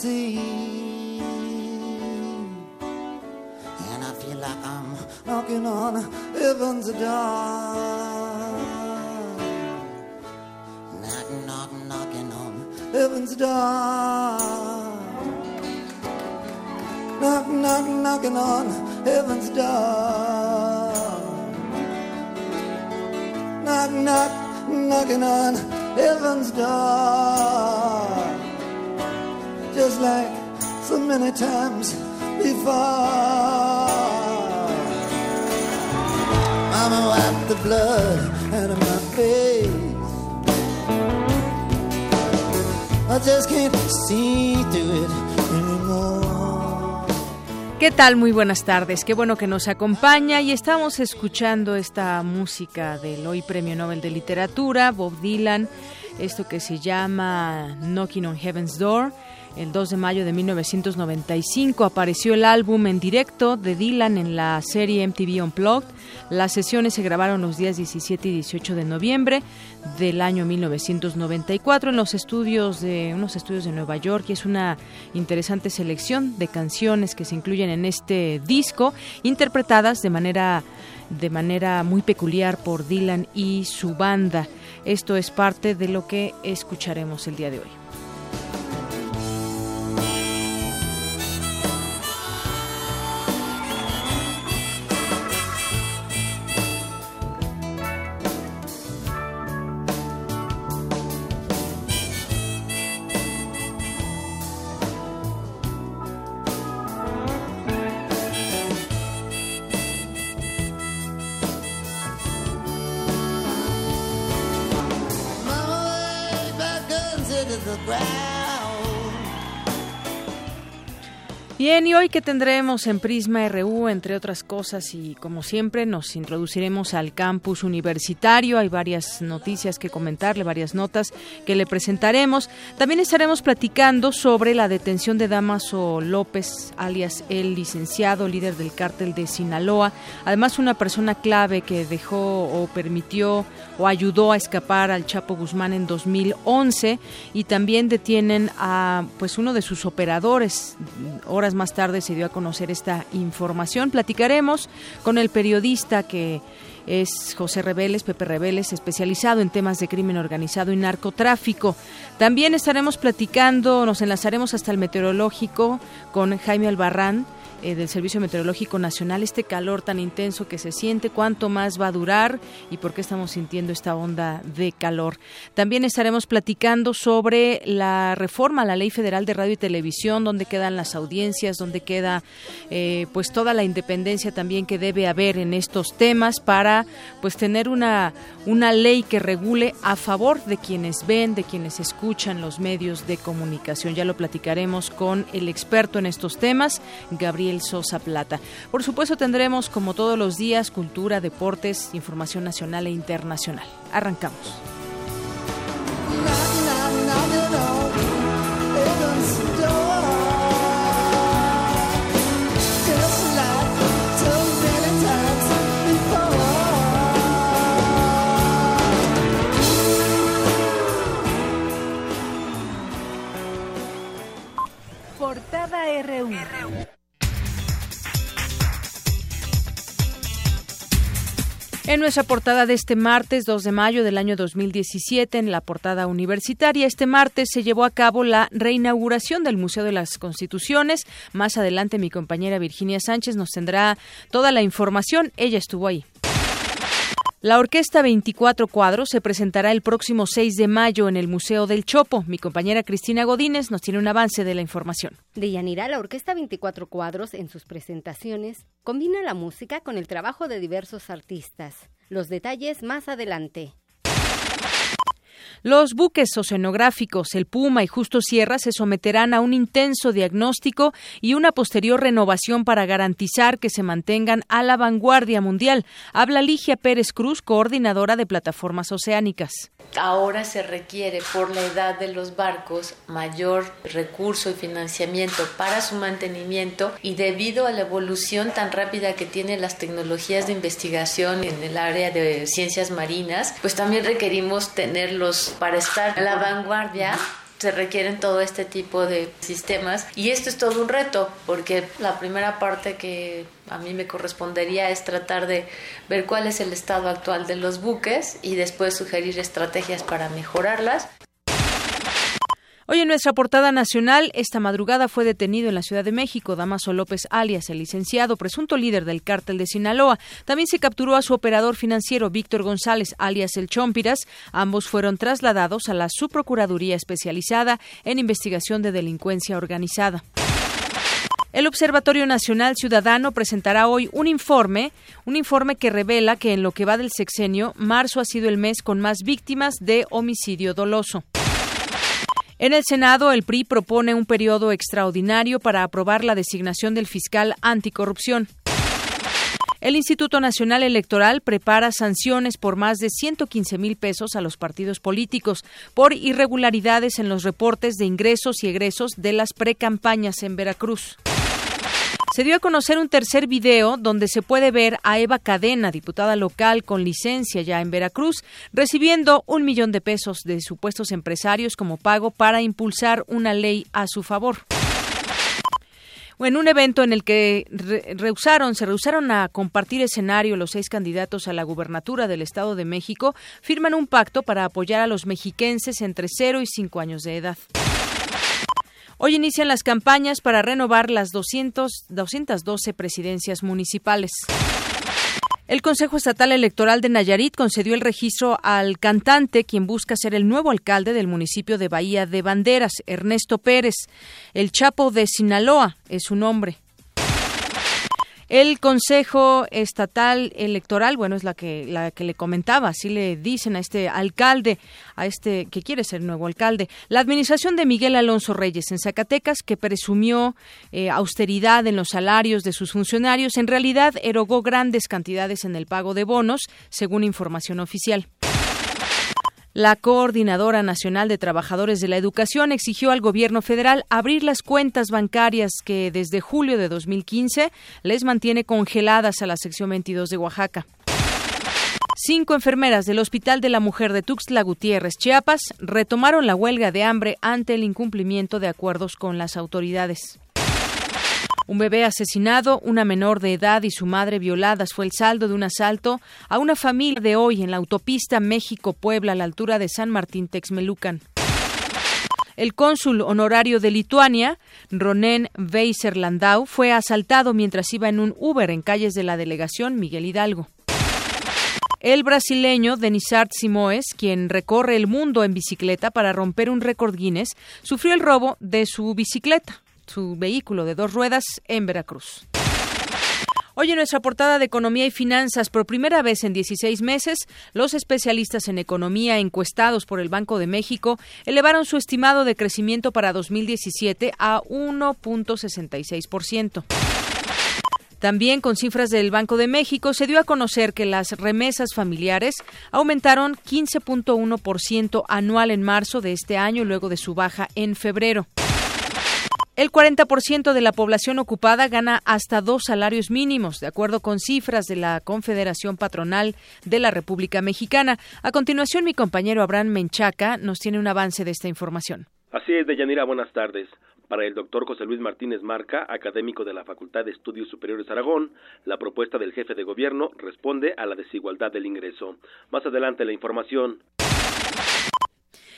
And I feel like I'm knocking on heaven's door. Knocking, knocking, knocking on heaven's door. Knock, knock, knocking on heaven's door. Knock, knock, knocking on heaven's door. Just like so many times before. Mama wiped the blood out of my face. I just can't see through it anymore. ¿Qué tal? Muy buenas tardes. Qué bueno que nos acompaña y estamos escuchando esta música del hoy Premio Nobel de Literatura, Bob Dylan, esto que se llama Knocking on Heaven's Door. El 2 de mayo de 1995 apareció el álbum en directo de Dylan en la serie MTV Unplugged. Las sesiones se grabaron los días 17 y 18 de noviembre del año 1994 en los estudios de unos estudios de Nueva York y es una interesante selección de canciones que se incluyen en este disco interpretadas de manera de manera muy peculiar por Dylan y su banda. Esto es parte de lo que escucharemos el día de hoy. Hoy que tendremos en Prisma RU, entre otras cosas, y como siempre, nos introduciremos al campus universitario. Hay varias noticias que comentarle, varias notas que le presentaremos. También estaremos platicando sobre la detención de Damaso López, alias el licenciado, líder del cártel de Sinaloa. Además, una persona clave que dejó o permitió o ayudó a escapar al Chapo Guzmán en 2011 y también detienen a pues uno de sus operadores. Horas más tarde se dio a conocer esta información. Platicaremos con el periodista que es José Reveles, Pepe Reveles, especializado en temas de crimen organizado y narcotráfico. También estaremos platicando, nos enlazaremos hasta el meteorológico con Jaime Albarrán eh, del Servicio Meteorológico Nacional, este calor tan intenso que se siente, cuánto más va a durar y por qué estamos sintiendo esta onda de calor. También estaremos platicando sobre la reforma a la Ley Federal de Radio y Televisión, dónde quedan las audiencias, dónde queda eh, pues toda la independencia también que debe haber en estos temas para pues tener una, una ley que regule a favor de quienes ven, de quienes escuchan los medios de comunicación. Ya lo platicaremos con el experto en estos temas, Gabriel Sosa Plata. Por supuesto tendremos como todos los días cultura, deportes, información nacional e internacional. Arrancamos. Knocking, knocking, En nuestra portada de este martes 2 de mayo del año 2017, en la portada universitaria, este martes se llevó a cabo la reinauguración del Museo de las Constituciones. Más adelante mi compañera Virginia Sánchez nos tendrá toda la información. Ella estuvo ahí. La orquesta 24 cuadros se presentará el próximo 6 de mayo en el Museo del Chopo. Mi compañera Cristina Godínez nos tiene un avance de la información. De Yanira, la Orquesta 24 Cuadros, en sus presentaciones, combina la música con el trabajo de diversos artistas. Los detalles más adelante. Los buques oceanográficos, el Puma y Justo Sierra, se someterán a un intenso diagnóstico y una posterior renovación para garantizar que se mantengan a la vanguardia mundial. Habla Ligia Pérez Cruz, coordinadora de plataformas oceánicas. Ahora se requiere, por la edad de los barcos, mayor recurso y financiamiento para su mantenimiento y debido a la evolución tan rápida que tienen las tecnologías de investigación en el área de ciencias marinas, pues también requerimos tenerlos para estar a la vanguardia se requieren todo este tipo de sistemas. Y esto es todo un reto porque la primera parte que a mí me correspondería es tratar de ver cuál es el estado actual de los buques y después sugerir estrategias para mejorarlas. Hoy en nuestra portada nacional, esta madrugada fue detenido en la Ciudad de México Damaso López alias el licenciado, presunto líder del cártel de Sinaloa. También se capturó a su operador financiero Víctor González alias el Chompiras. Ambos fueron trasladados a la Subprocuraduría especializada en investigación de delincuencia organizada. El Observatorio Nacional Ciudadano presentará hoy un informe, un informe que revela que en lo que va del sexenio, marzo ha sido el mes con más víctimas de homicidio doloso. En el Senado, el PRI propone un periodo extraordinario para aprobar la designación del fiscal anticorrupción. El Instituto Nacional Electoral prepara sanciones por más de 115 mil pesos a los partidos políticos por irregularidades en los reportes de ingresos y egresos de las precampañas en Veracruz. Se dio a conocer un tercer video donde se puede ver a Eva Cadena, diputada local con licencia ya en Veracruz, recibiendo un millón de pesos de supuestos empresarios como pago para impulsar una ley a su favor en un evento en el que rehusaron, se rehusaron a compartir escenario los seis candidatos a la gubernatura del Estado de México, firman un pacto para apoyar a los mexiquenses entre 0 y 5 años de edad. Hoy inician las campañas para renovar las 200, 212 presidencias municipales. El Consejo Estatal Electoral de Nayarit concedió el registro al cantante, quien busca ser el nuevo alcalde del municipio de Bahía de Banderas, Ernesto Pérez. El Chapo de Sinaloa es su nombre. El Consejo Estatal Electoral, bueno, es la que la que le comentaba, así le dicen a este alcalde, a este que quiere ser nuevo alcalde, la administración de Miguel Alonso Reyes en Zacatecas, que presumió eh, austeridad en los salarios de sus funcionarios, en realidad erogó grandes cantidades en el pago de bonos, según información oficial. La Coordinadora Nacional de Trabajadores de la Educación exigió al gobierno federal abrir las cuentas bancarias que desde julio de 2015 les mantiene congeladas a la sección 22 de Oaxaca. Cinco enfermeras del Hospital de la Mujer de Tuxtla Gutiérrez, Chiapas, retomaron la huelga de hambre ante el incumplimiento de acuerdos con las autoridades. Un bebé asesinado, una menor de edad y su madre violadas fue el saldo de un asalto a una familia de hoy en la autopista México-Puebla a la altura de San Martín Texmelucan. El cónsul honorario de Lituania, Ronen Weiser Landau, fue asaltado mientras iba en un Uber en calles de la delegación Miguel Hidalgo. El brasileño Denisard Simoes, quien recorre el mundo en bicicleta para romper un récord Guinness, sufrió el robo de su bicicleta su vehículo de dos ruedas en Veracruz. Hoy en nuestra portada de Economía y Finanzas, por primera vez en 16 meses, los especialistas en economía encuestados por el Banco de México elevaron su estimado de crecimiento para 2017 a 1.66%. También con cifras del Banco de México se dio a conocer que las remesas familiares aumentaron 15.1% anual en marzo de este año luego de su baja en febrero. El 40% de la población ocupada gana hasta dos salarios mínimos, de acuerdo con cifras de la Confederación Patronal de la República Mexicana. A continuación, mi compañero Abraham Menchaca nos tiene un avance de esta información. Así es, Deyanira, buenas tardes. Para el doctor José Luis Martínez Marca, académico de la Facultad de Estudios Superiores Aragón, la propuesta del jefe de gobierno responde a la desigualdad del ingreso. Más adelante la información.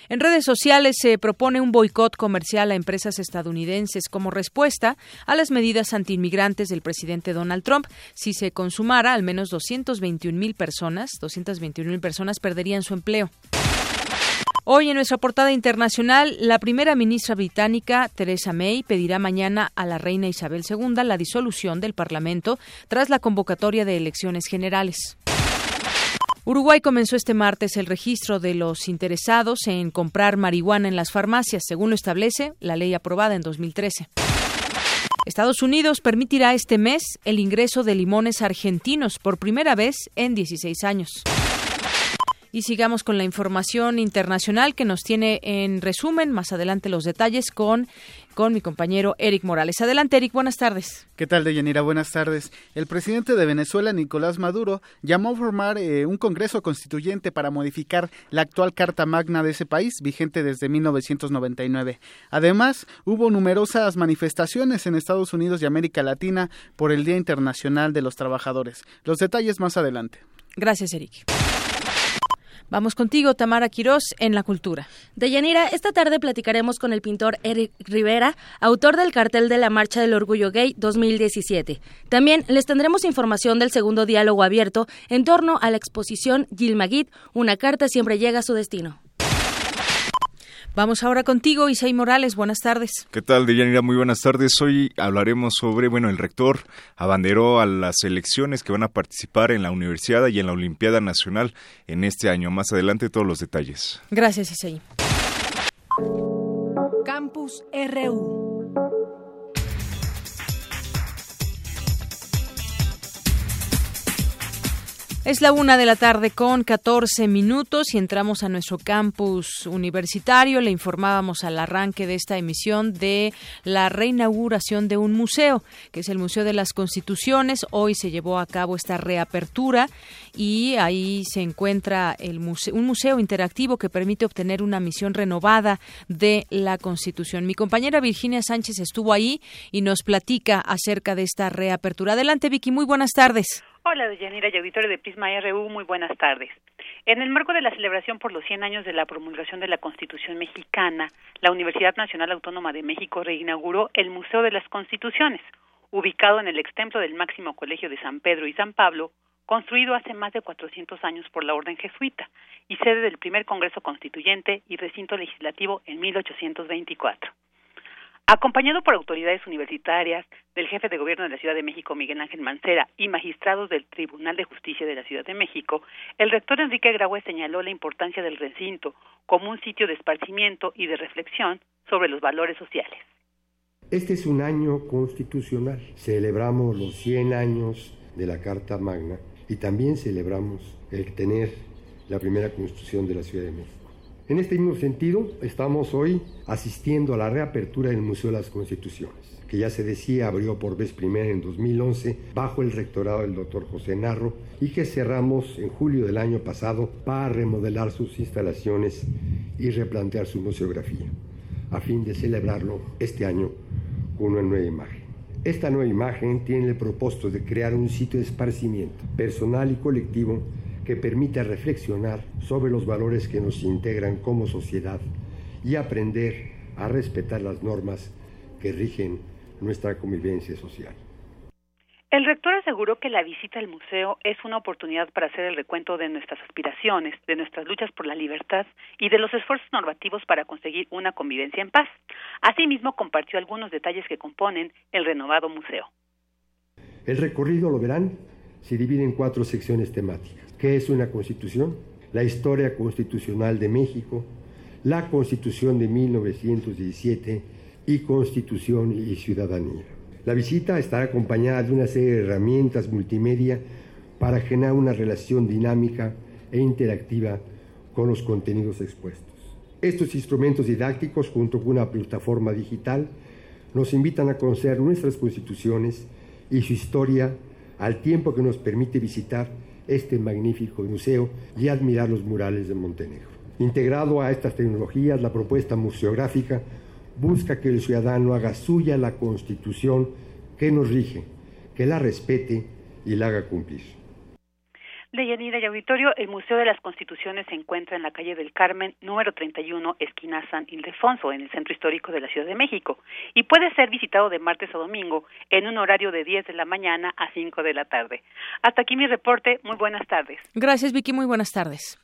En redes sociales se propone un boicot comercial a empresas estadounidenses como respuesta a las medidas antiinmigrantes del presidente Donald Trump. Si se consumara, al menos 221 mil personas, 221 mil personas perderían su empleo. Hoy en nuestra portada internacional, la primera ministra británica, Theresa May, pedirá mañana a la reina Isabel II la disolución del Parlamento tras la convocatoria de elecciones generales. Uruguay comenzó este martes el registro de los interesados en comprar marihuana en las farmacias, según lo establece la ley aprobada en 2013. Estados Unidos permitirá este mes el ingreso de limones argentinos por primera vez en 16 años. Y sigamos con la información internacional que nos tiene en resumen más adelante los detalles con con mi compañero Eric Morales. Adelante, Eric, buenas tardes. ¿Qué tal, Deyanira? Buenas tardes. El presidente de Venezuela, Nicolás Maduro, llamó a formar eh, un Congreso Constituyente para modificar la actual Carta Magna de ese país, vigente desde 1999. Además, hubo numerosas manifestaciones en Estados Unidos y América Latina por el Día Internacional de los Trabajadores. Los detalles más adelante. Gracias, Eric. Vamos contigo, Tamara Quirós, en la cultura. Deyanira, esta tarde platicaremos con el pintor Eric Rivera, autor del cartel de la Marcha del Orgullo Gay 2017. También les tendremos información del segundo diálogo abierto en torno a la exposición Gilmagit, una carta siempre llega a su destino. Vamos ahora contigo, Isai Morales. Buenas tardes. ¿Qué tal, Deyanira? Muy buenas tardes. Hoy hablaremos sobre, bueno, el rector abanderó a las elecciones que van a participar en la Universidad y en la Olimpiada Nacional en este año. Más adelante todos los detalles. Gracias, Isai. Campus RU. Es la una de la tarde con 14 minutos y entramos a nuestro campus universitario. Le informábamos al arranque de esta emisión de la reinauguración de un museo, que es el Museo de las Constituciones. Hoy se llevó a cabo esta reapertura y ahí se encuentra el un museo interactivo que permite obtener una misión renovada de la Constitución. Mi compañera Virginia Sánchez estuvo ahí y nos platica acerca de esta reapertura. Adelante, Vicky. Muy buenas tardes. Hola, Deyanira y auditorio de Prisma RU, muy buenas tardes. En el marco de la celebración por los 100 años de la promulgación de la Constitución mexicana, la Universidad Nacional Autónoma de México reinauguró el Museo de las Constituciones, ubicado en el extemplo del máximo colegio de San Pedro y San Pablo, construido hace más de 400 años por la Orden Jesuita y sede del primer Congreso Constituyente y recinto legislativo en 1824. Acompañado por autoridades universitarias, del jefe de gobierno de la Ciudad de México, Miguel Ángel Mancera, y magistrados del Tribunal de Justicia de la Ciudad de México, el rector Enrique Graue señaló la importancia del recinto como un sitio de esparcimiento y de reflexión sobre los valores sociales. Este es un año constitucional. Celebramos los 100 años de la Carta Magna y también celebramos el tener la primera constitución de la Ciudad de México. En este mismo sentido, estamos hoy asistiendo a la reapertura del Museo de las Constituciones, que ya se decía abrió por vez primera en 2011 bajo el rectorado del doctor José Narro y que cerramos en julio del año pasado para remodelar sus instalaciones y replantear su museografía, a fin de celebrarlo este año con una nueva imagen. Esta nueva imagen tiene el propósito de crear un sitio de esparcimiento personal y colectivo que permita reflexionar sobre los valores que nos integran como sociedad y aprender a respetar las normas que rigen nuestra convivencia social. El rector aseguró que la visita al museo es una oportunidad para hacer el recuento de nuestras aspiraciones, de nuestras luchas por la libertad y de los esfuerzos normativos para conseguir una convivencia en paz. Asimismo, compartió algunos detalles que componen el renovado museo. El recorrido, lo verán, se divide en cuatro secciones temáticas. ¿Qué es una constitución? La historia constitucional de México, la constitución de 1917 y constitución y ciudadanía. La visita estará acompañada de una serie de herramientas multimedia para generar una relación dinámica e interactiva con los contenidos expuestos. Estos instrumentos didácticos, junto con una plataforma digital, nos invitan a conocer nuestras constituciones y su historia al tiempo que nos permite visitar este magnífico museo y admirar los murales de Montenegro. Integrado a estas tecnologías, la propuesta museográfica busca que el ciudadano haga suya la constitución que nos rige, que la respete y la haga cumplir. Deyanira y Auditorio, el Museo de las Constituciones se encuentra en la calle del Carmen, número 31, esquina San Ildefonso, en el centro histórico de la Ciudad de México, y puede ser visitado de martes a domingo en un horario de 10 de la mañana a 5 de la tarde. Hasta aquí mi reporte. Muy buenas tardes. Gracias, Vicky. Muy buenas tardes.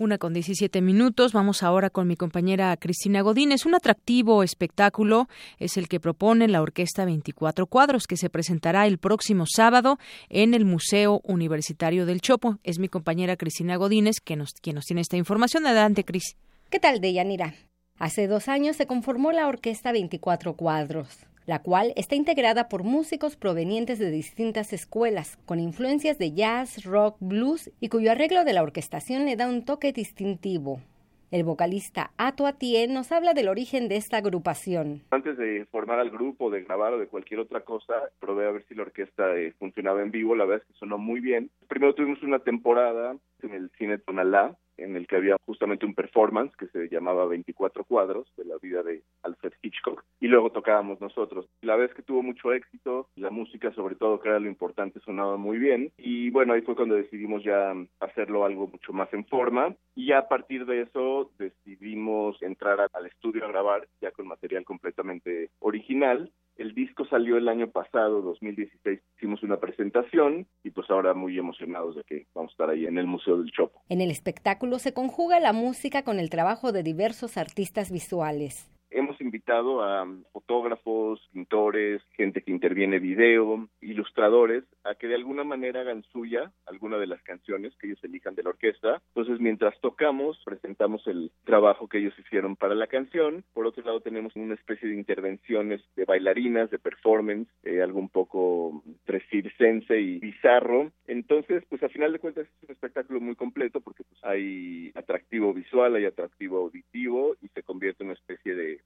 Una con 17 minutos. Vamos ahora con mi compañera Cristina Godínez. Un atractivo espectáculo es el que propone la Orquesta 24 Cuadros, que se presentará el próximo sábado en el Museo Universitario del Chopo. Es mi compañera Cristina Godínez que nos, quien nos tiene esta información. Adelante, Cris. ¿Qué tal, Deyanira? Hace dos años se conformó la Orquesta 24 Cuadros la cual está integrada por músicos provenientes de distintas escuelas, con influencias de jazz, rock, blues y cuyo arreglo de la orquestación le da un toque distintivo. El vocalista Ato nos habla del origen de esta agrupación. Antes de formar al grupo, de grabar o de cualquier otra cosa, probé a ver si la orquesta eh, funcionaba en vivo. La verdad es que sonó muy bien. Primero tuvimos una temporada en el cine Tonalá, en el que había justamente un performance que se llamaba 24 cuadros de la vida de Alfred Hitchcock y luego tocábamos nosotros. La vez que tuvo mucho éxito, la música sobre todo que era lo importante sonaba muy bien y bueno, ahí fue cuando decidimos ya hacerlo algo mucho más en forma y ya a partir de eso decidimos entrar al estudio a grabar ya con material completamente original el disco salió el año pasado, 2016, hicimos una presentación y pues ahora muy emocionados de que vamos a estar ahí en el Museo del Chopo. En el espectáculo se conjuga la música con el trabajo de diversos artistas visuales. Hemos invitado a fotógrafos, pintores, gente que interviene video, ilustradores, a que de alguna manera hagan suya alguna de las canciones que ellos elijan de la orquesta. Entonces, mientras tocamos, presentamos el trabajo que ellos hicieron para la canción. Por otro lado, tenemos una especie de intervenciones de bailarinas, de performance, eh, algo un poco tresircense y bizarro. Entonces, pues a final de cuentas es un espectáculo muy completo porque pues, hay atractivo visual, hay atractivo auditivo y se convierte en una especie de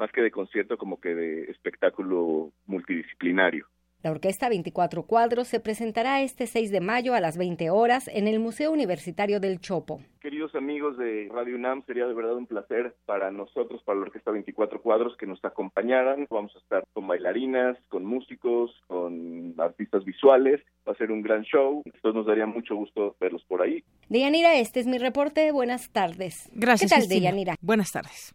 más que de concierto, como que de espectáculo multidisciplinario. La Orquesta 24 Cuadros se presentará este 6 de mayo a las 20 horas en el Museo Universitario del Chopo. Queridos amigos de Radio UNAM, sería de verdad un placer para nosotros, para la Orquesta 24 Cuadros, que nos acompañaran. Vamos a estar con bailarinas, con músicos, con artistas visuales. Va a ser un gran show. Entonces nos daría mucho gusto verlos por ahí. Deyanira, este es mi reporte. Buenas tardes. Gracias. ¿Qué tal, Deyanira? Buenas tardes.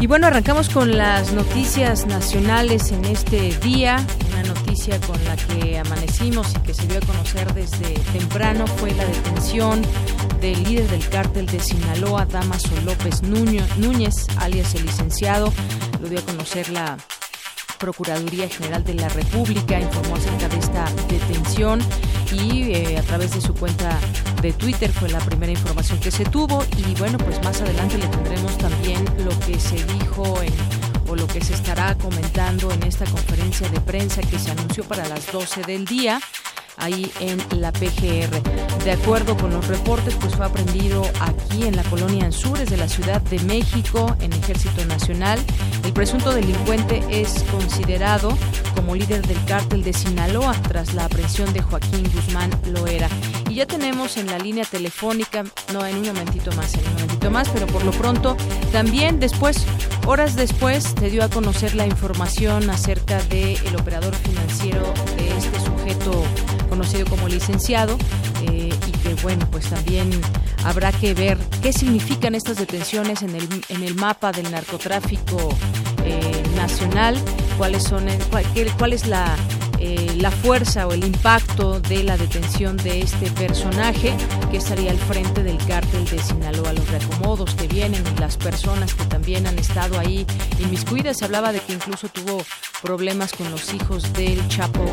Y bueno, arrancamos con las noticias nacionales en este día. Una noticia con la que amanecimos y que se dio a conocer desde temprano fue la detención del líder del cártel de Sinaloa, Damaso López Núñez, alias el licenciado. Lo dio a conocer la Procuraduría General de la República informó acerca de esta detención y eh, a través de su cuenta de Twitter fue la primera información que se tuvo. Y bueno, pues más adelante le tendremos también lo que se dijo o lo que se estará comentando en esta conferencia de prensa que se anunció para las 12 del día ahí en la PGR. De acuerdo con los reportes, pues fue aprendido aquí en la colonia Anzures de la Ciudad de México, en Ejército Nacional. El presunto delincuente es considerado como líder del cártel de Sinaloa tras la aprehensión de Joaquín Guzmán Loera. Y ya tenemos en la línea telefónica, no en un momentito más, en un momentito más, pero por lo pronto también después, horas después, se dio a conocer la información acerca del operador financiero de este sujeto conocido como licenciado eh, y que bueno pues también habrá que ver qué significan estas detenciones en el, en el mapa del narcotráfico eh, nacional cuáles son cuál, cuál es la eh, la fuerza o el impacto de la detención de este personaje que estaría al frente del cártel de Sinaloa, los reacomodos que vienen y las personas que también han estado ahí inmiscuidas. Hablaba de que incluso tuvo problemas con los hijos del Chapo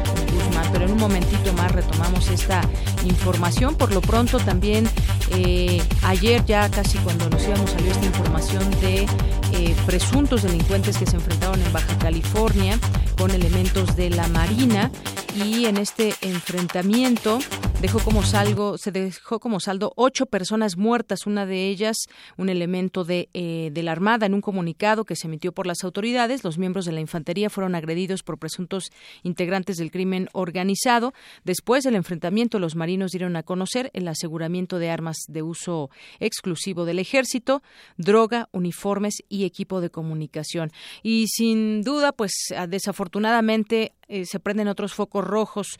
Pero en un momentito más retomamos esta información. Por lo pronto también eh, ayer ya casi cuando nos salió esta información de eh, presuntos delincuentes que se enfrentaron en Baja California con elementos de la Marina y en este enfrentamiento dejó como saldo, se dejó como saldo ocho personas muertas, una de ellas un elemento de, eh, de la Armada. En un comunicado que se emitió por las autoridades, los miembros de la infantería fueron agredidos por presuntos integrantes del crimen organizado. Después del enfrentamiento, los marinos dieron a conocer el aseguramiento de armas de uso exclusivo del ejército, droga, uniformes y equipo de comunicación. Y sin duda, pues desafortunadamente eh, se prenden otros focos rojos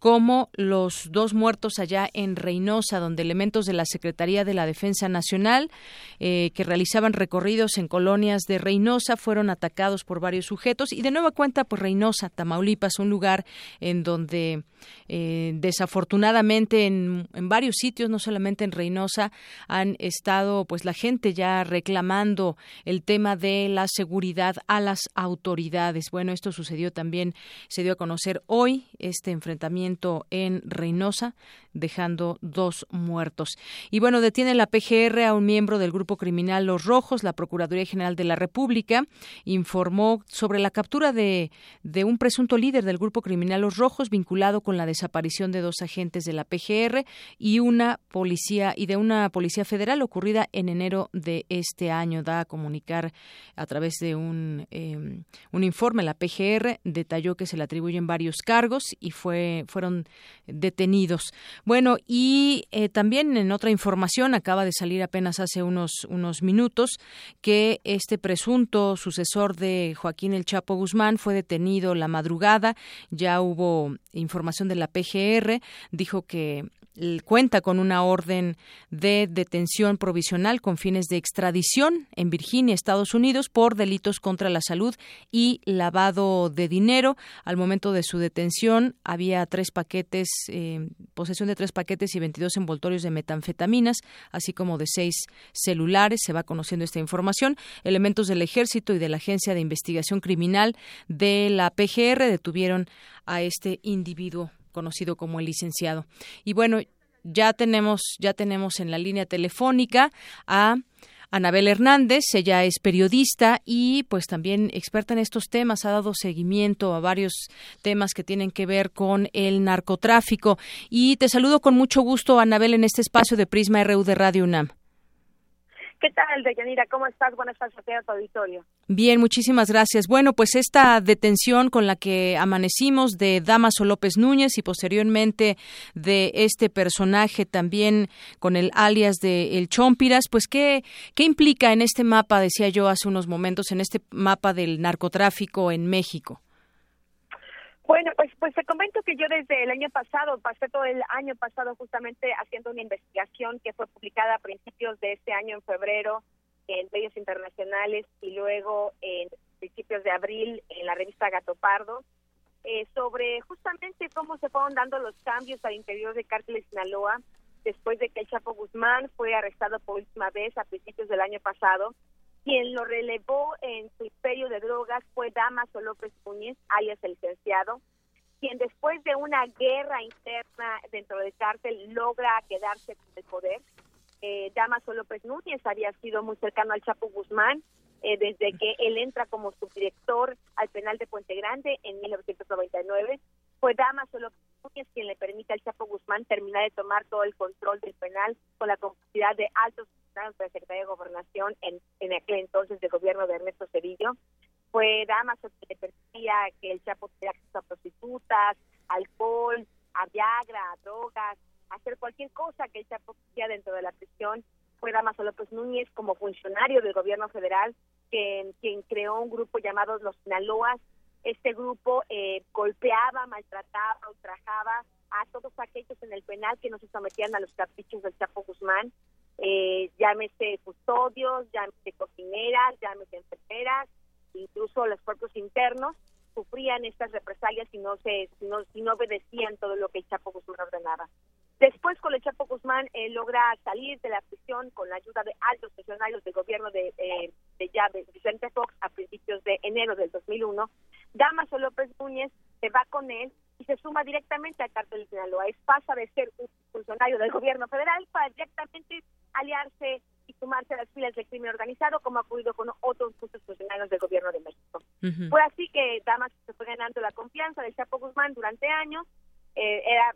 como los dos muertos allá en Reynosa, donde elementos de la Secretaría de la Defensa Nacional eh, que realizaban recorridos en colonias de Reynosa fueron atacados por varios sujetos y de nueva cuenta, pues Reynosa, Tamaulipas, un lugar en donde eh, desafortunadamente en, varios sitios, no solamente en Reynosa, han estado pues la gente ya reclamando el tema de la seguridad a las autoridades. Bueno, esto sucedió también, se dio a conocer hoy este enfrentamiento en Reynosa, dejando dos muertos. Y bueno, detiene la PGR a un miembro del grupo criminal Los Rojos. La Procuraduría General de la República informó sobre la captura de, de un presunto líder del grupo criminal Los Rojos vinculado con la desaparición de dos agentes de la PGR y una policía y de una policía federal ocurrida en enero de este año. Da a comunicar a través de un, em, un informe la PGR detalló que se le atribuyen varios cargos y fue fueron detenidos. Bueno, y eh, también en otra información, acaba de salir apenas hace unos, unos minutos, que este presunto sucesor de Joaquín El Chapo Guzmán fue detenido la madrugada. Ya hubo información de la PGR, dijo que cuenta con una orden de detención provisional con fines de extradición en Virginia, Estados Unidos, por delitos contra la salud y lavado de dinero. Al momento de su detención había tres paquetes, eh, posesión de tres paquetes y 22 envoltorios de metanfetaminas, así como de seis celulares. Se va conociendo esta información. Elementos del Ejército y de la Agencia de Investigación Criminal de la PGR detuvieron a este individuo conocido como el licenciado. Y bueno, ya tenemos, ya tenemos en la línea telefónica a Anabel Hernández, ella es periodista y pues también experta en estos temas, ha dado seguimiento a varios temas que tienen que ver con el narcotráfico. Y te saludo con mucho gusto, Anabel, en este espacio de Prisma RU de Radio UNAM. ¿Qué tal, Deyanira? ¿Cómo estás? Buenas tardes a tu auditorio. Bien, muchísimas gracias. Bueno, pues esta detención con la que amanecimos de Damaso López Núñez y posteriormente de este personaje también con el alias de El Chompiras, pues ¿qué, qué implica en este mapa, decía yo hace unos momentos, en este mapa del narcotráfico en México? Bueno, pues pues te comento que yo desde el año pasado, pasé todo el año pasado justamente haciendo una investigación que fue publicada a principios de este año en febrero en medios internacionales y luego en principios de abril en la revista Gato Pardo eh, sobre justamente cómo se fueron dando los cambios al interior de Cártel Sinaloa después de que el Chapo Guzmán fue arrestado por última vez a principios del año pasado quien lo relevó en su imperio de drogas fue Damaso López Núñez, alias el licenciado, quien después de una guerra interna dentro del cártel logra quedarse con el poder. Eh, Damaso López Núñez había sido muy cercano al Chapo Guzmán eh, desde que él entra como subdirector al penal de Puente Grande en 1999. Fue Damaso Núñez quien le permite al Chapo Guzmán terminar de tomar todo el control del penal con la complicidad de altos funcionarios de la Secretaría de Gobernación en, aquel entonces del gobierno de Ernesto Cedillo. Fue Damaso quien le permitía que el Chapo tuviera acceso a prostitutas, alcohol, a Viagra, a drogas, hacer cualquier cosa que el Chapo quisiera dentro de la prisión. Fue Damaso López Núñez como funcionario del gobierno federal quien creó un grupo llamado Los Sinaloas este grupo eh, golpeaba, maltrataba, ultrajaba a todos aquellos en el penal que no se sometían a los caprichos del Chapo Guzmán, eh, llámese custodios, llámese cocineras, llámese enfermeras, incluso los propios internos sufrían estas represalias si no se si no, si no obedecían todo lo que Chapo Guzmán ordenaba. Después, con el Chapo Guzmán, eh, logra salir de la prisión con la ayuda de altos funcionarios del gobierno de, eh, de, Vicente Fox a principios de enero del 2001. Damaso López Núñez se va con él y se suma directamente al cártel de Sinaloa. Es pasa de ser un funcionario del gobierno federal para directamente aliarse y sumarse a las filas del crimen organizado, como ha ocurrido con otros muchos funcionarios del gobierno de México. Fue así que Damaso se fue ganando la confianza del Chapo Guzmán durante años. Eh, era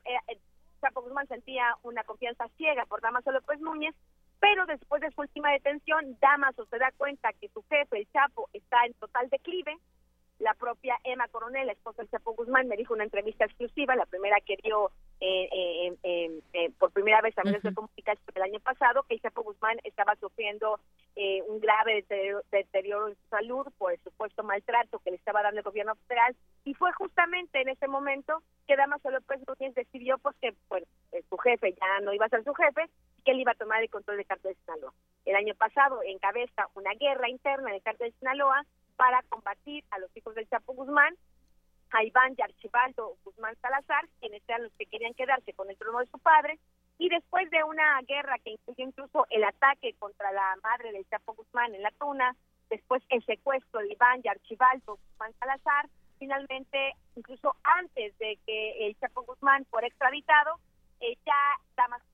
Chapo Guzmán sentía una confianza ciega por Damaso López Núñez, pero después de su última detención, Damaso se da cuenta que su jefe, el Chapo, está en total declive. La propia Emma Coronel, la esposa del Chapo Guzmán, me dijo una entrevista exclusiva, la primera que dio eh, eh, eh, eh, por primera vez a medios de comunicación el año pasado, que el Chapo Guzmán estaba sufriendo eh, un grave deterioro, deterioro en su salud por el supuesto maltrato que le estaba dando el gobierno federal. Y fue justamente en ese momento que Damaso López Núñez decidió pues que bueno, eh, su jefe ya no iba a ser su jefe que él iba a tomar el control del cártel de Sinaloa. El año pasado encabeza una guerra interna en el cártel de Sinaloa para combatir a los hijos del Chapo Guzmán, a Iván y Archibaldo Guzmán Salazar, quienes eran los que querían quedarse con el trono de su padre, y después de una guerra que incluyó incluso el ataque contra la madre del Chapo Guzmán en la Tuna, después el secuestro de Iván y Archibaldo Guzmán Salazar, finalmente, incluso antes de que el Chapo Guzmán fuera extraditado, eh, ya Damaso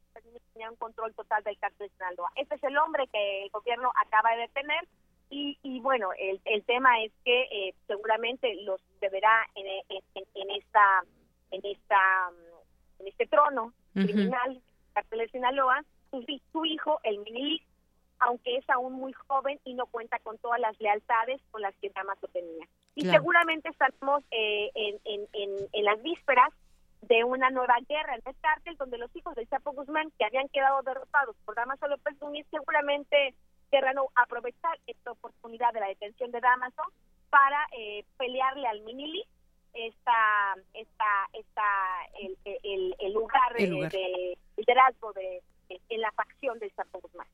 tenía un control total del cártel de Sinaloa. Este es el hombre que el gobierno acaba de detener y, y bueno, el, el tema es que eh, seguramente los deberá en, en, en- esta en esta en este trono criminal cártel de Sinaloa su, hi- su hijo el Minili aunque es aún muy joven y no cuenta con todas las lealtades con las que Damaso tenía y Claro. seguramente estaremos eh, en, en, en, en las vísperas de una nueva guerra en el cártel donde los hijos del Chapo Guzmán que habían quedado derrotados por Damaso López Núñez seguramente querrán aprovechar esta oportunidad de la detención de Damaso para eh, pelearle al Minili esta esta esta el, el, el lugar, El eh, lugar. de liderazgo de, de- en la facción del Chapo Guzmán.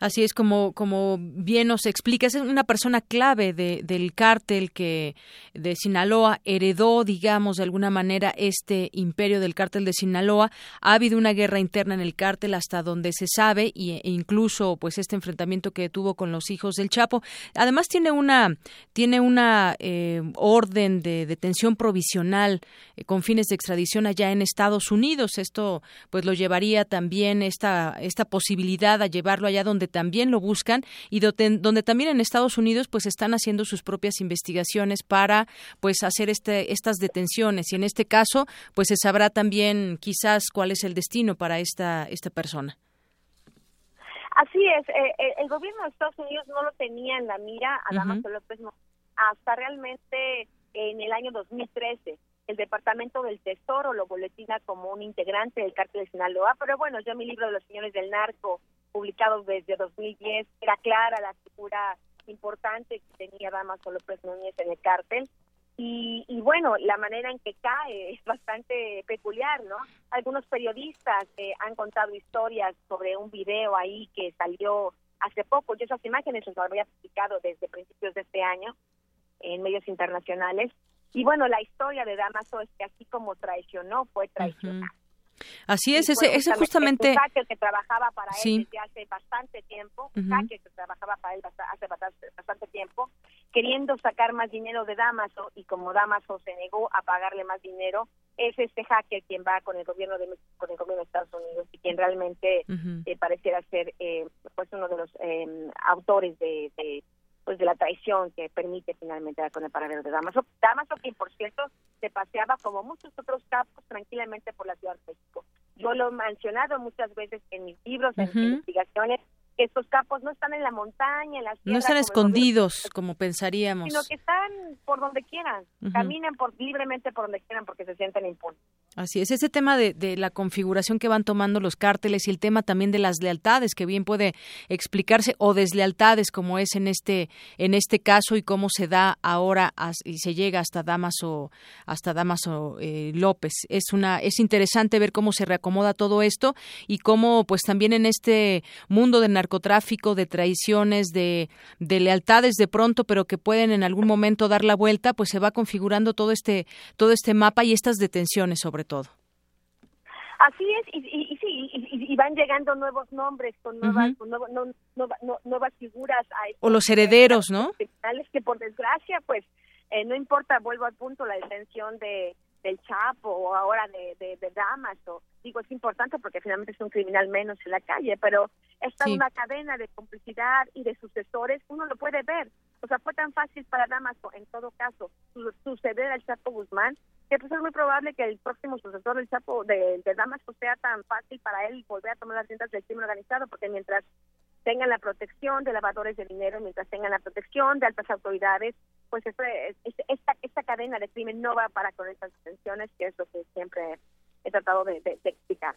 Así es como, como bien nos explica, es una persona clave de, del cártel que de Sinaloa heredó, digamos, de alguna manera este imperio del cártel de Sinaloa. Ha habido una guerra interna en el cártel hasta donde se sabe e incluso pues este enfrentamiento que tuvo con los hijos del Chapo. Además tiene una tiene una eh, orden de detención provisional eh, con fines de extradición allá en Estados Unidos. Esto pues lo llevaría también esta esta posibilidad a llevarlo allá donde también lo buscan y donde también en Estados Unidos pues están haciendo sus propias investigaciones para pues hacer este estas detenciones y en este caso pues se sabrá también quizás cuál es el destino para esta esta persona. Así es, eh, eh, el gobierno de Estados Unidos no lo tenía en la mira a Damaso López no, hasta realmente en el año 2013. El Departamento del Tesoro lo boletina como un integrante del cártel de Sinaloa, pero bueno, yo mi libro de los señores del narco, publicado desde 2010, era clara la figura importante que tenía Damaso López Núñez en el cártel. Y, bueno, la manera en que cae es bastante peculiar, ¿no? Algunos periodistas eh, han contado historias sobre un video ahí que salió hace poco. Yo esas imágenes las había publicado desde principios de este año en medios internacionales. Y bueno, la historia de Damaso es que así como traicionó, fue traicionado. Así es, ese, ese justamente Un hacker que trabajaba para Sí. él desde hace bastante tiempo, un que trabajaba para él hace bastante, bastante tiempo, queriendo sacar más dinero de Damaso y como Damaso se negó a pagarle más dinero, es este hacker quien va con el gobierno de con el gobierno de Estados Unidos y quien realmente eh, pareciera ser eh, pues uno de los eh, autores de, de, pues de la traición que permite finalmente dar con el paradero de Damaso. Damaso que por cierto se paseaba como muchos otros capos tranquilamente por la Ciudad de México. Yo lo he mencionado muchas veces en mis libros, en mis investigaciones, estos capos no están en la montaña, en la no están como escondidos como pensaríamos. sino que están por donde quieran, Ujú. caminen por libremente por donde quieran porque se sienten impunes. Así es, ese tema de, de la configuración que van tomando los cárteles y el tema también de las lealtades que bien puede explicarse o deslealtades como es en este en este caso y cómo se da ahora as- y se llega hasta Damaso hasta Damaso eh, López es una es interesante ver cómo se reacomoda todo esto y cómo pues también en este mundo del narcotráfico de traiciones de de lealtades de pronto pero que pueden en algún momento dar la vuelta pues se va configurando todo este todo este mapa y estas detenciones sobre todo. Así es, y, y, y sí, y, van llegando nuevos nombres con nuevas, con nuevo- no- nueva- no- nuevas figuras. A estos O los herederos, ¿no? que por desgracia, pues, eh, no importa, vuelvo al punto, la detención de del Chapo o ahora de, de, de Damaso. Digo, es importante porque finalmente es un criminal menos en la calle, pero esta Sí. una cadena de complicidad y de sucesores, uno lo puede ver. O sea, fue tan fácil para Damaso, en todo caso, su- suceder al Chapo Guzmán que pues es muy probable que el próximo sucesor del Chapo de, de Damasco sea tan fácil para él volver a tomar las riendas del crimen organizado, porque mientras tengan la protección de lavadores de dinero, mientras tengan la protección de altas autoridades, pues esta, esta cadena de crimen no va para con estas detenciones, que es lo que siempre he tratado de, explicar.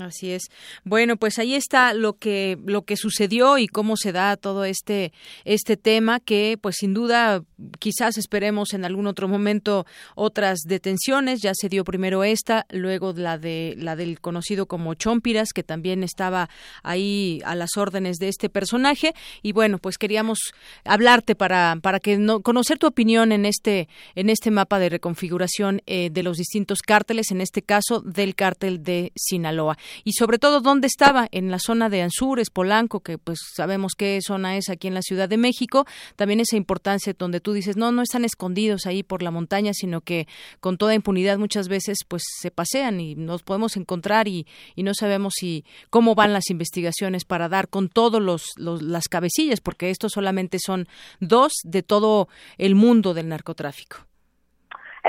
Así es. Bueno, pues ahí está lo que lo que sucedió y cómo se da todo este este tema que, pues sin duda, quizás esperemos en algún otro momento otras detenciones. Ya se dio primero esta, luego la de la del conocido como Chompiras, que también estaba ahí a las órdenes de este personaje. Y bueno, pues queríamos hablarte para para que no conocer tu opinión en este en este mapa de reconfiguración eh, de los distintos cárteles. En este caso del cártel de Sinaloa. Y sobre todo, ¿dónde estaba? En la zona de Anzures, Polanco, que pues sabemos qué zona es aquí en la Ciudad de México. También esa importancia donde tú dices, no, no están escondidos ahí por la montaña, sino que con toda impunidad muchas veces pues se pasean y nos podemos encontrar y, y no sabemos si cómo van las investigaciones para dar con todos los, los las cabecillas, porque estos solamente son dos de todo el mundo del narcotráfico.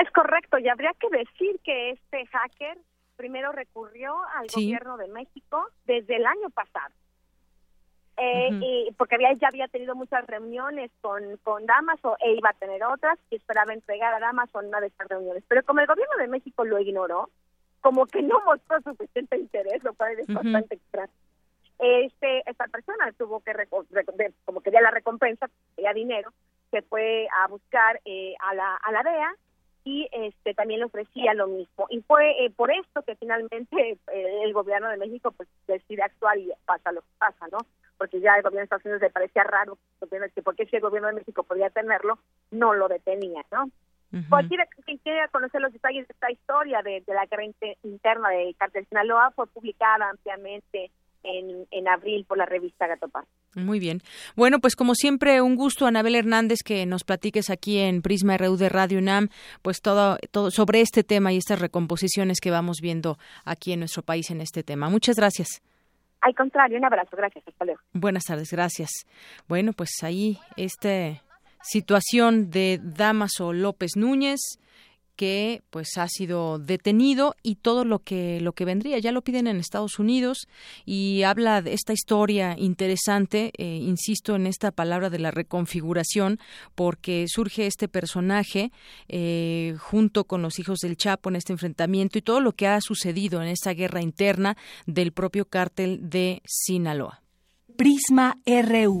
Es correcto, y habría que decir que este hacker primero recurrió al gobierno de México desde el año pasado. Eh, y porque había, ya había tenido muchas reuniones con, con Damaso e iba a tener otras y esperaba entregar a Damaso en una de esas reuniones. Pero como el gobierno de México lo ignoró, como que no mostró suficiente interés, lo cual es bastante extraño. Este, esta persona tuvo que, como quería la recompensa, quería dinero, se fue a buscar eh, a, la, a la DEA y este también le ofrecía lo mismo. Y fue eh, por esto que finalmente eh, el gobierno de México pues decide actuar y pasa lo que pasa no porque ya el gobierno de Estados Unidos le parecía raro que porque si el gobierno de México podía tenerlo no lo detenía no Cualquiera quien quiera conocer los detalles de esta historia de, de la guerra interna de Cartel Sinaloa fue publicada ampliamente en, en abril por la revista Gatopar. Muy bien. Bueno, pues como siempre, un gusto, Anabel Hernández, que nos platiques aquí en Prisma RU de Radio UNAM, pues todo, todo sobre este tema y estas recomposiciones que vamos viendo aquí en nuestro país en este tema. Muchas gracias. Al contrario, un abrazo. Gracias. Hasta luego. Buenas tardes. Gracias. Bueno, pues ahí esta situación de Damaso López Núñez que pues ha sido detenido y todo lo que lo que vendría ya lo piden en Estados Unidos y habla de esta historia interesante eh, insisto en esta palabra de la reconfiguración porque surge este personaje eh, junto con los hijos del Chapo en este enfrentamiento y todo lo que ha sucedido en esta guerra interna del propio cártel de Sinaloa. Prisma RU.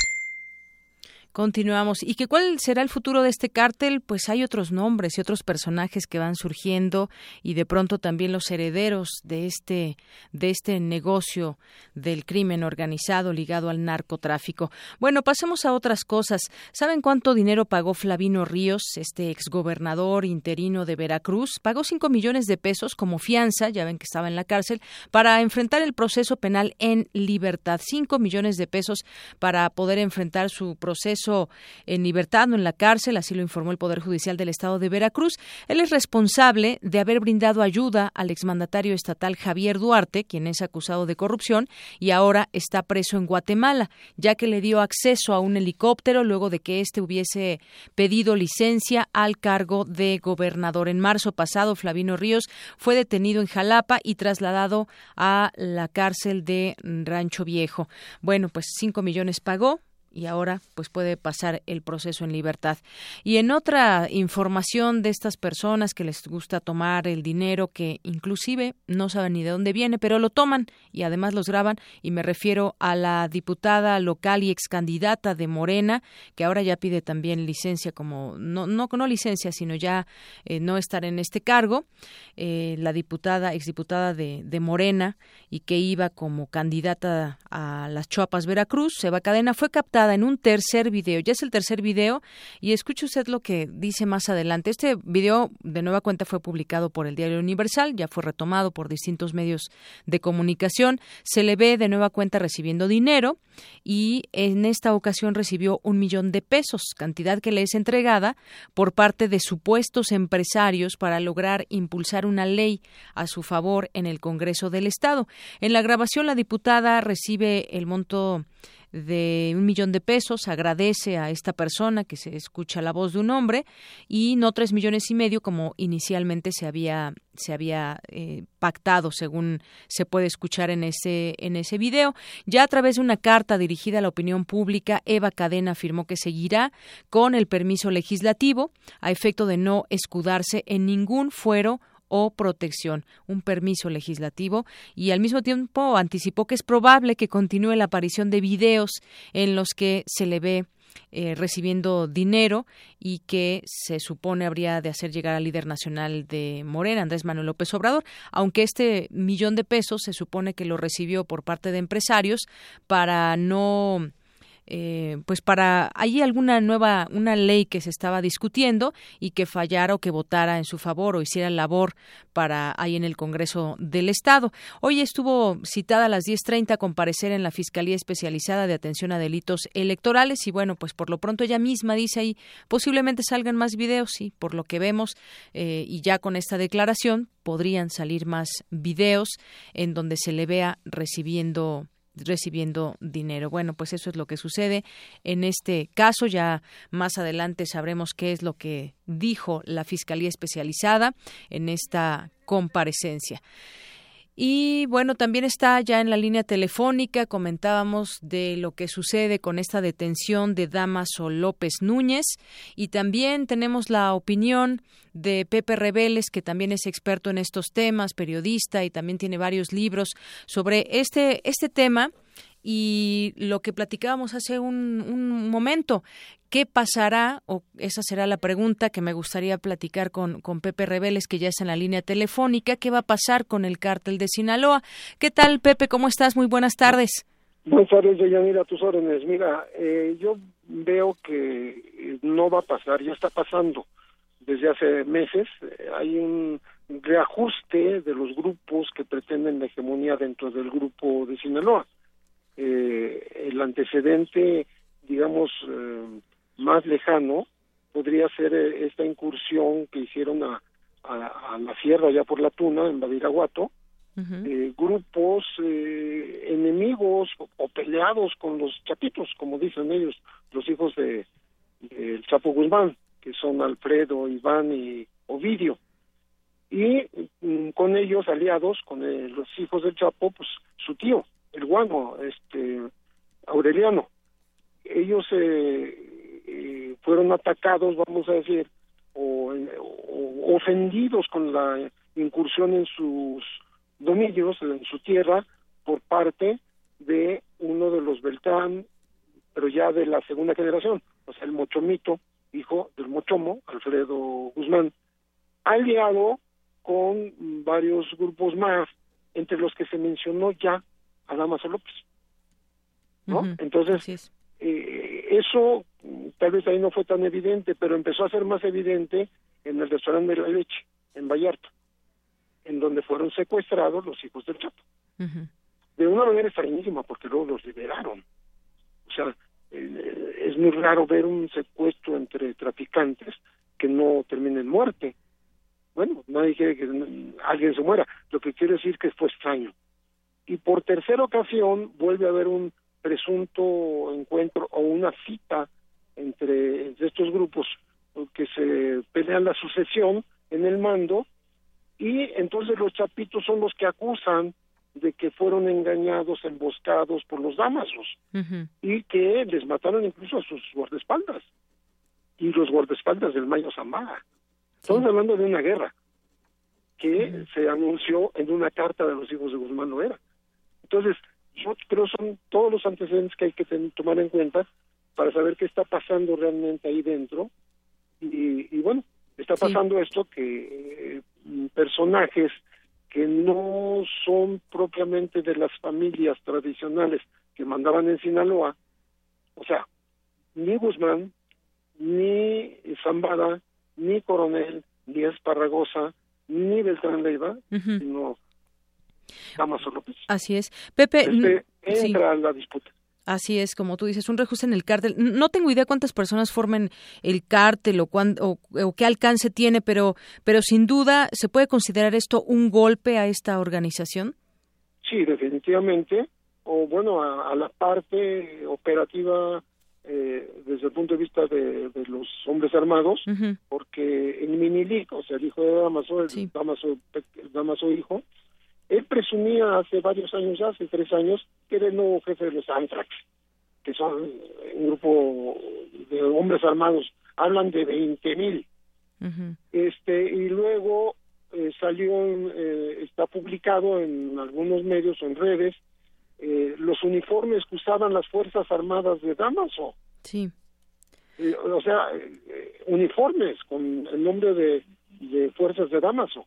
Continuamos. ¿Y que cuál será el futuro de este cártel? Pues hay otros nombres y otros personajes que van surgiendo y de pronto también los herederos de este de este negocio del crimen organizado ligado al narcotráfico. Bueno, pasemos a otras cosas. ¿Saben cuánto dinero pagó Flavino Ríos, este exgobernador interino de Veracruz? Pagó cinco millones de pesos como fianza, ya ven que estaba en la cárcel, para enfrentar el proceso penal en libertad. Cinco millones de pesos para poder enfrentar su proceso en libertad, no en la cárcel, así lo informó el Poder Judicial del Estado de Veracruz. Él es responsable de haber brindado ayuda al exmandatario estatal Javier Duarte, quien es acusado de corrupción y ahora está preso en Guatemala, ya que le dio acceso a un helicóptero luego de que éste hubiese pedido licencia al cargo de gobernador. En marzo pasado, Flavino Ríos fue detenido en Jalapa y trasladado a la cárcel de Rancho Viejo. Bueno, pues cinco millones pagó, y ahora pues puede pasar el proceso en libertad. Y en otra información de estas personas que les gusta tomar el dinero que inclusive no saben ni de dónde viene, pero lo toman y además los graban y me refiero a la diputada local y ex candidata de Morena que ahora ya pide también licencia como no no no licencia sino ya eh, no estar en este cargo eh, la diputada exdiputada de, de Morena y que iba como candidata a las Chuapas Veracruz Eva Cadena fue captada en un tercer video. Ya es el tercer video y escuche usted lo que dice más adelante. Este video de nueva cuenta fue publicado por el Diario Universal, ya fue retomado por distintos medios de comunicación. Se le ve de nueva cuenta recibiendo dinero y en esta ocasión recibió un millón de pesos, cantidad que le es entregada por parte de supuestos empresarios para lograr impulsar una ley a su favor en el Congreso del Estado. En la grabación, la diputada recibe el monto de un millón de pesos, agradece a esta persona que se escucha la voz de un hombre y no tres millones y medio como inicialmente se había se había eh, pactado según se puede escuchar en ese en ese video. Ya a través de una carta dirigida a la opinión pública Eva Cadena afirmó que seguirá con el permiso legislativo a efecto de no escudarse en ningún fuero o protección, un permiso legislativo, y al mismo tiempo anticipó que es probable que continúe la aparición de videos en los que se le ve eh, recibiendo dinero y que se supone habría de hacer llegar al líder nacional de Morena, Andrés Manuel López Obrador, aunque este millón de pesos se supone que lo recibió por parte de empresarios para no eh, pues para allí alguna nueva una ley que se estaba discutiendo y que fallara o que votara en su favor o hiciera labor para ahí en el Congreso del Estado. Hoy estuvo citada a las 10:30 a comparecer en la Fiscalía Especializada de Atención a Delitos Electorales y bueno, pues por lo pronto ella misma dice ahí posiblemente salgan más videos, sí, por lo que vemos eh, y ya con esta declaración podrían salir más videos en donde se le vea recibiendo recibiendo dinero. Bueno, pues eso es lo que sucede en este caso. Ya más adelante sabremos qué es lo que dijo la Fiscalía Especializada en esta comparecencia. Y bueno, también está ya en la línea telefónica, comentábamos de lo que sucede con esta detención de Damaso López Núñez. Y también tenemos la opinión de Pepe Rebeles, que también es experto en estos temas, periodista y también tiene varios libros sobre este, este tema y lo que platicábamos hace un, momento. ¿Qué pasará? O esa será la pregunta que me gustaría platicar con, con Pepe Rebeles, que ya está en la línea telefónica. ¿Qué va a pasar con el cártel de Sinaloa? ¿Qué tal, Pepe? ¿Cómo estás? Muy buenas tardes. Buenas tardes, Deyanira, a tus órdenes. Mira, eh, yo veo que eh, no va a pasar, ya está pasando desde hace meses. Eh, hay un reajuste de los grupos que pretenden la hegemonía dentro del grupo de Sinaloa eh, el antecedente, digamos, eh, más lejano podría ser eh, esta incursión que hicieron a, a, la sierra ya por la Tuna, en Badiraguato, eh, grupos eh, enemigos o, peleados con los chapitos, como dicen ellos, los hijos de, el Chapo Guzmán, que son Alfredo, Iván y Ovidio. Y mm, con ellos aliados, con los hijos del Chapo, pues su tío, el guano, este, Aureliano. Ellos eh, eh, fueron atacados, vamos a decir, o, ofendidos con la incursión en sus dominios, en su tierra, por parte de uno de los Beltrán, pero ya de la segunda generación, o sea, el Mochomito, hijo del Mochomo, Alfredo Guzmán, aliado con varios grupos más, entre los que se mencionó ya a Damaso López. ¿no? Entonces, eh, eso tal vez ahí no fue tan evidente, pero empezó a ser más evidente en el restaurante de la leche, en Vallarta, en donde fueron secuestrados los hijos del Chapo. De una manera extrañísima, porque luego los liberaron. O sea, eh, es muy raro ver un secuestro entre traficantes que no termine en muerte. Bueno, nadie quiere que alguien se muera. Lo que quiero decir que fue extraño y por tercera ocasión vuelve a haber un presunto encuentro o una cita entre, estos grupos que se pelean la sucesión en el mando y entonces los chapitos son los que acusan de que fueron engañados, emboscados por los damasos y que les mataron incluso a sus guardaespaldas y los guardaespaldas del Mayo Zambada. Estamos hablando de una guerra que se anunció en una carta de los hijos de Guzmán Loera. Entonces, yo creo son todos los antecedentes que hay que tomar en cuenta para saber qué está pasando realmente ahí dentro. Y, bueno, está pasando esto que eh, personajes que no son propiamente de las familias tradicionales que mandaban en Sinaloa, O sea, ni Guzmán, ni Zambada, ni Coronel, ni Esparragosa, ni Beltrán Leiva, sino Damaso López. Así es. Pepe, este entra la disputa. Así es, como tú dices, un reajuste en el cártel. No tengo idea cuántas personas formen el cártel o, o, qué alcance tiene, pero, pero sin duda se puede considerar esto un golpe a esta organización. Sí, definitivamente. O bueno, a, la parte operativa eh, desde el punto de vista de, los hombres armados, porque en Minilic, o sea, el hijo de Damaso, el Damaso, Damaso hijo, él presumía hace varios años, hace tres años, que era el nuevo jefe de los Antrax, que son un grupo de hombres armados, hablan de 20 mil. este Y luego eh, salió, eh, está publicado en algunos medios o en redes, eh, los uniformes que usaban las Fuerzas Armadas de Damaso. Sí. o sea, uniformes con el nombre de, de Fuerzas de Damaso.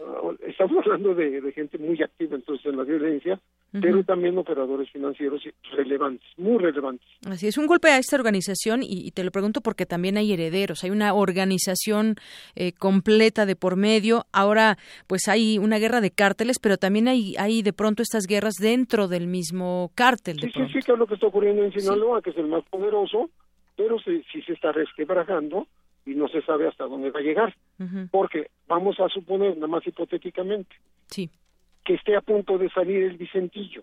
Ah, estamos hablando de, gente muy activa entonces en la violencia, pero también operadores financieros relevantes, muy relevantes. Así es, un golpe a esta organización y, te lo pregunto porque también hay herederos, hay una organización eh, completa de por medio, ahora pues hay una guerra de cárteles, pero también hay, hay de pronto estas guerras dentro del mismo cártel. sí, sí, sí, que es lo que está ocurriendo en Sinaloa, que es el más poderoso, pero sí, sí se está resquebrajando y no se sabe hasta dónde va a llegar. Porque vamos a suponer, nada más hipotéticamente, sí. que esté a punto de salir el Vicentillo,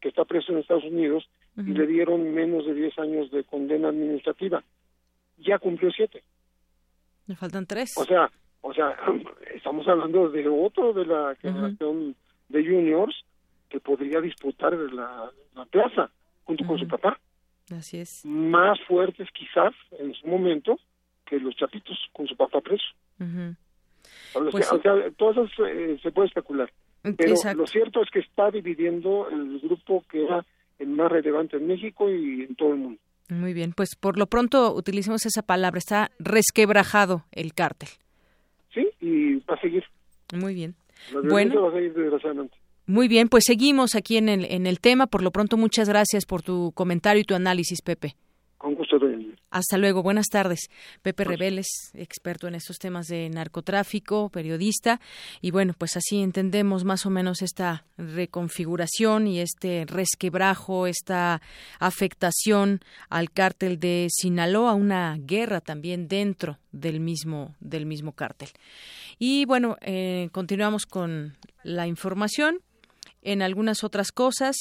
que está preso en Estados Unidos, y le dieron menos de 10 años de condena administrativa. Ya cumplió siete. Le faltan tres. O sea, o sea, estamos hablando de otro de la generación de juniors que podría disputar la, la plaza junto con su papá. Así es. Más fuertes quizás en su momento, que los chapitos con su papá preso. Pues o, sea, todo eso se, puede especular. Pero lo cierto es que está dividiendo el grupo que era el más relevante en México y en todo el mundo. Muy bien, pues por lo pronto utilicemos esa palabra, está resquebrajado el cártel. Sí, y va a seguir. Muy bien. bueno. Va a seguir desgraciadamente. Muy bien, pues seguimos aquí en el, en el tema. Por lo pronto, muchas gracias por tu comentario y tu análisis, Pepe. Hasta luego, buenas tardes. Pepe Rebeles, experto en estos temas de narcotráfico, periodista. Y bueno, pues así entendemos más o menos esta reconfiguración y este resquebrajo, esta afectación al cártel de Sinaloa, una guerra también dentro del mismo, del mismo cártel. Y bueno, eh, continuamos con la información en algunas otras cosas.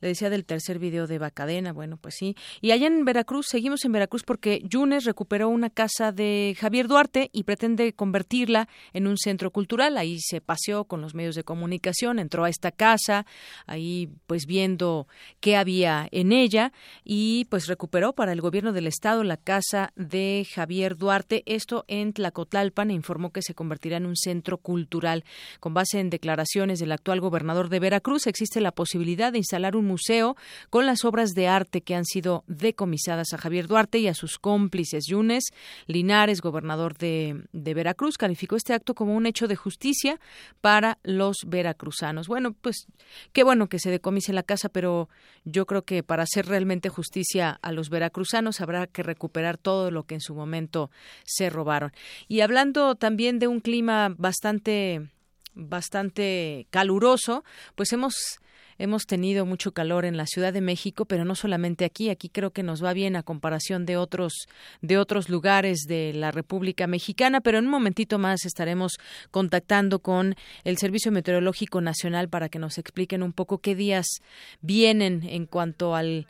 Le decía del tercer video de Bacadena, bueno, pues sí. Y allá en Veracruz, seguimos en Veracruz porque Yunes recuperó una casa de Javier Duarte y pretende convertirla en un centro cultural. Ahí se paseó con los medios de comunicación, entró a esta casa, ahí pues viendo qué había en ella y pues recuperó para el gobierno del estado la casa de Javier Duarte. Esto en Tlacotlalpan informó que se convertirá en un centro cultural con base en declaraciones del actual gobernador de Veracruz Cruz existe la posibilidad de instalar un museo con las obras de arte que han sido decomisadas a Javier Duarte y a sus cómplices. Yunes Linares, gobernador de, Veracruz, calificó este acto como un hecho de justicia para los veracruzanos. Bueno, pues qué bueno que se decomise la casa, pero yo creo que para hacer realmente justicia a los veracruzanos habrá que recuperar todo lo que en su momento se robaron. Y hablando también de un clima bastante bastante caluroso, pues hemos hemos tenido mucho calor en la Ciudad de México, pero no solamente aquí, aquí creo que nos va bien a comparación de otros de otros lugares de la República Mexicana, pero en un momentito más estaremos contactando con el Servicio Meteorológico Nacional para que nos expliquen un poco qué días vienen en cuanto al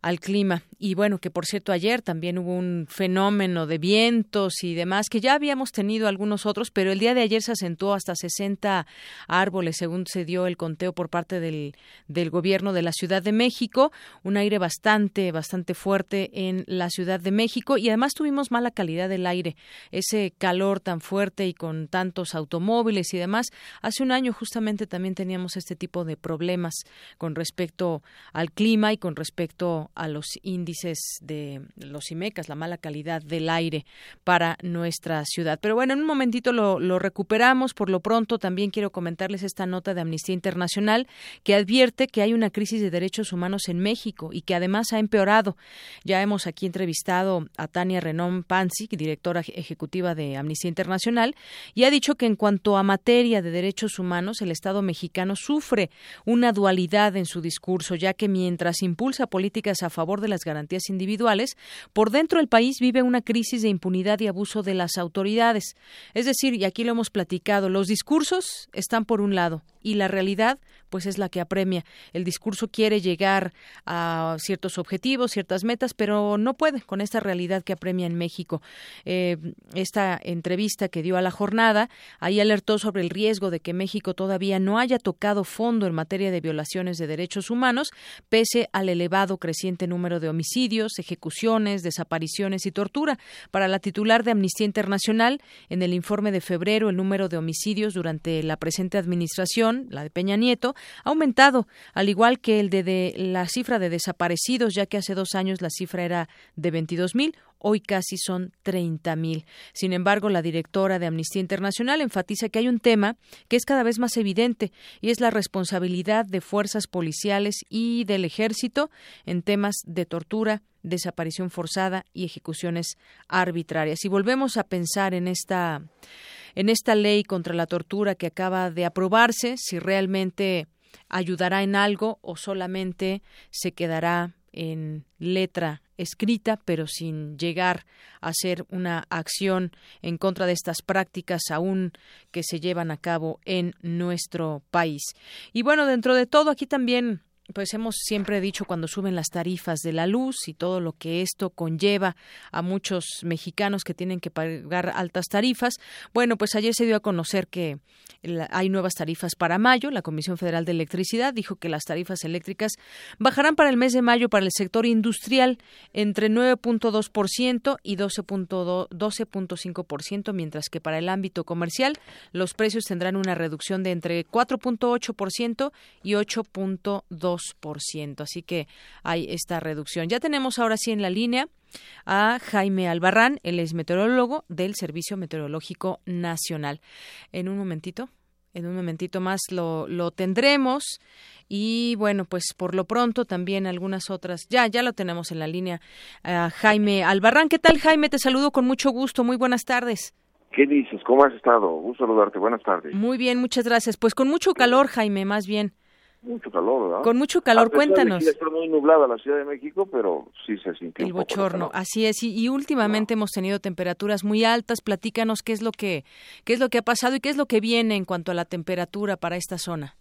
al clima. Y bueno, que por cierto ayer también hubo un fenómeno de vientos y demás que ya habíamos tenido algunos otros, pero el día de ayer se asentó hasta 60 árboles, según se dio el conteo por parte del, del gobierno de la Ciudad de México. Un aire bastante, bastante fuerte en la Ciudad de México y además tuvimos mala calidad del aire. Ese calor tan fuerte y con tantos automóviles y demás. Hace un año justamente también teníamos este tipo de problemas con respecto al clima y con respecto a los índices de los IMECAS, la mala calidad del aire para nuestra ciudad. Pero bueno, en un momentito lo, recuperamos. Por lo pronto, también quiero comentarles esta nota de Amnistía Internacional que advierte que hay una crisis de derechos humanos en México y que además ha empeorado. Ya hemos aquí entrevistado a Tania Renom Panzi, directora ejecutiva de Amnistía Internacional, y ha dicho que en cuanto a materia de derechos humanos, el Estado mexicano sufre una dualidad en su discurso, ya que mientras impulsa políticas a favor de las garantías individuales, por dentro del país vive una crisis de impunidad y abuso de las autoridades. Es decir, y aquí lo hemos platicado, los discursos están por un lado y la realidad pues es la que apremia. El discurso quiere llegar a ciertos objetivos, ciertas metas, pero no puede con esta realidad que apremia en México. Eh, esta entrevista que dio a la jornada, ahí alertó sobre el riesgo de que México todavía no haya tocado fondo en materia de violaciones de derechos humanos, pese al elevado creciente número de homicidios, ejecuciones, desapariciones y tortura. Para la titular de Amnistía Internacional, en el informe de febrero, el número de homicidios durante la presente administración, la de Peña Nieto, ha aumentado, al igual que el de, la cifra de desaparecidos, ya que hace dos años la cifra era de 22 mil, hoy casi son 30 mil. Sin embargo, la directora de Amnistía Internacional enfatiza que hay un tema que es cada vez más evidente y es la responsabilidad de fuerzas policiales y del ejército en temas de tortura, desaparición forzada y ejecuciones arbitrarias. Si volvemos a pensar en esta en esta ley contra la tortura que acaba de aprobarse, si realmente ayudará en algo o solamente se quedará en letra escrita, pero sin llegar a ser una acción en contra de estas prácticas aún que se llevan a cabo en nuestro país. Y bueno, dentro de todo, aquí también pues hemos siempre dicho cuando suben las tarifas de la luz y todo lo que esto conlleva a muchos mexicanos que tienen que pagar altas tarifas. Bueno, pues ayer se dio a conocer que hay nuevas tarifas para mayo. La Comisión Federal de Electricidad dijo que las tarifas eléctricas bajarán para el mes de mayo para el sector industrial entre 9.2% y 12.5%, mientras que para el ámbito comercial los precios tendrán una reducción de entre 4.8% y 8.2%. Así que hay esta reducción. Ya tenemos ahora sí en la línea a Jaime Albarrán, él es meteorólogo del Servicio Meteorológico Nacional. En un momentito, en un momentito más lo, lo tendremos. Y bueno, pues por lo pronto también algunas otras. Ya, ya lo tenemos en la línea. a Jaime Albarrán, ¿qué tal Jaime? Te saludo con mucho gusto. Muy buenas tardes. ¿Qué dices? ¿Cómo has estado? Gusto saludarte. Buenas tardes. Muy bien, muchas gracias. Pues con mucho calor, Jaime, más bien. Mucho calor, ¿verdad? Con mucho calor, cuéntanos. está muy nublada la Ciudad de México, pero sí se sintió. El bochorno, así es. Y, últimamente hemos tenido temperaturas muy altas. Platícanos qué es lo que qué es lo que ha pasado y qué es lo que viene en cuanto a la temperatura para esta zona.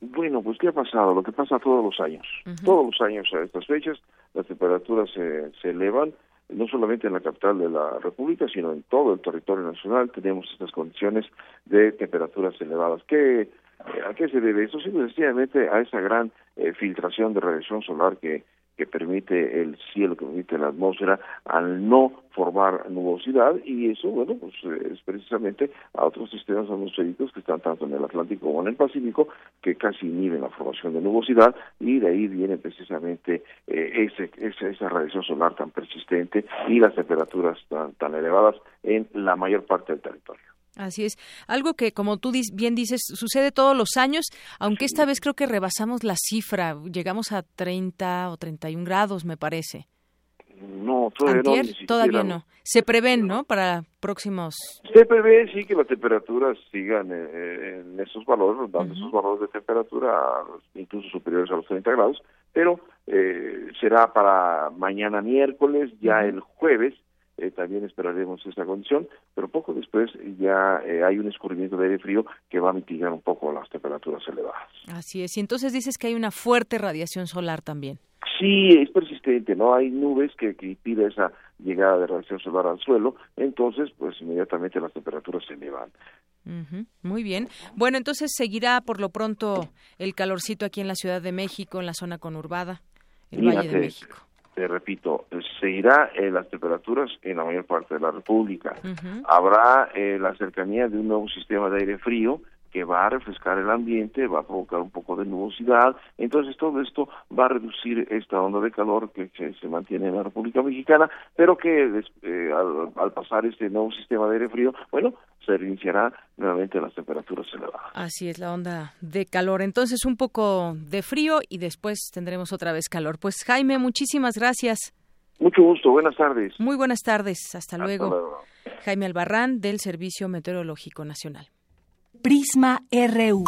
Bueno, pues qué ha pasado, lo que pasa todos los años. Todos los años a estas fechas las temperaturas se, se elevan no solamente en la capital de la República, sino en todo el territorio nacional tenemos estas condiciones de temperaturas elevadas. ¿Qué ¿A qué se debe? Esto simple sencillamente a esa gran eh, filtración de radiación solar que, que permite el cielo, que permite la atmósfera, al no formar nubosidad, y eso, bueno, pues es precisamente a otros sistemas atmosféricos que están tanto en el Atlántico como en el Pacífico, que casi inhiben la formación de nubosidad, y de ahí viene precisamente eh, ese, esa radiación solar tan persistente y las temperaturas tan, tan elevadas en la mayor parte del territorio. Así es. Algo que, como tú bien dices, sucede todos los años, aunque esta vez creo que rebasamos la cifra. Llegamos a 30 o 31 grados, me parece. No, todavía no. Todavía no. Se prevén, ¿no? Para próximos. Se prevé, sí, que las temperaturas sigan eh, en esos valores, dando esos valores de temperatura incluso superiores a los 30 grados, pero eh, será para mañana miércoles, ya el jueves eh, también esperaremos esa condición, pero poco después ya eh, hay un escurrimiento de aire frío que va a mitigar un poco las temperaturas elevadas. Así es, y entonces dices que hay una fuerte radiación solar también. Sí, es persistente, ¿no? Hay nubes que, que impide esa llegada de radiación solar al suelo, entonces pues inmediatamente las temperaturas se elevan. Muy bien. Bueno, entonces seguirá por lo pronto el calorcito aquí en la Ciudad de México, en la zona conurbada, el Valle de México te repito, seguirá eh, las temperaturas en la mayor parte de la República. Habrá eh, la cercanía de un nuevo sistema de aire frío que va a refrescar el ambiente, va a provocar un poco de nubosidad, entonces todo esto va a reducir esta onda de calor que, se mantiene en la República Mexicana, pero que eh, al, pasar este nuevo sistema de aire frío, bueno, se reiniciará nuevamente las temperaturas elevadas. Así es la onda de calor. Entonces un poco de frío y después tendremos otra vez calor. Pues Jaime, muchísimas gracias. Mucho gusto, buenas tardes. Muy buenas tardes, hasta, luego. Jaime Albarrán del Servicio Meteorológico Nacional. Prisma RU.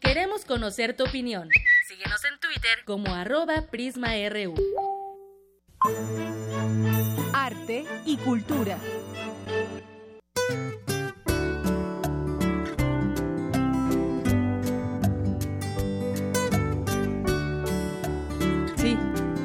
Queremos conocer tu opinión. Síguenos en Twitter como arroba PrismaRU. Arte y cultura. Sí.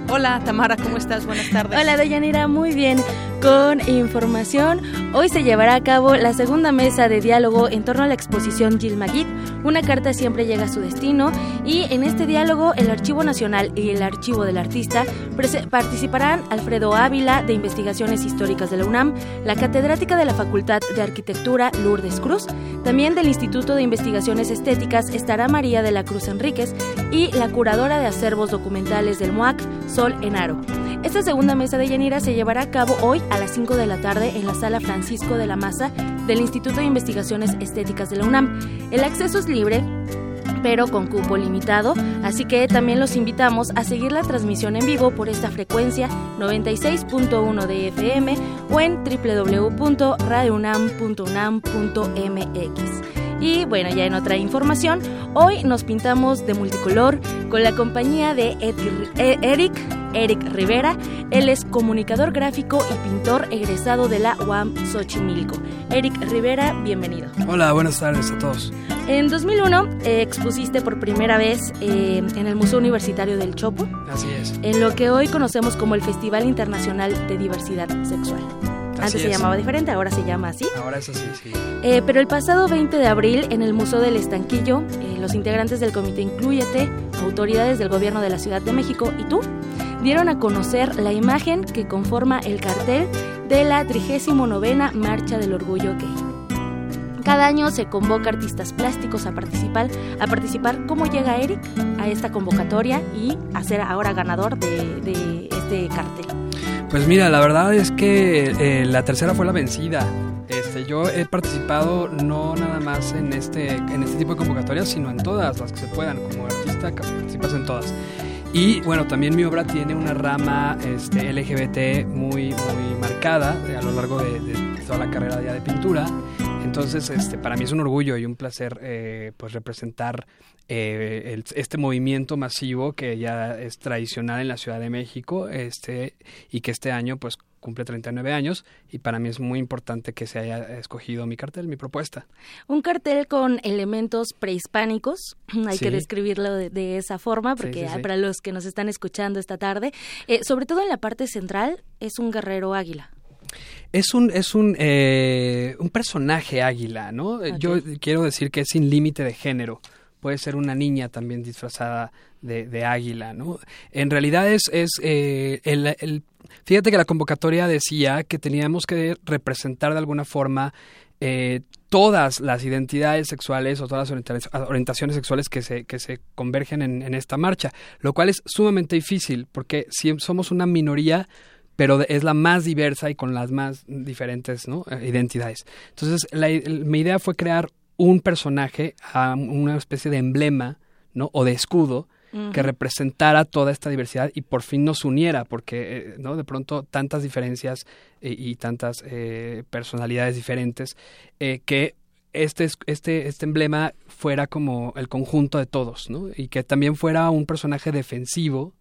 Hola Tamara, ¿cómo estás? Buenas tardes. Hola Deyanira, muy bien con información. Hoy se llevará a cabo la segunda mesa de diálogo en torno a la exposición Gil Magid, Una carta siempre llega a su destino. Y en este diálogo, el Archivo Nacional y el Archivo del Artista participarán Alfredo Ávila, de Investigaciones Históricas de la UNAM, la catedrática de la Facultad de Arquitectura Lourdes Cruz, también del Instituto de Investigaciones Estéticas estará María de la Cruz Enríquez y la curadora de acervos documentales del MOAC, Sol Enaro. Esta segunda mesa de Yanira se llevará a cabo hoy a las 5 de la tarde en la sala Francisco de la Maza del Instituto de Investigaciones Estéticas de la UNAM. El acceso es libre pero con cupo limitado, así que también los invitamos a seguir la transmisión en vivo por esta frecuencia 96.1 de FM o en www.radiounam.unam.mx. Y bueno, ya en otra información, hoy nos pintamos de multicolor con la compañía de e-, Eric, Eric Rivera. Él es comunicador gráfico y pintor egresado de la UAM Xochimilco. Eric Rivera, bienvenido. Hola, buenas tardes a todos. En 2001 eh, expusiste por primera vez eh, en el Museo Universitario del Chopo. Así es. En lo que hoy conocemos como el Festival Internacional de Diversidad Sexual. Antes se llamaba diferente, ahora se llama así. Ahora es así, sí. Eh, pero el pasado 20 de abril, en el Museo del Estanquillo, eh, los integrantes del comité Incluyete, autoridades del gobierno de la Ciudad de México y tú, dieron a conocer la imagen que conforma el cartel de la 39 Marcha del Orgullo Gay. Cada año se convoca artistas plásticos a participar, a participar. ¿Cómo llega Eric a esta convocatoria y a ser ahora ganador de, de este cartel? Pues mira, la verdad es que eh, la tercera fue la vencida. Este, yo he participado no nada más en este, en este tipo de convocatorias, sino en todas las que se puedan. Como artista participas en todas. Y bueno, también mi obra tiene una rama este, LGBT muy, muy marcada eh, a lo largo de, toda la carrera de pintura. Entonces, este, para mí es un orgullo y un placer eh, pues representar eh, este movimiento masivo que ya es tradicional en la Ciudad de México este, y que este año pues cumple 39 años y para mí es muy importante que se haya escogido mi cartel, mi propuesta. Un cartel con elementos prehispánicos, hay que describirlo de, esa forma porque para los que nos están escuchando esta tarde, eh, sobre todo en la parte central, es un guerrero águila. Es un, es un, eh, un personaje águila, ¿no? Yo quiero decir que es sin límite de género puede ser una niña también disfrazada de, águila, ¿no? En realidad es, es eh, el, fíjate que la convocatoria decía que teníamos que representar de alguna forma eh, todas las identidades sexuales o todas las orientaciones sexuales que se, que se convergen en, en esta marcha, lo cual es sumamente difícil porque si somos una minoría, pero es la más diversa y con las más diferentes ¿no? Eh, identidades. Entonces, mi idea fue crear un personaje, a una especie de emblema, ¿no? O de escudo que representara toda esta diversidad y por fin nos uniera, porque eh, no de pronto tantas diferencias eh, y tantas eh, personalidades diferentes que este, este, este emblema fuera como el conjunto de todos, ¿no? Y que también fuera un personaje defensivo,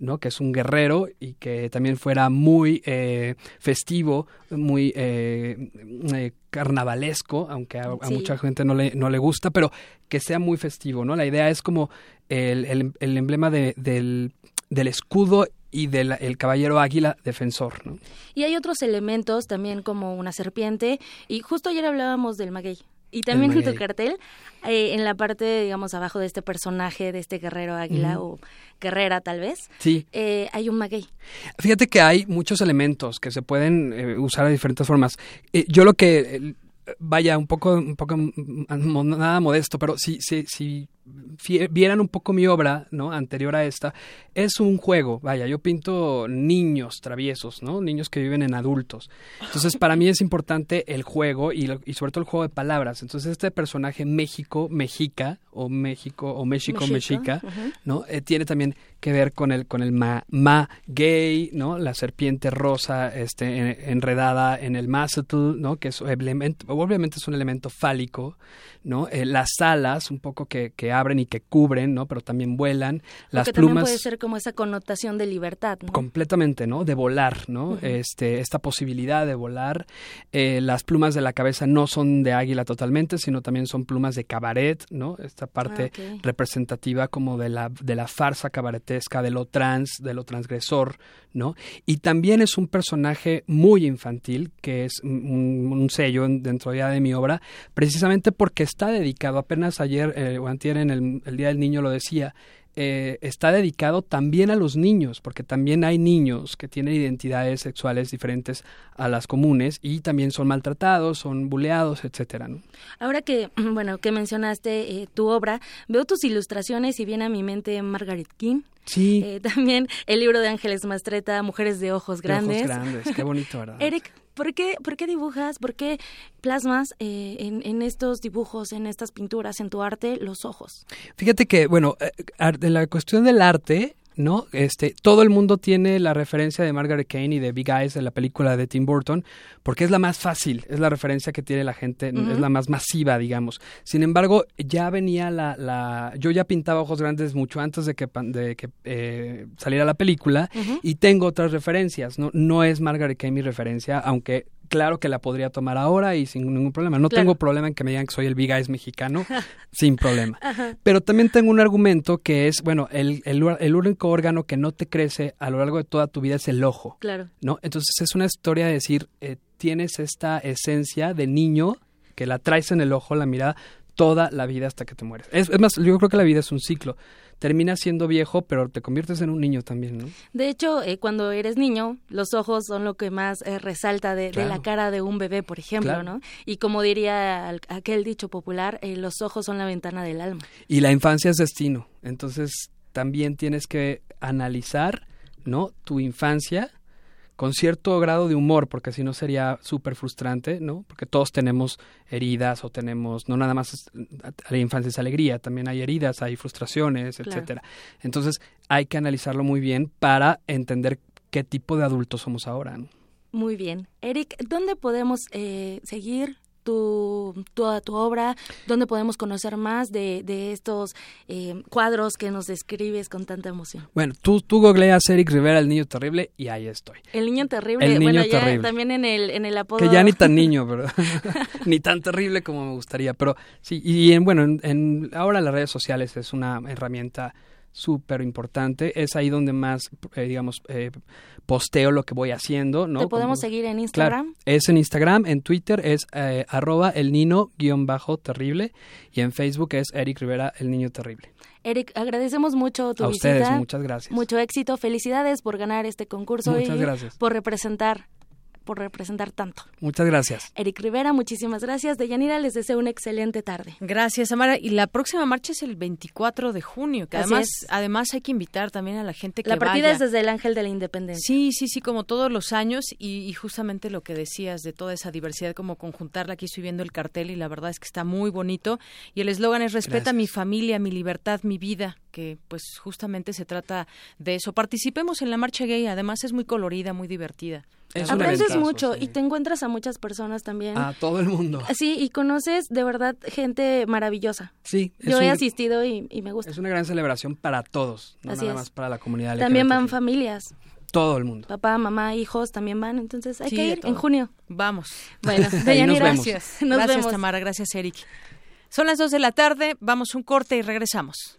¿no? que es un guerrero y que también fuera muy eh, festivo, muy eh, eh, carnavalesco, aunque a, mucha gente no le, no le gusta, pero que sea muy festivo. ¿no? La idea es como el, el, emblema de, del, del escudo y del el caballero águila defensor. ¿no? Y hay otros elementos también como una serpiente, y justo ayer hablábamos del maguey. Y también en tu cartel, eh, en la parte, digamos, abajo de este personaje, de este guerrero águila o guerrera tal vez, sí. Eh, hay un maguey. Fíjate que hay muchos elementos que se pueden eh, usar de diferentes formas. yo lo que vaya un poco un poco nada modesto pero si si si vieran un poco mi obra, ¿no? Anterior a esta, es un juego. Vaya, yo pinto niños traviesos, ¿no? Niños que viven en adultos. Entonces, para mí es importante el juego y, sobre todo el juego de palabras. Entonces, este personaje México, Mexica, o México, o México, Mexica, ¿no? Eh, tiene también que ver con el, con el ma, ma, gay, ¿no? La serpiente rosa, este, enredada en el mazatl, ¿no? Que es obviamente es un elemento fálico, ¿no? Eh, las alas, un poco que, que abren y que cubren, ¿no? Pero también vuelan. Las Porque plumas. También puede ser como esa connotación de libertad, ¿no? Completamente, ¿no? De volar, ¿no? Este, esta posibilidad de volar. Eh, las plumas de la cabeza no son de águila totalmente, sino también son plumas de cabaret, ¿no? Esta parte ah, representativa como de la, de la farsa cabaretesca, de lo trans, de lo transgresor, ¿no? Y también es un personaje muy infantil, que es un, sello dentro ya de mi obra, precisamente porque está dedicado, apenas ayer eh, o antier en el, Día del Niño lo decía, eh, está dedicado también a los niños, porque también hay niños que tienen identidades sexuales diferentes a las comunes y también son maltratados, son buleados, etcétera. Ahora que, bueno, que mencionaste eh, tu obra, veo tus ilustraciones y viene a mi mente Margaret King. Sí. Eh, también el libro de Ángeles Mastreta, Mujeres de Ojos Grandes. De ojos grandes, qué bonito, ¿verdad? Eric, ¿por qué, ¿por qué dibujas, por qué plasmas eh, en, en, estos dibujos, en estas pinturas, en tu arte, los ojos? Fíjate que, bueno, en la cuestión del arte, ¿no? Este, todo el mundo tiene la referencia de Margaret Kane y de Big Eyes de la película de Tim Burton, porque es la más fácil, es la referencia que tiene la gente, es la más masiva, digamos. Sin embargo, ya venía la, la yo ya pintaba ojos grandes mucho antes de que, de que eh, saliera la película y tengo otras referencias, ¿no? No es Margaret Kane mi referencia, aunque claro que la podría tomar ahora y sin ningún problema. No tengo problema en que me digan que soy el Big Eyes mexicano, sin problema. Pero también tengo un argumento que es, bueno, el, el, único órgano que no te crece a lo largo de toda tu vida es el ojo. Claro. ¿No? Entonces es una historia de decir, eh, tienes esta esencia de niño que la traes en el ojo, la mirada, toda la vida hasta que te mueres. Es, es más, yo creo que la vida es un ciclo terminas siendo viejo, pero te conviertes en un niño también, ¿no? De hecho, eh, cuando eres niño, los ojos son lo que más eh, resalta de, la cara de un bebé, por ejemplo, ¿no? Y como diría aquel dicho popular, eh, los ojos son la ventana del alma. Y la infancia es destino, entonces también tienes que analizar, ¿no? Tu infancia con cierto grado de humor, porque si no sería súper frustrante, ¿no? Porque todos tenemos heridas o tenemos, no nada más la infancia es alegría, también hay heridas, hay frustraciones, etcétera. Entonces hay que analizarlo muy bien para entender qué tipo de adultos somos ahora. Muy bien. Eric, ¿dónde podemos eh, seguir tu, tu, tu, obra, dónde podemos conocer más de, de estos eh, cuadros que nos describes con tanta emoción. Bueno, tú, tú googleas Eric Rivera, el niño terrible, y ahí estoy. El niño terrible, el niño bueno, ya también en el, en el apodo. Que ya ni tan niño, pero ni tan terrible como me gustaría, pero sí, y en, bueno, en, ahora las redes sociales es una herramienta súper importante. Es ahí donde más, eh, digamos, eh, posteo lo que voy haciendo, ¿no? ¿Te podemos seguir en Instagram? es en Instagram, en Twitter es eh, arroba el nino guion bajo terrible y en Facebook es Eric Rivera, el niño terrible. Eric, agradecemos mucho tu a visita. ustedes, muchas gracias. Mucho éxito, felicidades por ganar este concurso muchas y gracias. por representar por representar tanto. Muchas gracias. Eric Rivera, muchísimas gracias. Deyanira, les deseo una excelente tarde. Gracias, Amara. Y la próxima marcha es el 24 de junio, que además, además hay que invitar también a la gente que La partida es desde el Ángel de la Independencia. Sí, sí, sí, como todos los años. Y, justamente lo que decías de toda esa diversidad, como conjuntarla. Aquí estoy viendo el cartel y la verdad es que está muy bonito. Y el eslogan es respeta mi familia, mi libertad, mi vida que pues justamente se trata de eso. Participemos en la marcha gay, además es muy colorida, muy divertida. Aprendes mucho y te encuentras a muchas personas también. A todo el mundo. Sí, y conoces de verdad gente maravillosa. Sí. Yo he asistido y, me gusta. Es una gran celebración para todos, no nada más para la comunidad. También van familias. Todo el mundo. Papá, mamá, hijos también van, entonces hay que ir en junio. Vamos. Bueno, gracias. gracias, Tamara. Gracias, Eric. Son las dos de la tarde, vamos un corte y regresamos.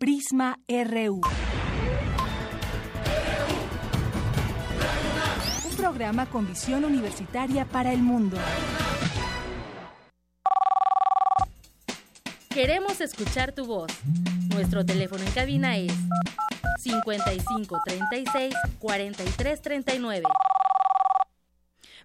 Prisma RU. Un programa con visión universitaria para el mundo. Queremos escuchar tu voz. Nuestro teléfono en cabina es 55 36 43 39.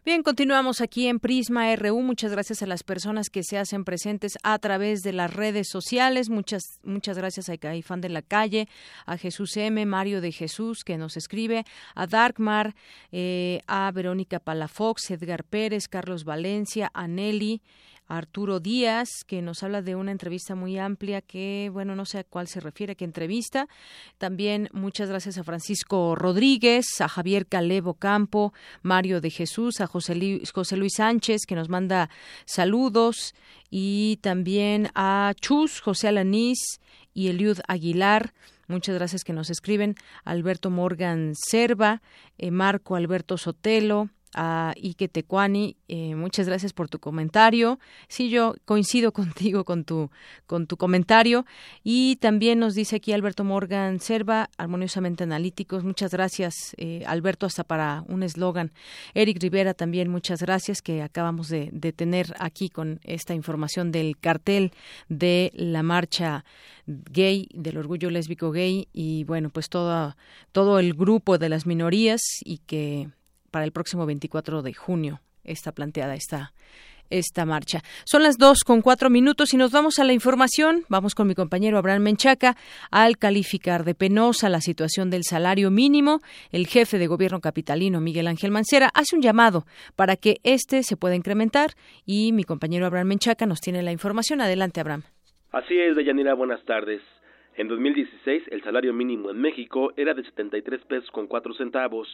Bien, continuamos aquí en Prisma RU. Muchas gracias a las personas que se hacen presentes a través de las redes sociales. Muchas, muchas gracias a Caifán de la Calle, a Jesús M, Mario de Jesús, que nos escribe, a Darkmar, eh, a Verónica Palafox, Edgar Pérez, Carlos Valencia, a Nelly. Arturo Díaz, que nos habla de una entrevista muy amplia que, bueno, no sé a cuál se refiere, qué entrevista. También muchas gracias a Francisco Rodríguez, a Javier Calebo Campo, Mario de Jesús, a José Luis, José Luis Sánchez, que nos manda saludos, y también a Chus, José Alanís y Eliud Aguilar. Muchas gracias que nos escriben. Alberto Morgan Serva, eh, Marco Alberto Sotelo, a Ike Tecuani, eh, muchas gracias por tu comentario. Sí, yo coincido contigo con tu, con tu comentario. Y también nos dice aquí Alberto Morgan Serva, armoniosamente analíticos. Muchas gracias, eh, Alberto, hasta para un eslogan. Eric Rivera también, muchas gracias, que acabamos de, de tener aquí con esta información del cartel de la marcha gay, del orgullo lésbico gay y bueno, pues todo, todo el grupo de las minorías y que para el próximo 24 de junio está planteada esta esta marcha. Son las dos con cuatro minutos y nos vamos a la información. Vamos con mi compañero Abraham Menchaca. Al calificar de penosa la situación del salario mínimo, el jefe de gobierno capitalino, Miguel Ángel Mancera, hace un llamado para que este se pueda incrementar y mi compañero Abraham Menchaca nos tiene la información. Adelante, Abraham. Así es, Deyanira, buenas tardes. En 2016, el salario mínimo en México era de 73 pesos con 4 centavos.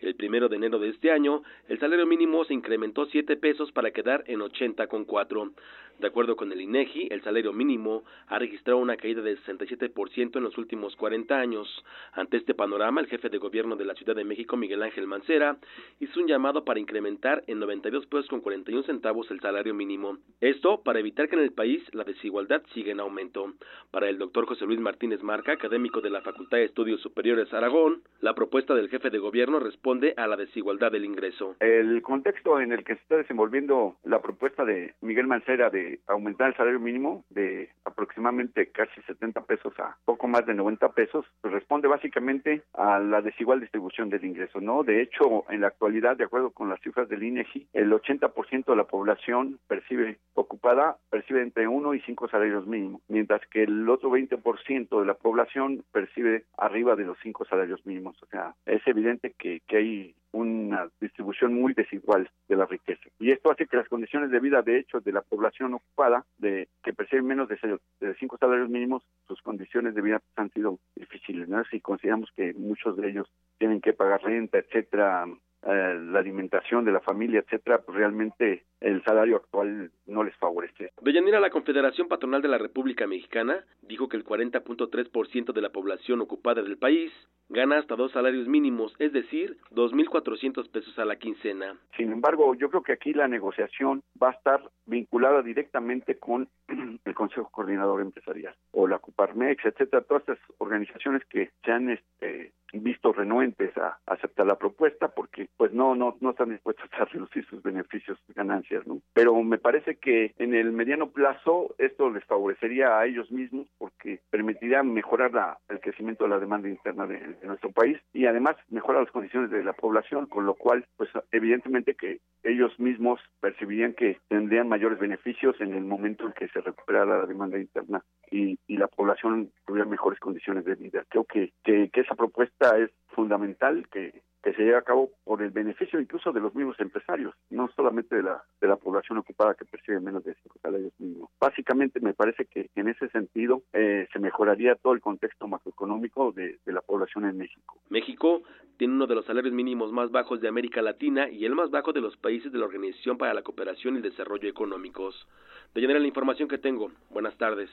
El primero de enero de este año, el salario mínimo se incrementó 7 pesos para quedar en 80 con 4. De acuerdo con el INEGI, el salario mínimo ha registrado una caída de 67% en los últimos 40 años. Ante este panorama, el jefe de gobierno de la Ciudad de México, Miguel Ángel Mancera, hizo un llamado para incrementar en 92 pesos con 41 centavos el salario mínimo. Esto para evitar que en el país la desigualdad siga en aumento. Para el doctor José Luis Martínez Marca, académico de la Facultad de Estudios Superiores Aragón, la propuesta del jefe de gobierno responde responde a la desigualdad del ingreso. El contexto en el que se está desenvolviendo la propuesta de Miguel Mancera de aumentar el salario mínimo de aproximadamente casi 70 pesos a poco más de 90 pesos, pues responde básicamente a la desigual distribución del ingreso, ¿no? De hecho, en la actualidad, de acuerdo con las cifras del INEGI, el 80% de la población percibe ocupada percibe entre uno y cinco salarios mínimos, mientras que el otro 20% de la población percibe arriba de los cinco salarios mínimos. O sea, es evidente que hay una distribución muy desigual de la riqueza. Y esto hace que las condiciones de vida, de hecho, de la población ocupada, de que percibe menos de, de cinco salarios mínimos, sus condiciones de vida han sido difíciles. ¿no? Si consideramos que muchos de ellos tienen que pagar renta, etcétera, eh, la alimentación de la familia, etcétera, pues realmente el salario actual no les favorece. Deyanira, la Confederación Patronal de la República Mexicana dijo que el 40.3% de la población ocupada del país gana hasta dos salarios mínimos, es decir, 2.400 pesos a la quincena. Sin embargo, yo creo que aquí la negociación va a estar vinculada directamente con el Consejo Coordinador Empresarial o la Cuparmex, etcétera, todas estas organizaciones que se han este, visto renuentes a aceptar la propuesta porque pues no no no están dispuestos a reducir sus beneficios ganancias no pero me parece que en el mediano plazo esto les favorecería a ellos mismos porque permitiría mejorar la, el crecimiento de la demanda interna de, nuestro país y además mejorar las condiciones de la población con lo cual pues evidentemente que ellos mismos percibirían que tendrían mayores beneficios en el momento en que se recuperara la demanda interna y, y la población tuviera mejores condiciones de vida. Creo que, que, que esa propuesta es fundamental que, que se lleve a cabo por el beneficio incluso de los mismos empresarios, no solamente de la, de la población ocupada que percibe menos de cinco salarios mínimos. Básicamente me parece que en ese sentido eh, se mejoraría todo el contexto macroeconómico de, de la población en México. México tiene uno de los salarios mínimos más bajos de América Latina y el más bajo de los países de la Organización para la Cooperación y el Desarrollo Económicos. De general la información que tengo. Buenas tardes.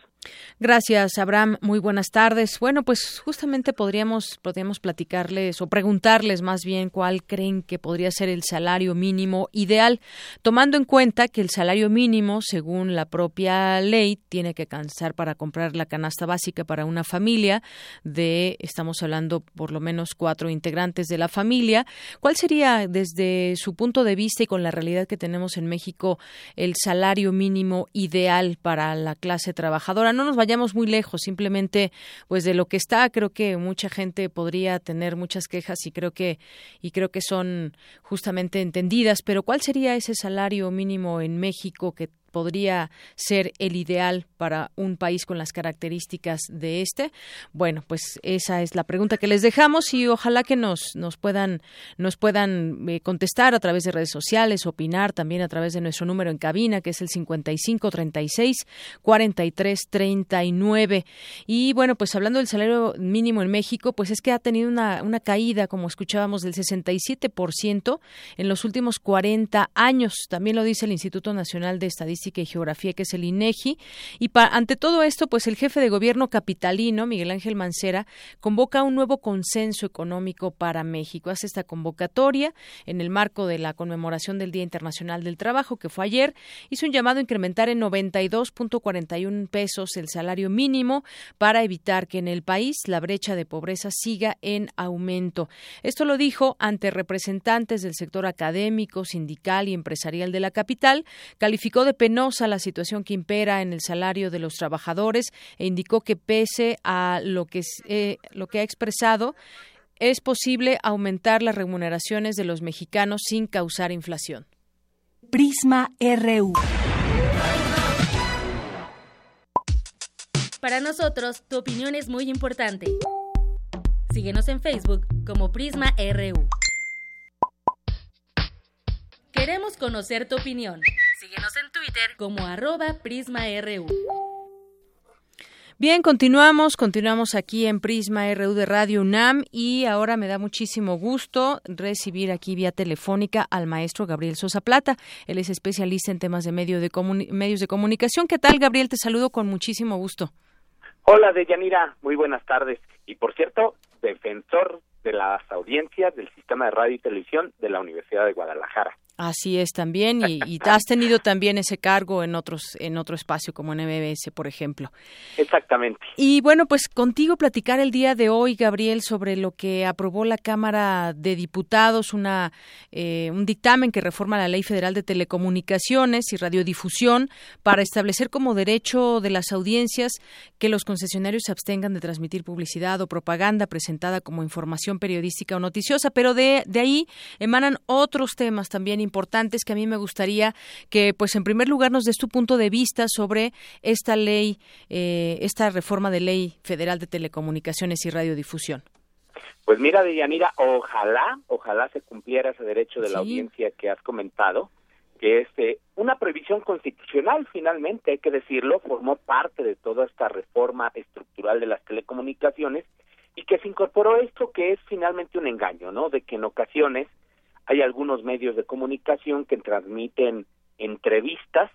Gracias, Abraham. Muy buenas tardes. Bueno, pues justamente podríamos, podríamos platicarles o preguntarles más bien cuál creen que podría ser el salario mínimo ideal, tomando en cuenta que el salario mínimo, según la propia ley, tiene que alcanzar para comprar la canasta básica para una familia de, estamos hablando por lo menos cuatro integrantes de la familia. ¿Cuál sería, desde su punto de vista y con la realidad que tenemos en México, el salario mínimo ideal para la clase trabajadora. No nos vayamos muy lejos, simplemente pues de lo que está, creo que mucha gente podría tener muchas quejas y creo que y creo que son justamente entendidas, pero ¿cuál sería ese salario mínimo en México que podría ser el ideal para un país con las características de este? Bueno, pues esa es la pregunta que les dejamos y ojalá que nos, nos puedan, nos puedan eh, contestar a través de redes sociales, opinar también a través de nuestro número en cabina, que es el 5536 4339. Y bueno, pues hablando del salario mínimo en México, pues es que ha tenido una, una caída, como escuchábamos, del 67% en los últimos 40 años. También lo dice el Instituto Nacional de Estadística y Geografía, que es el INEGI. Y ante todo esto, pues el jefe de gobierno capitalino, Miguel Ángel Mancera, convoca un nuevo consenso económico para México. Hace esta convocatoria en el marco de la conmemoración del Día Internacional del Trabajo, que fue ayer. Hizo un llamado a incrementar en 92.41 pesos el salario mínimo para evitar que en el país la brecha de pobreza siga en aumento. Esto lo dijo ante representantes del sector académico, sindical y empresarial de la capital. Calificó de penosa la situación que impera en el salario de los trabajadores e indicó que pese a lo que, eh, lo que ha expresado, es posible aumentar las remuneraciones de los mexicanos sin causar inflación. Prisma RU. Para nosotros, tu opinión es muy importante. Síguenos en Facebook como Prisma RU. Queremos conocer tu opinión. Síguenos en Twitter como arroba PrismaRU. Bien, continuamos, continuamos aquí en Prisma RU de Radio UNAM y ahora me da muchísimo gusto recibir aquí vía telefónica al maestro Gabriel Sosa Plata. Él es especialista en temas de, medio de medios de comunicación. ¿Qué tal, Gabriel? Te saludo con muchísimo gusto. Hola, Deyanira. Muy buenas tardes. Y por cierto, defensor de las audiencias del sistema de radio y televisión de la Universidad de Guadalajara. Así es también y, y, has tenido también ese cargo en otros en otro espacio como en MBS, por ejemplo. Exactamente. Y bueno, pues contigo platicar el día de hoy, Gabriel, sobre lo que aprobó la Cámara de Diputados, una eh, un dictamen que reforma la Ley Federal de Telecomunicaciones y Radiodifusión para establecer como derecho de las audiencias que los concesionarios se abstengan de transmitir publicidad o propaganda presentada como información periodística o noticiosa, pero de, de ahí emanan otros temas también importantes importantes que a mí me gustaría que, pues, en primer lugar, nos des tu punto de vista sobre esta ley, eh, esta reforma de ley federal de telecomunicaciones y radiodifusión. Pues mira, Deyanira, ojalá, ojalá se cumpliera ese derecho de la audiencia que has comentado, que es eh, una prohibición constitucional, finalmente, hay que decirlo, formó parte de toda esta reforma estructural de las telecomunicaciones y que se incorporó esto que es finalmente un engaño, ¿no? De que en ocasiones hay algunos medios de comunicación que transmiten entrevistas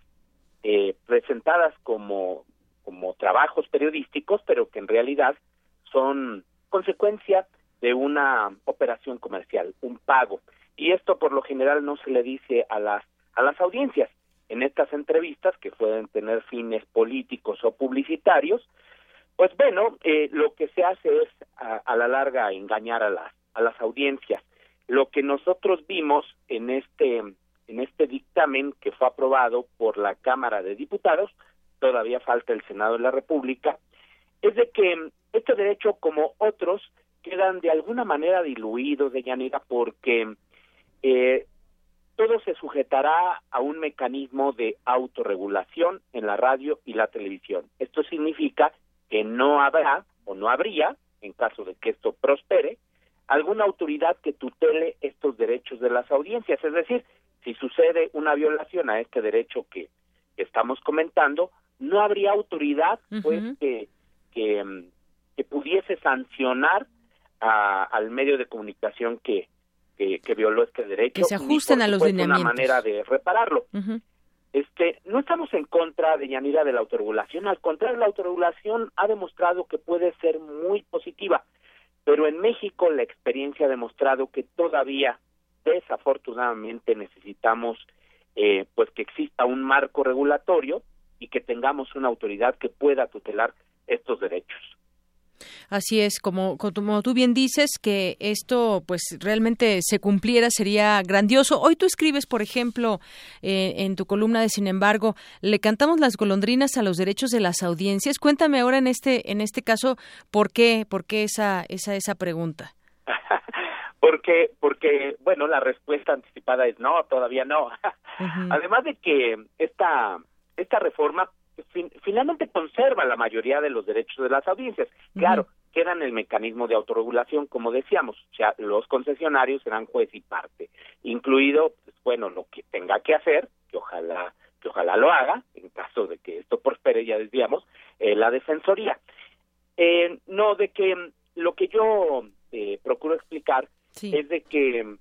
eh, presentadas como, como trabajos periodísticos, pero que en realidad son consecuencia de una operación comercial, un pago. Y esto por lo general no se le dice a las, a las audiencias. En estas entrevistas, que pueden tener fines políticos o publicitarios, pues bueno, eh, lo que se hace es a, a la larga engañar a las, a las audiencias. Lo que nosotros vimos en este en este dictamen que fue aprobado por la Cámara de Diputados, todavía falta el Senado de la República, es de que este derecho, como otros, quedan de alguna manera diluidos de Yanira porque eh, todo se sujetará a un mecanismo de autorregulación en la radio y la televisión. Esto significa que no habrá o no habría, en caso de que esto prospere, alguna autoridad que tutele estos derechos de las audiencias. Es decir, si sucede una violación a este derecho que, estamos comentando, no habría autoridad pues que, que, pudiese sancionar al medio de comunicación que, que, violó este derecho. Que se ajusten a los lineamientos. Una manera de repararlo. Este, no estamos en contra de Yanira de la autorregulación, al contrario, la autorregulación ha demostrado que puede ser muy positiva. Pero en México la experiencia ha demostrado que todavía, desafortunadamente, necesitamos eh, pues que exista un marco regulatorio y que tengamos una autoridad que pueda tutelar estos derechos. Así es, como, como tú bien dices, que esto pues realmente se cumpliera sería grandioso. Hoy tú escribes, por ejemplo, eh, en tu columna de Sin embargo, le cantamos las golondrinas a los derechos de las audiencias. Cuéntame ahora en este en este caso por qué por qué esa esa esa pregunta. porque porque bueno la respuesta anticipada es no todavía no. Además de que esta esta reforma finalmente conserva la mayoría de los derechos de las audiencias. Claro, queda en el mecanismo de autorregulación, como decíamos, o sea, los concesionarios serán juez y parte, incluido, pues, bueno, lo que tenga que hacer, que ojalá que ojalá lo haga, en caso de que esto prospere, ya decíamos, eh, la defensoría. Eh, no, de que mm, lo que yo eh, procuro explicar es de que mm,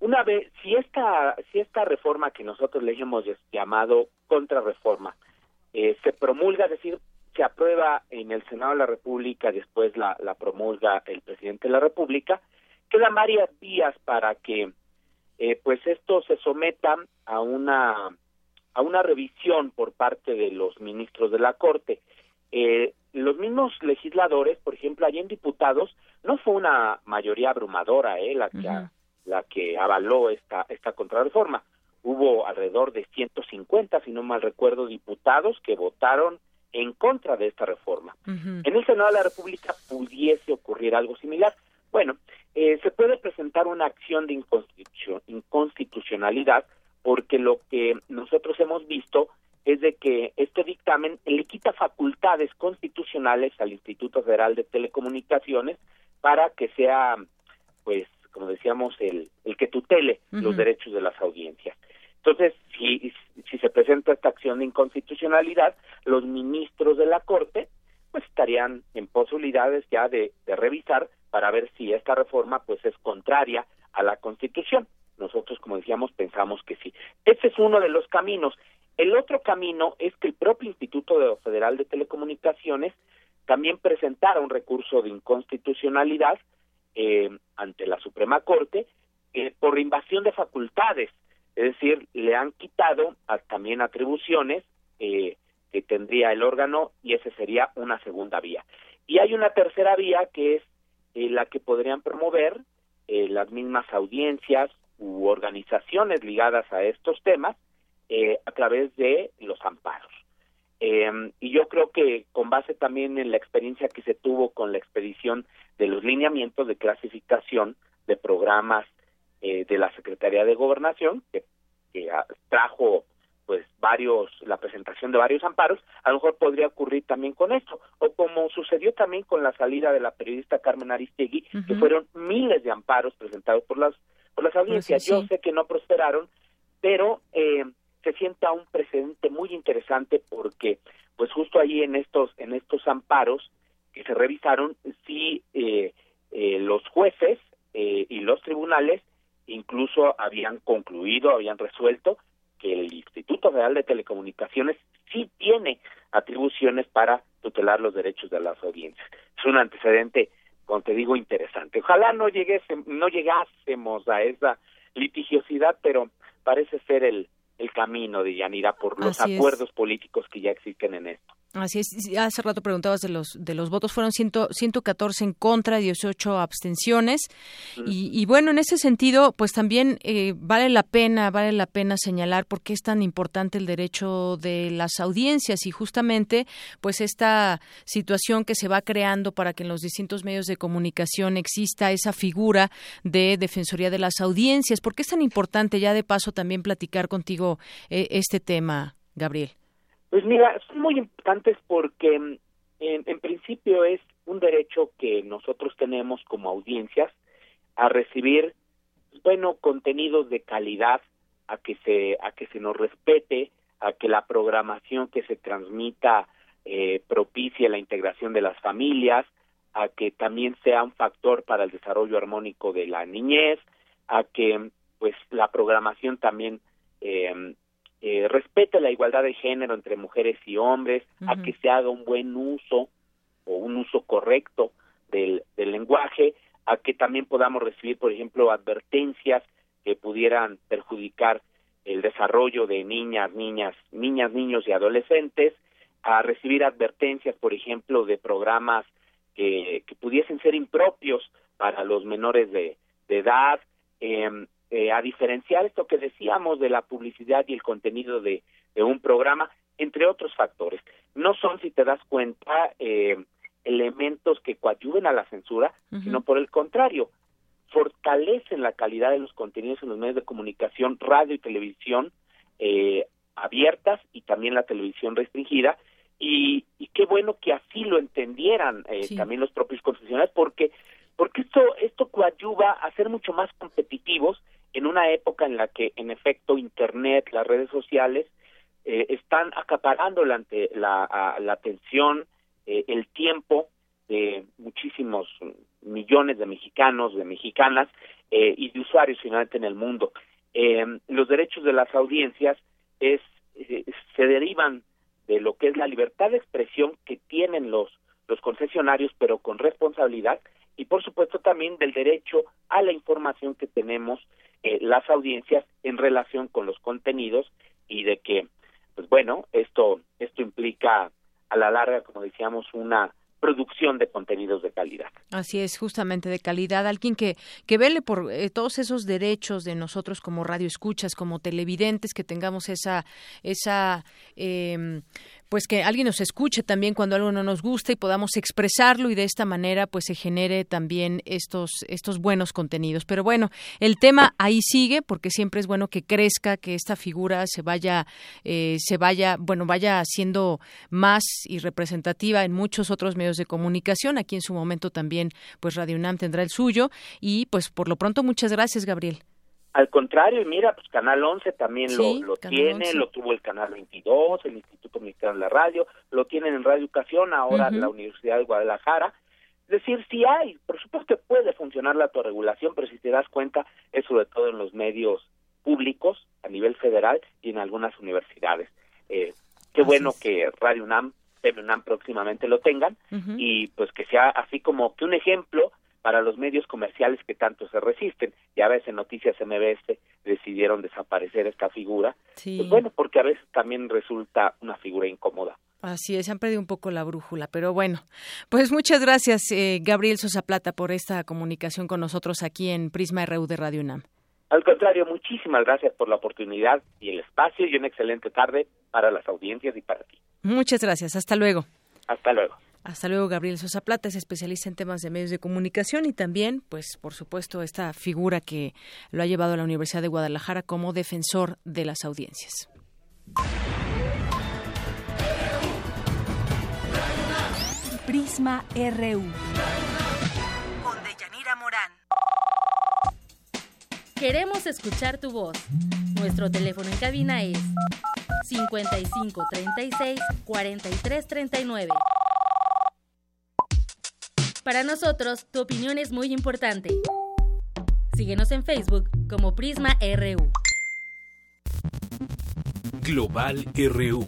una vez, si esta, si esta reforma que nosotros le hemos llamado contrarreforma, eh, se promulga, es decir, se aprueba en el Senado de la República, después la, la promulga el presidente de la República, quedan varias días para que eh, pues esto se someta a una a una revisión por parte de los ministros de la Corte. Eh, los mismos legisladores, por ejemplo, allí en diputados, no fue una mayoría abrumadora eh, la, que, la que avaló esta, esta contrarreforma hubo alrededor de 150, si no mal recuerdo, diputados que votaron en contra de esta reforma. En el Senado de la República pudiese ocurrir algo similar. Bueno, eh, se puede presentar una acción de inconstitucionalidad porque lo que nosotros hemos visto es de que este dictamen le quita facultades constitucionales al Instituto Federal de Telecomunicaciones para que sea, pues, como decíamos, el, el que tutele los derechos de las audiencias. Entonces, si, si se presenta esta acción de inconstitucionalidad, los ministros de la Corte pues estarían en posibilidades ya de, revisar para ver si esta reforma pues es contraria a la Constitución. Nosotros, como decíamos, pensamos que sí. Ese es uno de los caminos. El otro camino es que el propio Instituto Federal de Telecomunicaciones también presentara un recurso de inconstitucionalidad eh, ante la Suprema Corte eh, por invasión de facultades Es decir, le han quitado también atribuciones eh, que tendría el órgano y esa sería una segunda vía. Y hay una tercera vía que es eh, la que podrían promover eh, las mismas audiencias u organizaciones ligadas a estos temas a través de los amparos. y yo creo que con base también en la experiencia que se tuvo con la expedición de los lineamientos de clasificación de programas de la Secretaría de Gobernación, que, que trajo pues varios la presentación de varios amparos a lo mejor podría ocurrir también con esto o como sucedió también con la salida de la periodista Carmen Aristegui que fueron miles de amparos presentados por las por las audiencias. Yo sé que no prosperaron pero eh, se sienta un precedente muy interesante porque pues justo ahí en estos en estos amparos que se revisaron sí eh, eh, los jueces y los tribunales incluso habían concluido habían resuelto que el Instituto Federal de Telecomunicaciones sí tiene atribuciones para tutelar los derechos de las audiencias. Es un antecedente, como te digo, interesante. Ojalá no no llegásemos a esa litigiosidad, pero parece ser el, el camino de Yanira por los acuerdos políticos que ya existen en esto. Así es, hace rato preguntabas de los de los votos, fueron ciento, 114 en contra, 18 abstenciones. Y, bueno, en ese sentido, pues también eh, vale la pena, vale la pena señalar por qué es tan importante el derecho de las audiencias y justamente pues esta situación que se va creando para que en los distintos medios de comunicación exista esa figura de Defensoría de las Audiencias. ¿Por qué es tan importante ya de paso también platicar contigo eh, este tema, Gabriel? Pues mira, son muy importantes porque mm, en, principio es un derecho que nosotros tenemos como audiencias a recibir, bueno, contenidos de calidad, a que se, a que se nos respete, a que la programación que se transmita eh, propicie la integración de las familias, a que también sea un factor para el desarrollo armónico de la niñez, a que pues la programación también eh, eh, respete la igualdad de género entre mujeres y hombres, a que se haga un buen uso o un uso correcto del, del lenguaje, a que también podamos recibir, por ejemplo, advertencias que pudieran perjudicar el desarrollo de niñas, niñas, niñas, niños y adolescentes, a recibir advertencias, por ejemplo, de programas que, que pudiesen ser impropios para los menores de, de edad, eh, eh, a diferenciar esto que decíamos de la publicidad y el contenido de, un programa, entre otros factores. No son, si te das cuenta, eh, elementos que coadyuven a la censura, sino por el contrario, fortalecen la calidad de los contenidos en los medios de comunicación, radio y televisión eh, abiertas y también la televisión restringida. Y, qué bueno que así lo entendieran también los propios concesionarios, porque porque esto esto coadyuva a ser mucho más competitivos en una época en la que, en efecto, Internet, las redes sociales, eh, están acaparando la, la, la atención, eh, el tiempo de muchísimos millones de mexicanos, de mexicanas eh, y de usuarios finalmente en el mundo. los derechos de las audiencias es, se derivan de lo que es la libertad de expresión que tienen los, los concesionarios, pero con responsabilidad, y por supuesto también del derecho a la información que tenemos eh, las audiencias en relación con los contenidos y de que pues bueno esto esto implica a la larga como decíamos una producción de contenidos de calidad. Así es, justamente de calidad. Alguien que, que vele por eh, todos esos derechos de nosotros como radio escuchas, como televidentes, que tengamos esa, esa eh, pues que alguien nos escuche también cuando algo no nos gusta y podamos expresarlo y de esta manera pues se genere también estos estos buenos contenidos. Pero bueno, el tema ahí sigue porque siempre es bueno que crezca, que esta figura se vaya eh, se vaya bueno vaya siendo más y representativa en muchos otros medios de comunicación. Aquí en su momento también pues Radio UNAM tendrá el suyo y pues por lo pronto muchas gracias Gabriel. Al contrario, mira, pues Canal 11 también lo, tiene, lo tuvo el Canal 22, el Instituto Mexicano de la Radio, lo tienen en Radio Educación, ahora la Universidad de Guadalajara. Es decir, sí hay, por supuesto que puede funcionar la autorregulación, pero si te das cuenta, es sobre todo en los medios públicos a nivel federal y en algunas universidades. Eh, qué bueno que Radio UNAM, TV UNAM próximamente lo tengan y pues que sea así como que un ejemplo para los medios comerciales que tanto se resisten. Ya ves, en Noticias MBS decidieron desaparecer esta figura. Pues bueno, porque a veces también resulta una figura incómoda. Así es, se han perdido un poco la brújula, pero bueno, pues muchas gracias eh, Gabriel Sosa Plata por esta comunicación con nosotros aquí en Prisma RU de Radio UNAM. Al contrario, muchísimas gracias por la oportunidad y el espacio y una excelente tarde para las audiencias y para ti. Muchas gracias, hasta luego. Hasta luego. Hasta luego, Gabriel Sosa Plata es especialista en temas de medios de comunicación y también, pues, por supuesto, esta figura que lo ha llevado a la Universidad de Guadalajara como defensor de las audiencias. Prisma RU. Con Deyanira Morán. Queremos escuchar tu voz. Nuestro teléfono en cabina es 55 36 43 39. Para nosotros, tu opinión es muy importante. Síguenos en Facebook como Prisma RU. Global RU.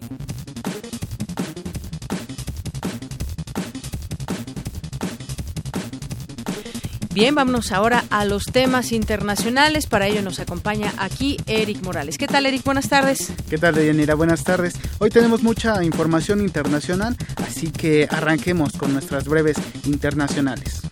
Bien, vámonos ahora a los temas internacionales. Para ello nos acompaña aquí Eric Morales. ¿Qué tal, Eric? Buenas tardes. ¿Qué tal, Deyanira? Buenas tardes. Hoy tenemos mucha información internacional, así que arranquemos con nuestras breves internacionales.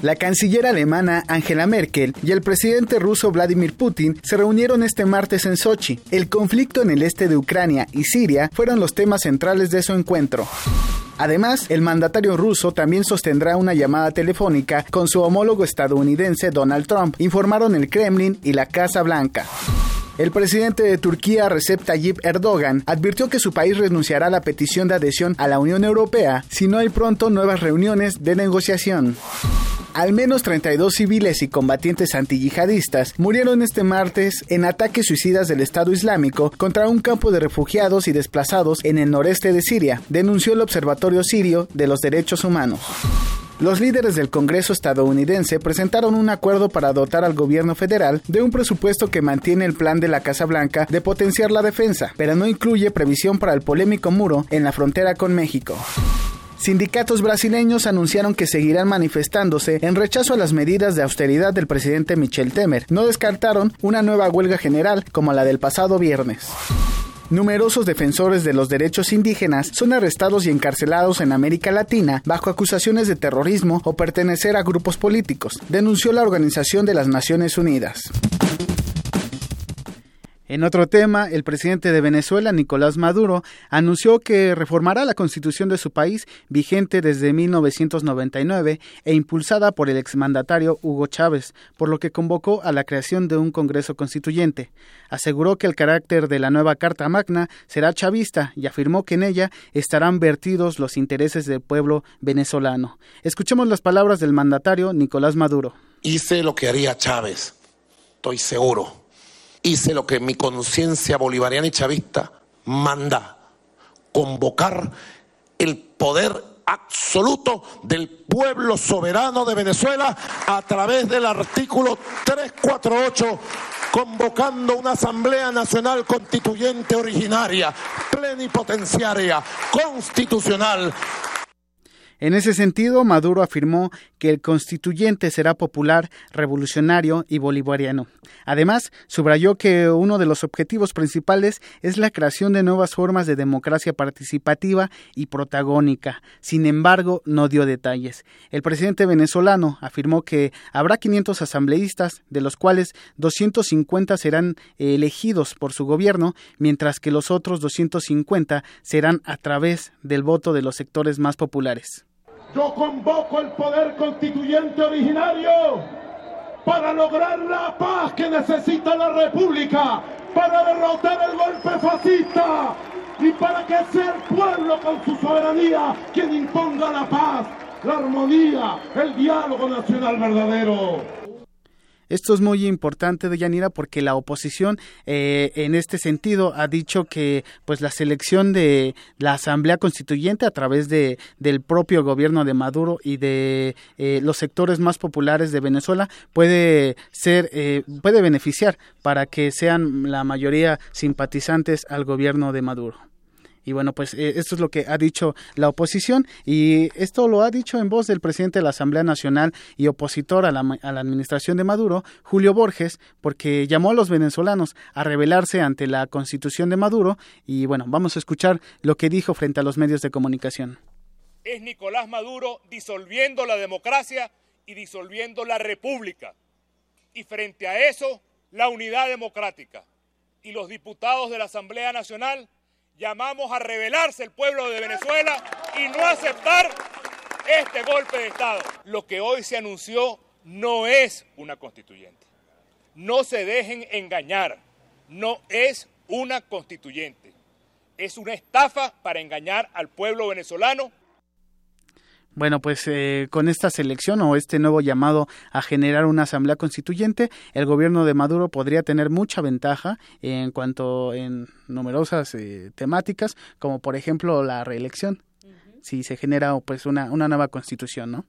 La canciller alemana Angela Merkel y el presidente ruso Vladimir Putin se reunieron este martes en Sochi. El conflicto en el este de Ucrania y Siria fueron los temas centrales de su encuentro. Además, el mandatario ruso también sostendrá una llamada telefónica con su homólogo estadounidense Donald Trump, informaron el Kremlin y la Casa Blanca. El presidente de Turquía, Recep Tayyip Erdogan, advirtió que su país renunciará a la petición de adhesión a la Unión Europea si no hay pronto nuevas reuniones de negociación. Al menos 32 civiles y combatientes antiyihadistas murieron este martes en ataques suicidas del Estado Islámico contra un campo de refugiados y desplazados en el noreste de Siria, denunció el Observatorio Sirio de los Derechos Humanos. Los líderes del Congreso estadounidense presentaron un acuerdo para dotar al gobierno federal de un presupuesto que mantiene el plan de la Casa Blanca de potenciar la defensa, pero no incluye previsión para el polémico muro en la frontera con México. Sindicatos brasileños anunciaron que seguirán manifestándose en rechazo a las medidas de austeridad del presidente Michel Temer. No descartaron una nueva huelga general como la del pasado viernes. Numerosos defensores de los derechos indígenas son arrestados y encarcelados en América Latina bajo acusaciones de terrorismo o pertenecer a grupos políticos, denunció la Organización de las Naciones Unidas. En otro tema, el presidente de Venezuela, Nicolás Maduro, anunció que reformará la constitución de su país, vigente desde 1999 e impulsada por el exmandatario Hugo Chávez, por lo que convocó a la creación de un Congreso Constituyente. Aseguró que el carácter de la nueva Carta Magna será chavista y afirmó que en ella estarán vertidos los intereses del pueblo venezolano. Escuchemos las palabras del mandatario Nicolás Maduro. Hice lo que haría Chávez, estoy seguro hice lo que mi conciencia bolivariana y chavista manda, convocar el poder absoluto del pueblo soberano de Venezuela a través del artículo 348 convocando una Asamblea Nacional Constituyente originaria, plenipotenciaria, constitucional, en ese sentido, Maduro afirmó que el constituyente será popular, revolucionario y bolivariano. Además, subrayó que uno de los objetivos principales es la creación de nuevas formas de democracia participativa y protagónica. Sin embargo, no dio detalles. El presidente venezolano afirmó que habrá 500 asambleístas, de los cuales 250 serán elegidos por su gobierno, mientras que los otros 250 serán a través del voto de los sectores más populares. Yo convoco el poder constituyente originario para lograr la paz que necesita la República, para derrotar el golpe fascista y para que sea el pueblo con su soberanía quien imponga la paz, la armonía, el diálogo nacional verdadero. Esto es muy importante, Deyanira, porque la oposición eh, en este sentido ha dicho que pues la selección de la Asamblea Constituyente a través de del propio gobierno de Maduro y de eh, los sectores más populares de Venezuela puede ser eh, puede beneficiar para que sean la mayoría simpatizantes al gobierno de Maduro. Y bueno, pues eh, esto es lo que ha dicho la oposición y esto lo ha dicho en voz del presidente de la Asamblea Nacional y opositor a la, a la administración de Maduro, Julio Borges, porque llamó a los venezolanos a rebelarse ante la constitución de Maduro y bueno, vamos a escuchar lo que dijo frente a los medios de comunicación. Es Nicolás Maduro disolviendo la democracia y disolviendo la república. Y frente a eso, la unidad democrática. Y los diputados de la Asamblea Nacional llamamos a rebelarse el pueblo de Venezuela y no aceptar este golpe de Estado. Lo que hoy se anunció no es una constituyente. No se dejen engañar. No es una constituyente. Es una estafa para engañar al pueblo venezolano bueno, pues eh, con esta selección o este nuevo llamado a generar una asamblea constituyente, el gobierno de Maduro podría tener mucha ventaja en cuanto en numerosas eh, temáticas, como por ejemplo la reelección, si se genera pues una, una nueva constitución, ¿no?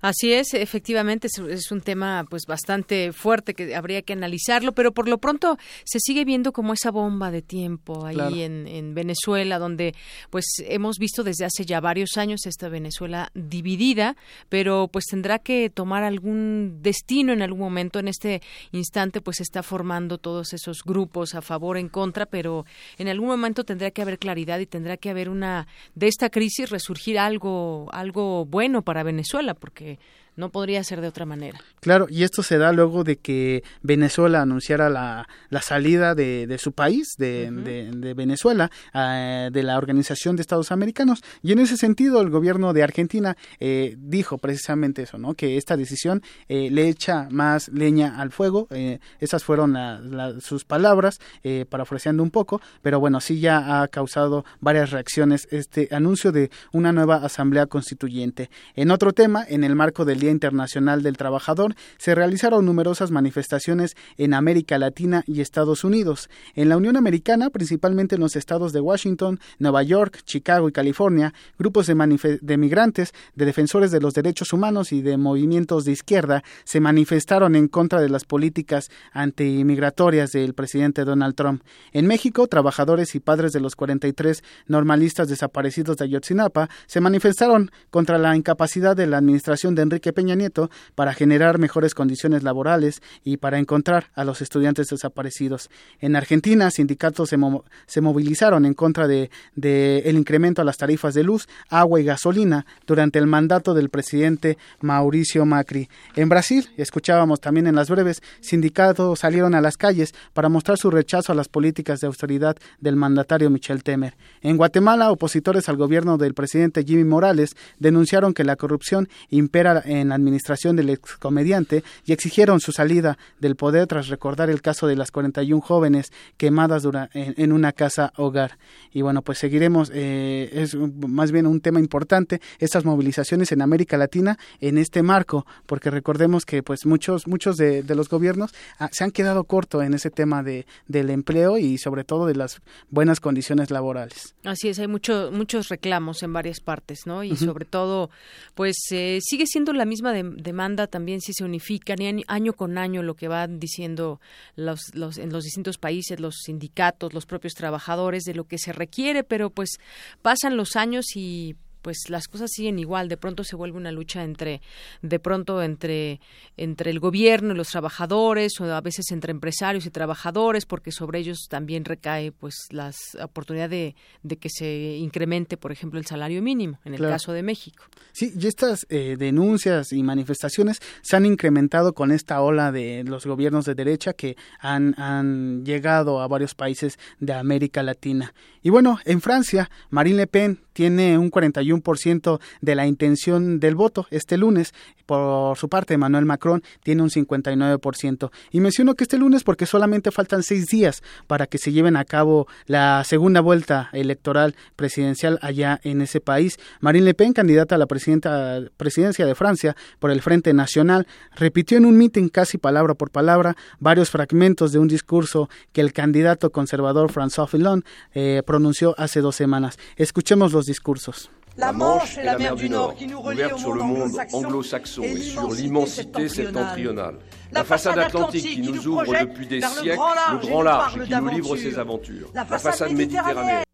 Así es, efectivamente es, un tema pues bastante fuerte que habría que analizarlo, pero por lo pronto se sigue viendo como esa bomba de tiempo ahí en, en, Venezuela, donde pues hemos visto desde hace ya varios años esta Venezuela dividida, pero pues tendrá que tomar algún destino en algún momento. En este instante pues se está formando todos esos grupos a favor, en contra, pero en algún momento tendrá que haber claridad y tendrá que haber una de esta crisis resurgir algo algo bueno para Venezuela porque porque no podría ser de otra manera. Claro, y esto se da luego de que Venezuela anunciara la, la salida de, de, su país, de, de, Venezuela, uh, de la Organización de Estados Americanos. Y en ese sentido, el gobierno de Argentina eh, dijo precisamente eso, ¿no? Que esta decisión eh, le echa más leña al fuego. Eh, esas fueron la, la, sus palabras, eh, parafraseando un poco, pero bueno, sí ya ha causado varias reacciones este anuncio de una nueva asamblea constituyente. En otro tema, en el marco del Día Internacional del Trabajador, se realizaron numerosas manifestaciones en América Latina y Estados Unidos. En la Unión Americana, principalmente en los estados de Washington, Nueva York, Chicago y California, grupos de, de migrantes, de defensores de los derechos humanos y de movimientos de izquierda se manifestaron en contra de las políticas antimigratorias del presidente Donald Trump. En México, trabajadores y padres de los 43 normalistas desaparecidos de Ayotzinapa se manifestaron contra la incapacidad de la administración de Enrique Peña Nieto para generar mejores condiciones laborales y para encontrar a los estudiantes desaparecidos. En Argentina, sindicatos se, mo se movilizaron en contra de, de, el incremento a las tarifas de luz, agua y gasolina durante el mandato del presidente Mauricio Macri. En Brasil, escuchábamos también en las breves, sindicatos salieron a las calles para mostrar su rechazo a las políticas de austeridad del mandatario Michel Temer. En Guatemala, opositores al gobierno del presidente Jimmy Morales denunciaron que la corrupción impera en la administración del excomediante y exigieron su salida del poder tras recordar el caso de las 41 jóvenes quemadas en, en una casa hogar. Y bueno, pues seguiremos, eh, es más bien un tema importante, estas movilizaciones en América Latina en este marco, porque recordemos que pues muchos, muchos de, de los gobiernos ah, se han quedado corto en ese tema de, del empleo y sobre todo de las buenas condiciones laborales. Así es, hay mucho, muchos reclamos en varias partes, ¿no? Y uh -huh. sobre todo, pues eh, sigue siendo la misma de, demanda también si se unifican año, con año lo que van diciendo los, los, en los distintos países, los sindicatos, los propios trabajadores de lo que se requiere, pero pues pasan los años y pues las cosas siguen igual de pronto se vuelve una lucha entre de pronto entre entre el gobierno y los trabajadores o a veces entre empresarios y trabajadores porque sobre ellos también recae pues la oportunidad de, de, que se incremente por ejemplo el salario mínimo en el claro. caso de México sí y estas eh, denuncias y manifestaciones se han incrementado con esta ola de los gobiernos de derecha que han, han llegado a varios países de América Latina y bueno en Francia Marine Le Pen tiene un 41% de la intención del voto este lunes. Por su parte, Emmanuel Macron tiene un 59%. Y menciono que este lunes porque solamente faltan seis días para que se lleven a cabo la segunda vuelta electoral presidencial allá en ese país. Marine Le Pen, candidata a la presidencia de Francia por el Frente Nacional, repitió en un mitin casi palabra por palabra varios fragmentos de un discurso que el candidato conservador François Fillon eh, pronunció hace dos semanas. Escuchemos los discursos. La Manche et la mer du Nord, qui nous sur le monde anglo-saxon et sur l'immensité septentrionale. La façade atlantique qui nous ouvre depuis des siècles le grand large et qui nous livre ses aventures. La façade méditerranéenne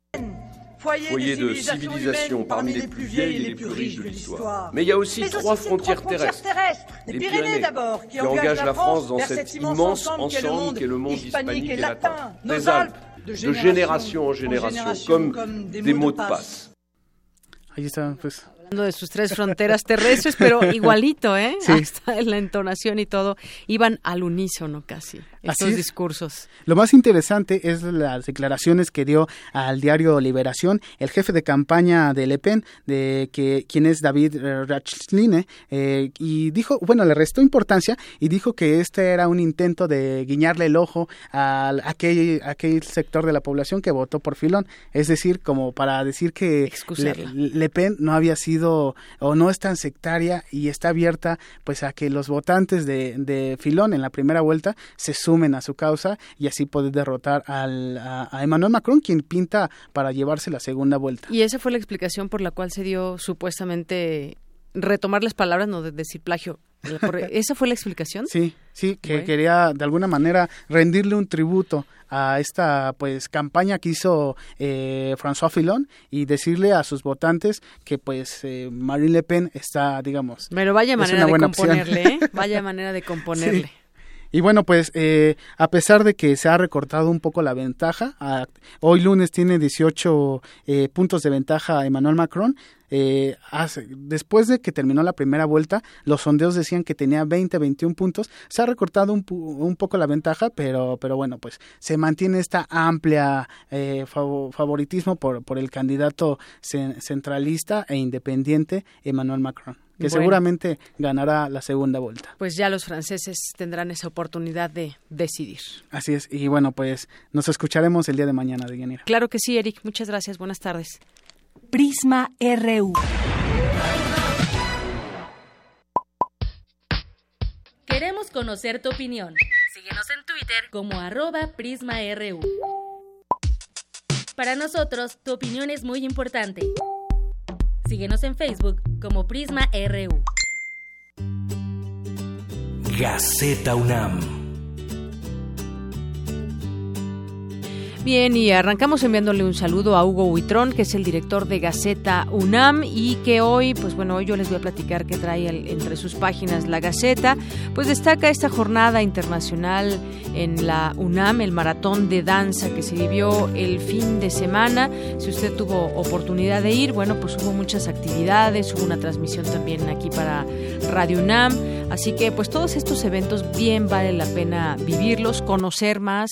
foyer de civilisation parmi les plus vieilles et les plus riches de l'histoire. Mais il y a aussi trois frontières terrestres. Les Pyrénées d'abord, qui engagent la France dans cet immense ensemble qu'est le monde hispanique et latin. Les Alpes, de génération en génération, comme des mots de passe. Ahí está, pues. De sus tres fronteras terrestres, pero igualito, ¿eh? Hasta en la entonación y todo, iban al unísono casi, estos discursos. Lo más interesante es las declaraciones que dio al diario Liberación el jefe de campaña de Le Pen, de que quien es David Rachline, eh, y dijo, bueno, le restó importancia y dijo que este era un intento de guiñarle el ojo a aquel, aquel sector de la población que votó por Filón, es decir, como para decir que le Pen no había sido o no es tan sectaria y está abierta pues a que los votantes de, de Filón en la primera vuelta se sumen a su causa y así poder derrotar al, a, Emmanuel Macron quien pinta para llevarse la segunda vuelta. Y esa fue la explicación por la cual se dio supuestamente retomar las palabras, no de decir plagio. ¿Esa fue la explicación? Sí, sí, que quería de alguna manera rendirle un tributo a esta pues campaña que hizo eh, François Fillon y decirle a sus votantes que pues eh, Marine Le Pen está, digamos, pero vaya manera de componerle, ¿eh? vaya manera de componerle. Y bueno, pues eh, a pesar de que se ha recortado un poco la ventaja, hoy lunes tiene 18 eh, puntos de ventaja Emmanuel Macron. Eh, después de que terminó la primera vuelta, los sondeos decían que tenía 20, 21 puntos. Se ha recortado un, un poco la ventaja, pero, pero bueno, pues se mantiene esta amplia favoritismo por, por el candidato centralista e independiente Emmanuel Macron que seguramente ganará la segunda vuelta. Pues ya los franceses tendrán esa oportunidad de decidir. Así es, y bueno, pues nos escucharemos el día de mañana, de Yanira. Claro que sí, Eric, muchas gracias, buenas tardes. Prisma RU. Queremos conocer tu opinión. Síguenos en Twitter como arroba PrismaRU. Para nosotros, tu opinión es muy importante. Síguenos en Facebook como Prisma RU. Gaceta UNAM. Bien, y arrancamos enviándole un saludo a Hugo Huitrón, que es el director de Gaceta UNAM y que hoy, pues bueno, hoy yo les voy a platicar que trae entre sus páginas la Gaceta, pues destaca esta jornada internacional en la UNAM, el maratón de danza que se vivió el fin de semana. Si usted tuvo oportunidad de ir, bueno, pues hubo muchas actividades, hubo una transmisión también aquí para Radio UNAM. Así que pues todos estos eventos bien vale la pena vivirlos, conocer más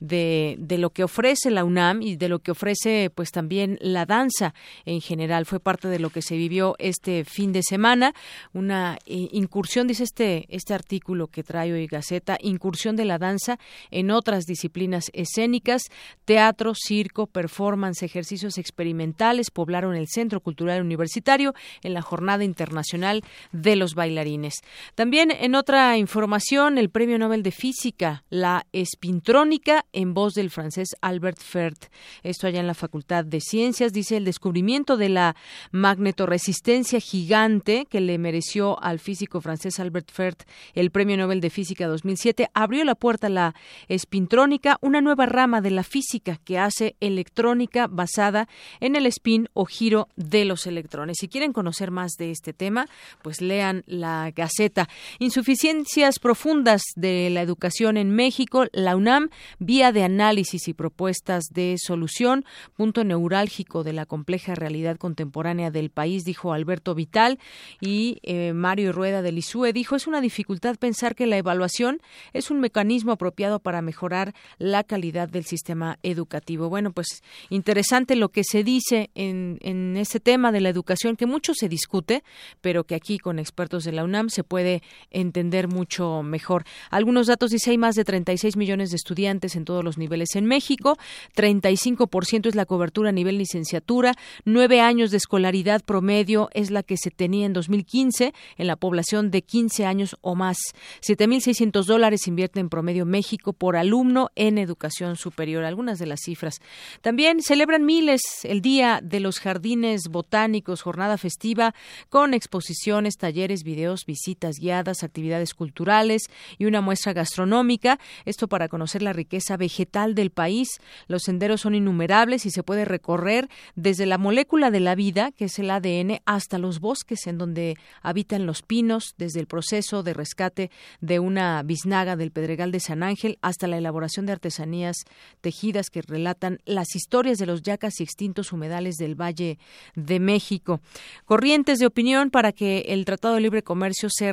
de, de lo que ofrece la UNAM y de lo que ofrece pues también la danza en general. Fue parte de lo que se vivió este fin de semana, una eh, incursión, dice este, este artículo que trae hoy Gaceta, incursión de la danza en otras disciplinas escénicas, teatro, circo, performance, ejercicios experimentales poblaron el Centro Cultural Universitario en la Jornada Internacional de los Bailarines. También en otra información, el Premio Nobel de Física, la espintrónica, en voz del francés Albert Fert. Esto allá en la Facultad de Ciencias, dice el descubrimiento de la magnetoresistencia gigante que le mereció al físico francés Albert Fert el Premio Nobel de Física 2007, abrió la puerta a la espintrónica, una nueva rama de la física que hace electrónica basada en el spin o giro de los electrones. Si quieren conocer más de este tema, pues lean la Gaceta Insuficiencias profundas de la educación en México, la UNAM, vía de análisis y propuestas de solución, punto neurálgico de la compleja realidad contemporánea del país, dijo Alberto Vital, y eh, Mario Rueda del ISUE dijo, es una dificultad pensar que la evaluación es un mecanismo apropiado para mejorar la calidad del sistema educativo. Bueno, pues interesante lo que se dice en, en ese tema de la educación, que mucho se discute, pero que aquí con expertos de la UNAM se puede entender mucho mejor. Algunos datos dice hay más de 36 millones de estudiantes en todos los niveles en México, 35% es la cobertura a nivel licenciatura, nueve años de escolaridad promedio es la que se tenía en 2015 en la población de 15 años o más. 7.600 dólares invierte en promedio México por alumno en educación superior. Algunas de las cifras. También celebran miles el Día de los Jardines Botánicos, jornada festiva con exposiciones, talleres, videos, visitas, actividades culturales y una muestra gastronómica. Esto para conocer la riqueza vegetal del país. Los senderos son innumerables y se puede recorrer desde la molécula de la vida, que es el ADN, hasta los bosques en donde habitan los pinos, desde el proceso de rescate de una biznaga del Pedregal de San Ángel hasta la elaboración de artesanías tejidas que relatan las historias de los yacas y extintos humedales del Valle de México. Corrientes de opinión para que el Tratado de Libre Comercio se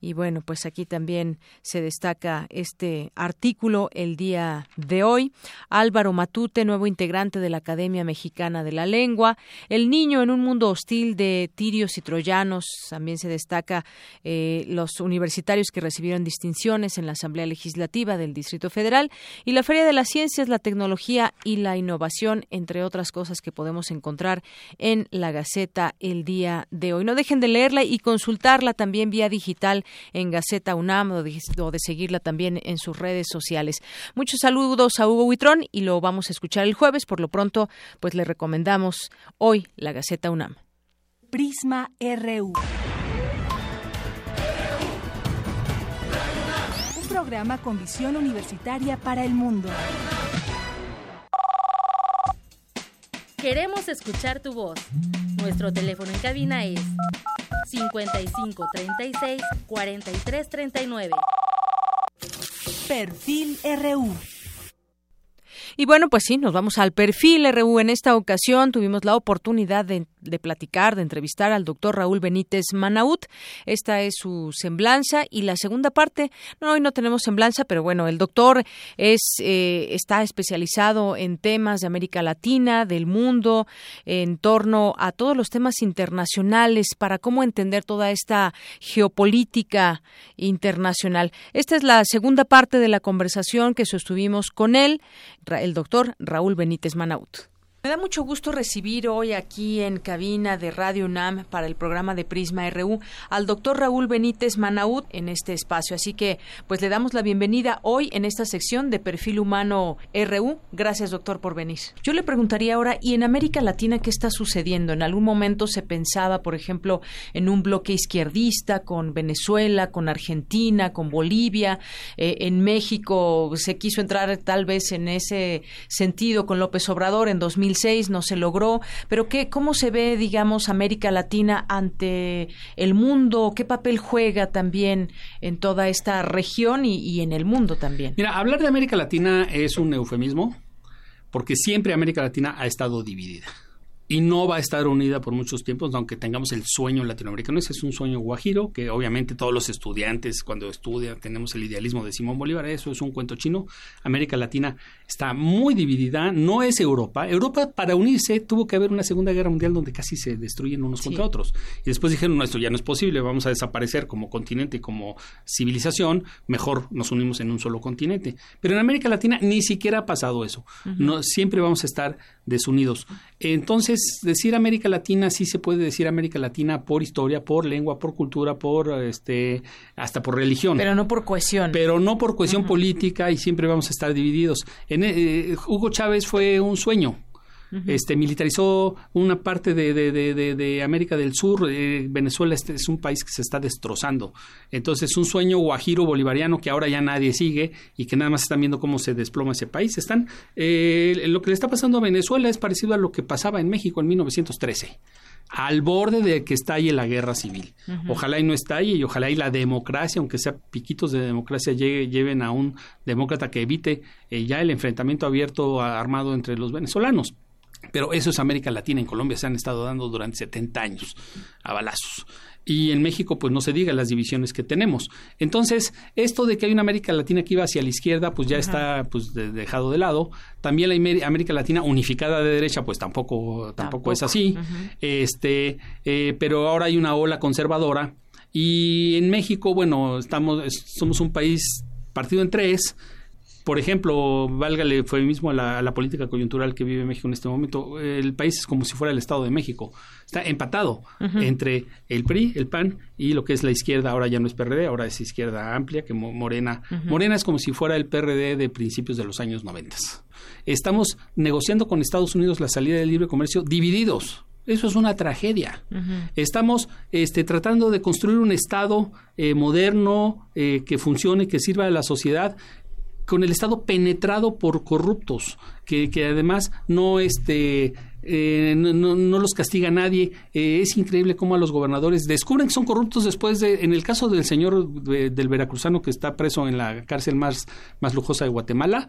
y bueno, pues aquí también se destaca este artículo el día de hoy. Álvaro Matute, nuevo integrante de la Academia Mexicana de la Lengua. El niño en un mundo hostil de tirios y troyanos. También se destaca eh, los universitarios que recibieron distinciones en la Asamblea Legislativa del Distrito Federal y la Feria de las Ciencias, la Tecnología y la Innovación, entre otras cosas que podemos encontrar en la Gaceta el día de hoy. No dejen de leerla y consultarla también vía digital en Gaceta UNAM o de, o de seguirla también en sus redes sociales. Muchos saludos a Hugo Huitrón y lo vamos a escuchar el jueves. Por lo pronto, pues le recomendamos hoy la Gaceta UNAM. Prisma RU. Un programa con visión universitaria para el mundo. Queremos escuchar tu voz. Nuestro teléfono en cabina es 55 36 43 39. Perfil RU. Y bueno, pues sí, nos vamos al perfil RU. En esta ocasión tuvimos la oportunidad de, de platicar, de entrevistar al doctor Raúl Benítez Manaut. Esta es su semblanza y la segunda parte, no, hoy no tenemos semblanza, pero bueno, el doctor es, eh, está especializado en temas de América Latina, del mundo, en torno a todos los temas internacionales, para cómo entender toda esta geopolítica internacional. Esta es la segunda parte de la conversación que sostuvimos con él el doctor Raúl Benítez Manaut. Me da mucho gusto recibir hoy aquí en cabina de Radio UNAM para el programa de Prisma RU al doctor Raúl Benítez Manaut en este espacio. Así que, pues le damos la bienvenida hoy en esta sección de Perfil Humano RU. Gracias, doctor, por venir. Yo le preguntaría ahora, ¿y en América Latina qué está sucediendo? En algún momento se pensaba, por ejemplo, en un bloque izquierdista con Venezuela, con Argentina, con Bolivia. Eh, en México se quiso entrar tal vez en ese sentido con López Obrador en 2000 no se logró, pero ¿qué, ¿cómo se ve, digamos, América Latina ante el mundo? ¿Qué papel juega también en toda esta región y, y en el mundo también? Mira, hablar de América Latina es un eufemismo, porque siempre América Latina ha estado dividida y no va a estar unida por muchos tiempos, aunque tengamos el sueño latinoamericano. Ese es un sueño guajiro, que obviamente todos los estudiantes cuando estudian tenemos el idealismo de Simón Bolívar, eso es un cuento chino. América Latina está muy dividida, no es Europa. Europa para unirse tuvo que haber una Segunda Guerra Mundial donde casi se destruyen unos contra otros. Y después dijeron, no, esto ya no es posible, vamos a desaparecer como continente y como civilización, mejor nos unimos en un solo continente. Pero en América Latina ni siquiera ha pasado eso. no, siempre vamos a estar desunidos. Entonces, decir América Latina sí se puede decir América Latina por historia, por lengua, por cultura, por este hasta por religión. Pero no por cohesión. Pero no por cohesión política y siempre vamos a estar divididos. En, eh, Hugo Chávez fue un sueño este, militarizó una parte de, de, de, América del Sur. Eh, Venezuela este es un país que se está destrozando. Entonces, un sueño guajiro bolivariano que ahora ya nadie sigue y que nada más están viendo cómo se desploma ese país. Están, eh, lo que le está pasando a Venezuela es parecido a lo que pasaba en México en 1913 al borde de que estalle la guerra civil. Ojalá y no estalle y ojalá y la democracia, aunque sea piquitos de democracia, lleven a un demócrata que evite eh, ya el enfrentamiento abierto armado entre los venezolanos. Pero eso es América Latina. En Colombia se han estado dando durante 70 años a balazos. Y en México, pues no se diga las divisiones que tenemos. Entonces, esto de que hay una América Latina que iba hacia la izquierda, pues ya está pues dejado de lado. También la América Latina unificada de derecha, pues tampoco, tampoco, es así. Este, eh, pero ahora hay una ola conservadora. Y en México, bueno, estamos, somos un país partido en tres por ejemplo, válgale fue mismo a la, a la, política coyuntural que vive México en este momento, el país es como si fuera el Estado de México. Está empatado entre el PRI, el PAN y lo que es la izquierda, ahora ya no es PRD, ahora es izquierda amplia, que Morena. Morena es como si fuera el PRD de principios de los años 90. Estamos negociando con Estados Unidos la salida del libre comercio divididos Eso es una tragedia. Estamos este, tratando de construir un Estado eh, moderno eh, que funcione, que sirva a la sociedad, con el Estado penetrado por corruptos, que, que además no este eh, no, no, los castiga nadie. Eh, es increíble cómo a los gobernadores descubren que son corruptos después de, en el caso del señor del veracruzano que está preso en la cárcel más, más lujosa de Guatemala,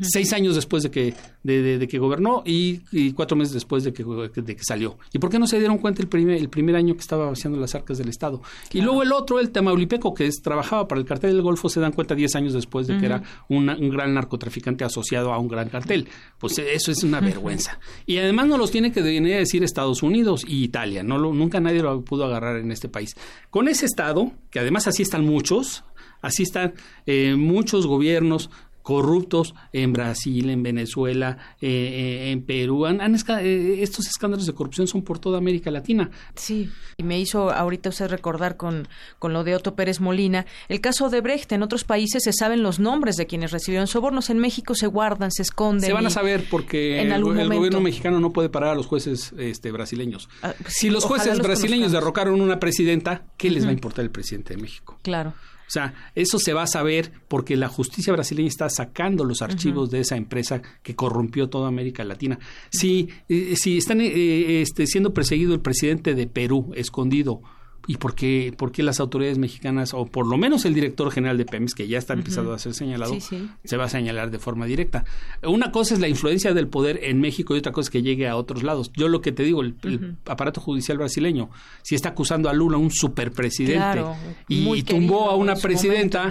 seis años después de que, de, que gobernó y, cuatro meses después de que, de que salió. ¿Y por qué no se dieron cuenta el primer, el primer año que estaba vaciando las arcas del Estado? Y luego el otro, el Tamaulipeco, que es, trabajaba para el cartel del Golfo, se dan cuenta diez años después de que era un gran narcotraficante asociado a un gran cartel. Pues eso es una vergüenza. Y además no los tiene que venir a decir Estados Unidos y Italia. No nunca nadie lo pudo agarrar en este país. Con ese Estado, que además así están muchos, así están eh, muchos gobiernos corruptos en Brasil, en Venezuela, eh, eh, en Perú. Han, eh, estos escándalos de corrupción son por toda América Latina. Sí, y me hizo ahorita usted recordar con, con lo de Otto Pérez Molina. El caso de Brecht, en otros países se saben los nombres de quienes recibieron sobornos, en México se guardan, se esconden. Se van a saber porque el, gobierno mexicano no puede parar a los jueces este, brasileños. Ah, si los jueces brasileños derrocaron una presidenta, ¿qué les va a importar el presidente de México? Claro. O sea, eso se va a saber porque la justicia brasileña está sacando los archivos de esa empresa que corrompió toda América Latina. Si, eh, si están eh, este, siendo perseguido el presidente de Perú, escondido, ¿Y por qué, por qué las autoridades mexicanas, o por lo menos el director general de Pemex, que ya está empezando a ser señalado, se va a señalar de forma directa? Una cosa es la influencia del poder en México y otra cosa es que llegue a otros lados. Yo lo que te digo, el, aparato judicial brasileño, si está acusando a Lula, un superpresidente, y, tumbó a una presidenta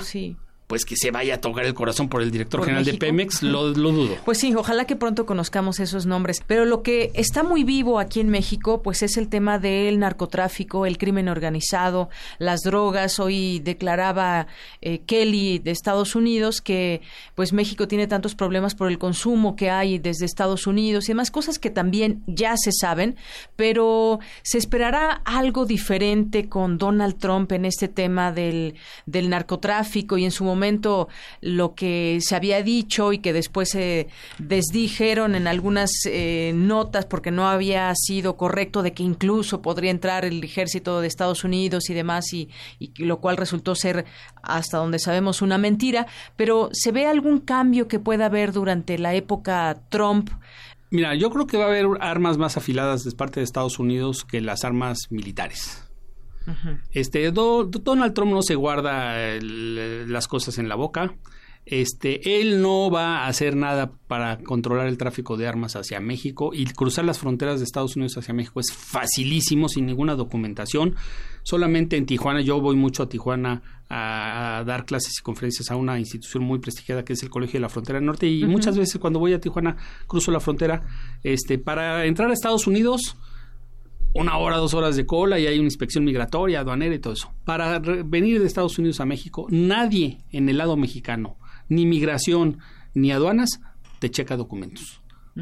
pues que se vaya a tocar el corazón por el director general de Pemex, lo, dudo. Pues sí, ojalá que pronto conozcamos esos nombres. Pero lo que está muy vivo aquí en México, pues es el tema del narcotráfico, el crimen organizado, las drogas. Hoy declaraba eh, Kelly de Estados Unidos que pues México tiene tantos problemas por el consumo que hay desde Estados Unidos y demás cosas que también ya se saben, pero se esperará algo diferente con Donald Trump en este tema del, del narcotráfico y en su momento momento lo que se había dicho y que después se desdijeron en algunas eh, notas porque no había sido correcto de que incluso podría entrar el ejército de Estados Unidos y demás y, lo cual resultó ser hasta donde sabemos una mentira, pero ¿se ve algún cambio que pueda haber durante la época Trump? Mira, yo creo que va a haber armas más afiladas de parte de Estados Unidos que las armas militares. Este Donald Trump no se guarda las cosas en la boca. Este, él no va a hacer nada para controlar el tráfico de armas hacia México y cruzar las fronteras de Estados Unidos hacia México es facilísimo sin ninguna documentación. Solamente en Tijuana, yo voy mucho a Tijuana a, dar clases y conferencias a una institución muy prestigiada que es el Colegio de la Frontera Norte y muchas veces cuando voy a Tijuana cruzo la frontera este para entrar a Estados Unidos una hora, dos horas de cola y hay una inspección migratoria, aduanera y todo eso. Para venir de Estados Unidos a México, nadie en el lado mexicano, ni migración, ni aduanas, te checa documentos.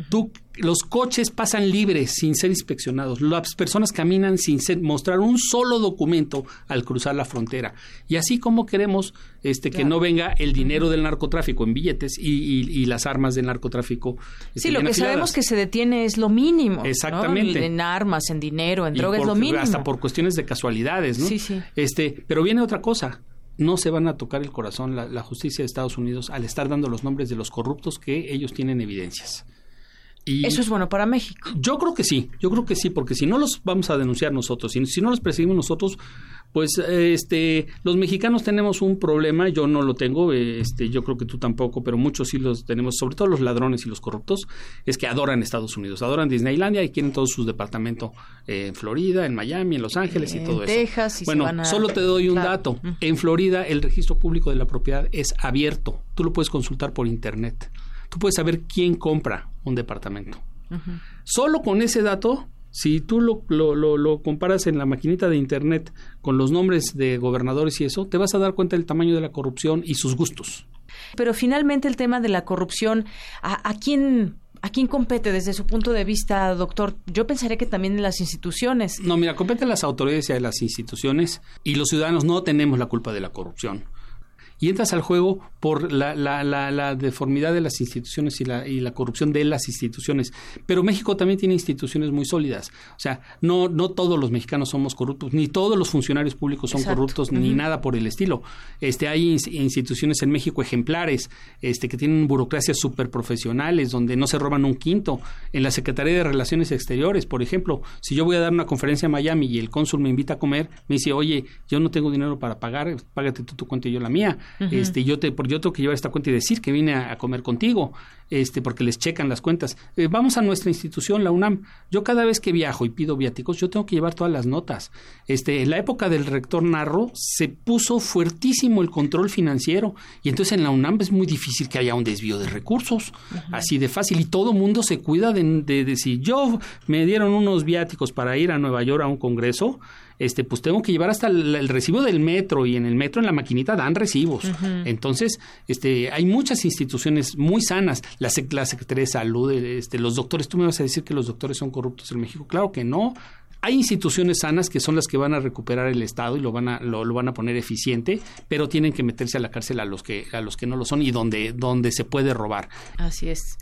Tú, los coches pasan libres sin ser inspeccionados. Las personas caminan sin mostrar un solo documento al cruzar la frontera. Y así como queremos este, que no venga el dinero del narcotráfico en billetes y, las armas del narcotráfico. Este, sí, lo que sabemos que se detiene es lo mínimo. Exactamente. En armas, en dinero, en drogas, lo mínimo. Hasta por cuestiones de casualidades, ¿no? Sí, sí. Este, pero viene otra cosa no se van a tocar el corazón la, la, justicia de Estados Unidos al estar dando los nombres de los corruptos que ellos tienen evidencias. Eso es bueno para México. Yo creo que sí, yo creo que sí, porque si no los vamos a denunciar nosotros, si, si no los perseguimos nosotros, pues este los mexicanos tenemos un problema, yo no lo tengo, este yo creo que tú tampoco, pero muchos sí los tenemos, sobre todo los ladrones y los corruptos, es que adoran Estados Unidos, adoran Disneylandia y quieren todos sus departamentos eh, en Florida, en Miami, en Los Ángeles y todo eso. Texas y bueno, solo te doy un dato. En Florida el registro público de la propiedad es abierto. Tú lo puedes consultar por internet tú puedes saber quién compra un departamento. Solo con ese dato, si tú lo, lo, lo, comparas en la maquinita de Internet con los nombres de gobernadores y eso, te vas a dar cuenta del tamaño de la corrupción y sus gustos. Pero finalmente el tema de la corrupción, ¿a, quién ¿A quién compete desde su punto de vista, doctor? Yo pensaría que también en las instituciones. No, mira, compete a las autoridades y a las instituciones y los ciudadanos no tenemos la culpa de la corrupción. Y entras al juego por la, la, la, deformidad de las instituciones y la, y la corrupción de las instituciones. Pero México también tiene instituciones muy sólidas. O sea, no, no todos los mexicanos somos corruptos, ni todos los funcionarios públicos son corruptos, ni nada por el estilo. Este, hay instituciones en México ejemplares, este, que tienen burocracias súper profesionales, donde no se roban un quinto. En la Secretaría de Relaciones Exteriores, por ejemplo, si yo voy a dar una conferencia en Miami y el cónsul me invita a comer, me dice, oye, yo no tengo dinero para pagar, págate tú tu cuenta y yo la mía. Este, yo, te, yo tengo que llevar esta cuenta y decir que vine a, comer contigo, este, porque les checan las cuentas. Eh, vamos a nuestra institución, la UNAM. Yo cada vez que viajo y pido viáticos, yo tengo que llevar todas las notas. Este, en la época del rector Narro se puso fuertísimo el control financiero y entonces en la UNAM es muy difícil que haya un desvío de recursos, así de fácil y todo mundo se cuida de, de, de si yo me dieron unos viáticos para ir a Nueva York a un congreso, este, pues tengo que llevar hasta el, recibo del metro y en el metro en la maquinita dan recibos. Entonces, este, hay muchas instituciones muy sanas, la, la Secretaría de Salud, este, los doctores, tú me vas a decir que los doctores son corruptos en México, claro que no, hay instituciones sanas que son las que van a recuperar el Estado y lo van a, lo, van a poner eficiente, pero tienen que meterse a la cárcel a los que, a los que no lo son y donde, donde se puede robar. Así es.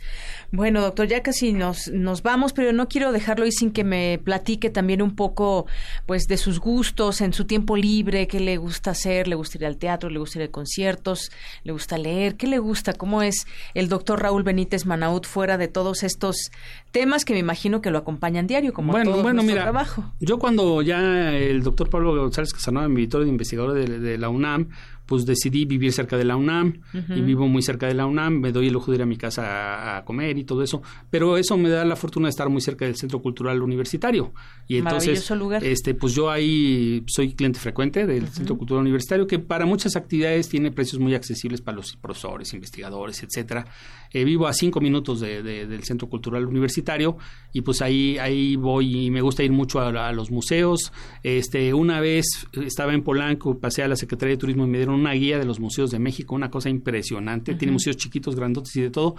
Bueno, doctor, ya casi nos, nos vamos, pero no quiero dejarlo ahí sin que me platique también un poco pues de sus gustos en su tiempo libre, qué le gusta hacer, le gusta ir al teatro, le gusta ir conciertos, le gusta leer, qué le gusta, cómo es el doctor Raúl Benítez Manaut fuera de todos estos temas que me imagino que lo acompañan diario, como bueno, todo bueno, mira, trabajo. Yo cuando ya el doctor Pablo González Casanova me invitó de investigador de la UNAM, pues decidí vivir cerca de la UNAM y vivo muy cerca de la UNAM, me doy el lujo de ir a mi casa a, comer y todo eso, pero eso me da la fortuna de estar muy cerca del Centro Cultural Universitario y entonces lugar. este pues yo ahí soy cliente frecuente del Centro Cultural Universitario que para muchas actividades tiene precios muy accesibles para los profesores, investigadores, etcétera. Eh, vivo a cinco minutos de, del Centro Cultural Universitario y pues ahí ahí voy y me gusta ir mucho a, a los museos. Este una vez estaba en Polanco, pasé a la Secretaría de Turismo y me dieron una guía de los museos de México, una cosa impresionante. Tiene museos chiquitos, grandotes y de todo.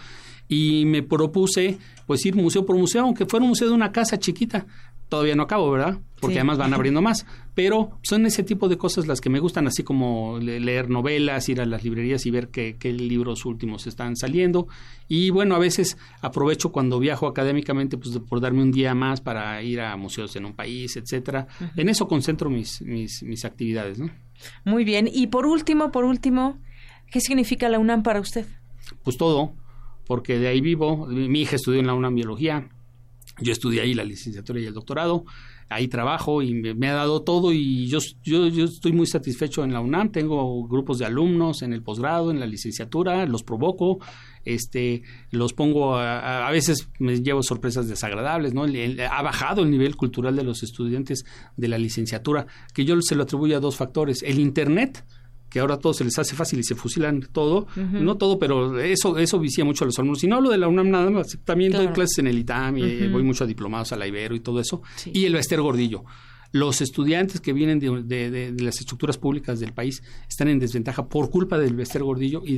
Y me propuse, pues, ir museo por museo, aunque fuera un museo de una casa chiquita. Todavía no acabo, ¿verdad? Porque además van abriendo más. Pero son ese tipo de cosas las que me gustan, así como leer novelas, ir a las librerías y ver qué, libros últimos están saliendo. Y bueno, a veces aprovecho cuando viajo académicamente, pues por darme un día más para ir a museos en un país, etcétera. En eso concentro mis, mis, mis actividades, ¿no? Muy bien. Y por último, por último, ¿qué significa la UNAM para usted? Pues todo, porque de ahí vivo. Mi hija estudió en la UNAM biología. Yo estudié ahí la licenciatura y el doctorado. Ahí trabajo y me, ha dado todo y yo, yo, estoy muy satisfecho en la UNAM. Tengo grupos de alumnos en el posgrado, en la licenciatura, los provoco, este, los pongo a, a veces me llevo sorpresas desagradables, ¿no? ha bajado el nivel cultural de los estudiantes de la licenciatura, que yo se lo atribuyo a dos factores. El Internet, que ahora todo se les hace fácil y se fusilan todo, no todo, pero eso eso vicia mucho a los alumnos. Y no hablo de la UNAM nada más, también doy clases en el ITAM y voy mucho a diplomados a la Ibero y todo eso. Y el Bester Gordillo los estudiantes que vienen de, las estructuras públicas del país están en desventaja por culpa del Bester Gordillo y,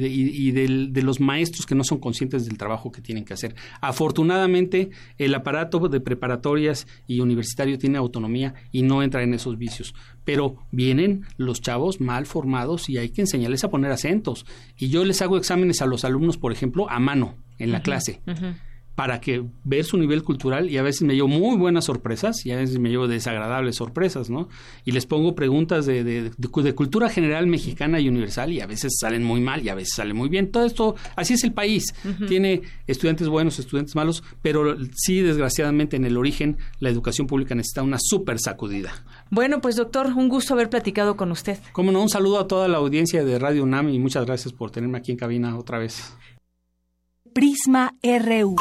de, de, los maestros que no son conscientes del trabajo que tienen que hacer. Afortunadamente, el aparato de preparatorias y universitario tiene autonomía y no entra en esos vicios. Pero vienen los chavos mal formados y hay que enseñarles a poner acentos. Y yo les hago exámenes a los alumnos, por ejemplo, a mano en la clase para que ver su nivel cultural y a veces me llevo muy buenas sorpresas y a veces me llevo desagradables sorpresas, ¿no? Y les pongo preguntas de, de, cultura general mexicana y universal y a veces salen muy mal y a veces salen muy bien. Todo esto, así es el país. Tiene estudiantes buenos, estudiantes malos, pero sí, desgraciadamente, en el origen la educación pública necesita una súper sacudida. Bueno, pues doctor, un gusto haber platicado con usted. Como no, un saludo a toda la audiencia de Radio UNAM y muchas gracias por tenerme aquí en cabina otra vez. Prisma RU.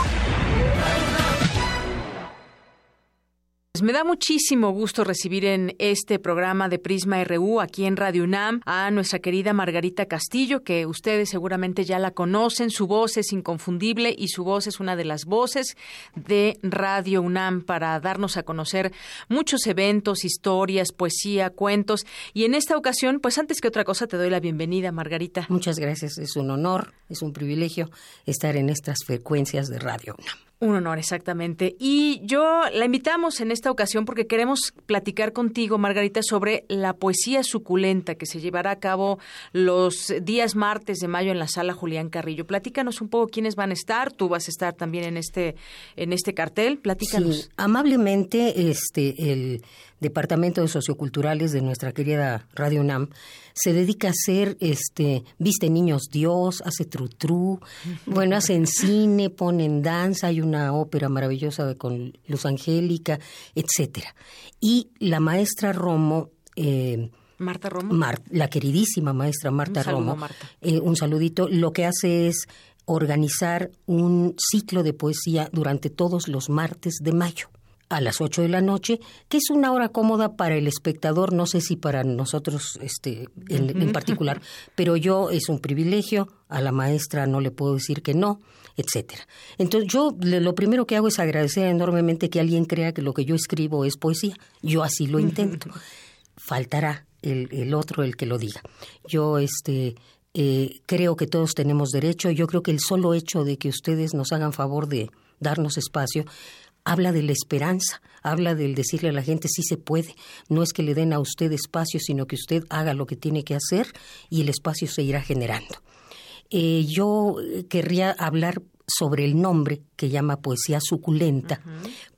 Pues me da muchísimo gusto recibir en este programa de Prisma RU aquí en Radio UNAM a nuestra querida Margarita Castillo, que ustedes seguramente ya la conocen. Su voz es inconfundible y su voz es una de las voces de Radio UNAM para darnos a conocer muchos eventos, historias, poesía, cuentos. Y en esta ocasión, pues antes que otra cosa, te doy la bienvenida, Margarita. Muchas gracias. Es un honor, es un privilegio estar en estas frecuencias de Radio UNAM. Un honor, exactamente. Y yo la invitamos en esta ocasión porque queremos platicar contigo, Margarita, sobre la poesía suculenta que se llevará a cabo los días martes de mayo en la sala Julián Carrillo. Platícanos un poco quiénes van a estar. Tú vas a estar también en este en este cartel. Platícanos. Amablemente, este el Departamento de Socioculturales de nuestra querida Radio UNAM se dedica a hacer, este, viste niños Dios, hace trutru, bueno, hacen cine, ponen danza, hay una ópera maravillosa con Luz Angélica, etcétera. Y la maestra Romo, eh, Marta Romo. la queridísima maestra Marta Romo, eh, un saludito, lo que hace es organizar un ciclo de poesía durante todos los martes de mayo a las 8 de la noche, que es una hora cómoda para el espectador, no sé si para nosotros este, en, particular, pero yo es un privilegio, a la maestra no le puedo decir que no, etcétera. Entonces yo lo primero que hago es agradecer enormemente que alguien crea que lo que yo escribo es poesía, yo así lo intento. Faltará el, el otro el que lo diga. Yo este eh, creo que todos tenemos derecho, yo creo que el solo hecho de que ustedes nos hagan favor de darnos espacio habla de la esperanza, habla del decirle a la gente sí se puede, no es que le den a usted espacio, sino que usted haga lo que tiene que hacer y el espacio se irá generando. Eh, yo querría hablar sobre el nombre que llama poesía suculenta,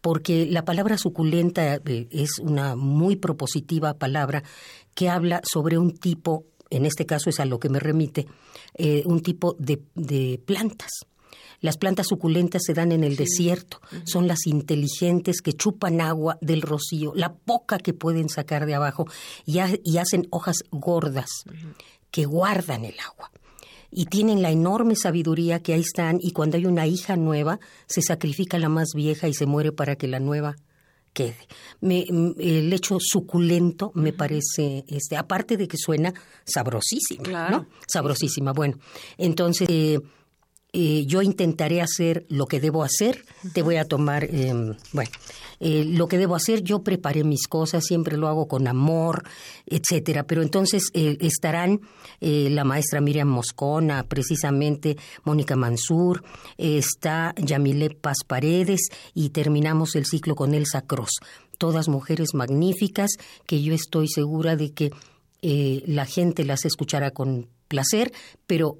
porque la palabra suculenta eh, es una muy propositiva palabra que habla sobre un tipo, en este caso es a lo que me remite, eh, un tipo de plantas las plantas suculentas se dan en el desierto, son las inteligentes que chupan agua del rocío, la poca que pueden sacar de abajo y, hacen hojas gordas que guardan el agua. Y tienen la enorme sabiduría que ahí están y cuando hay una hija nueva, se sacrifica la más vieja y se muere para que la nueva quede. el hecho suculento me parece, este, aparte de que suena sabrosísima, ¿no? Sabrosísima. Bueno, entonces eh, eh, yo intentaré hacer lo que debo hacer, te voy a tomar, em, bueno, eh, lo que debo hacer, yo preparé mis cosas, siempre lo hago con amor, etcétera, pero entonces eh, estarán la maestra Miriam Moscona, precisamente Mónica Mansur, está Yamile Paz Paredes y terminamos el ciclo con Elsa Cross, todas mujeres magníficas que yo estoy segura de que la gente las escuchará con placer, pero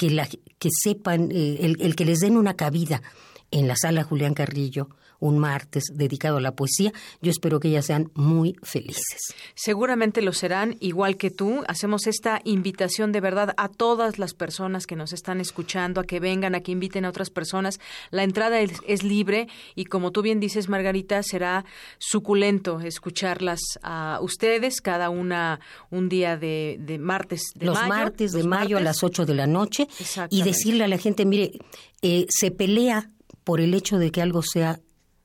que, la, que sepan, eh, el, el que les den una cabida en la sala Julián Carrillo un martes dedicado a la poesía. Yo espero que ellas sean muy felices. Seguramente lo serán, igual que tú. Hacemos esta invitación de verdad a todas las personas que nos están escuchando, a que vengan, a que inviten a otras personas. La entrada es, libre y como tú bien dices, Margarita, será suculento escucharlas a ustedes, cada una un día de, martes de los Martes de mayo a las 8 de la noche y decirle a la gente, mire, eh, se pelea por el hecho de que algo sea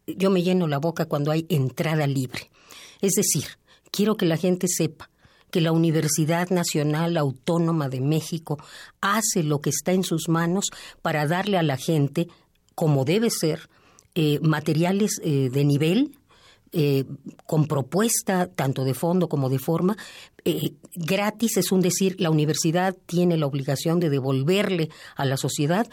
yo me lleno la boca cuando hay entrada libre. Es decir, quiero que la gente sepa que la Universidad Nacional Autónoma de México hace lo que está en sus manos para darle a la gente, como debe ser, eh, materiales eh, de nivel, eh, con propuesta tanto de fondo como de forma, gratis, es un decir, la universidad tiene la obligación de devolverle a la sociedad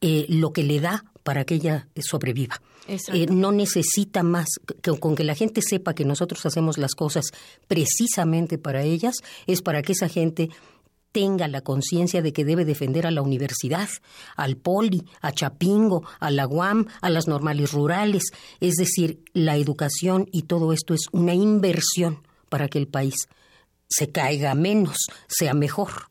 lo que le da para que ella sobreviva. Eh, no necesita más, que, con que la gente sepa que nosotros hacemos las cosas precisamente para ellas, es para que esa gente tenga la conciencia de que debe defender a la universidad, al poli, a Chapingo, a la UAM, a las normales rurales. Es decir, la educación y todo esto es una inversión para que el país se caiga menos, sea mejor.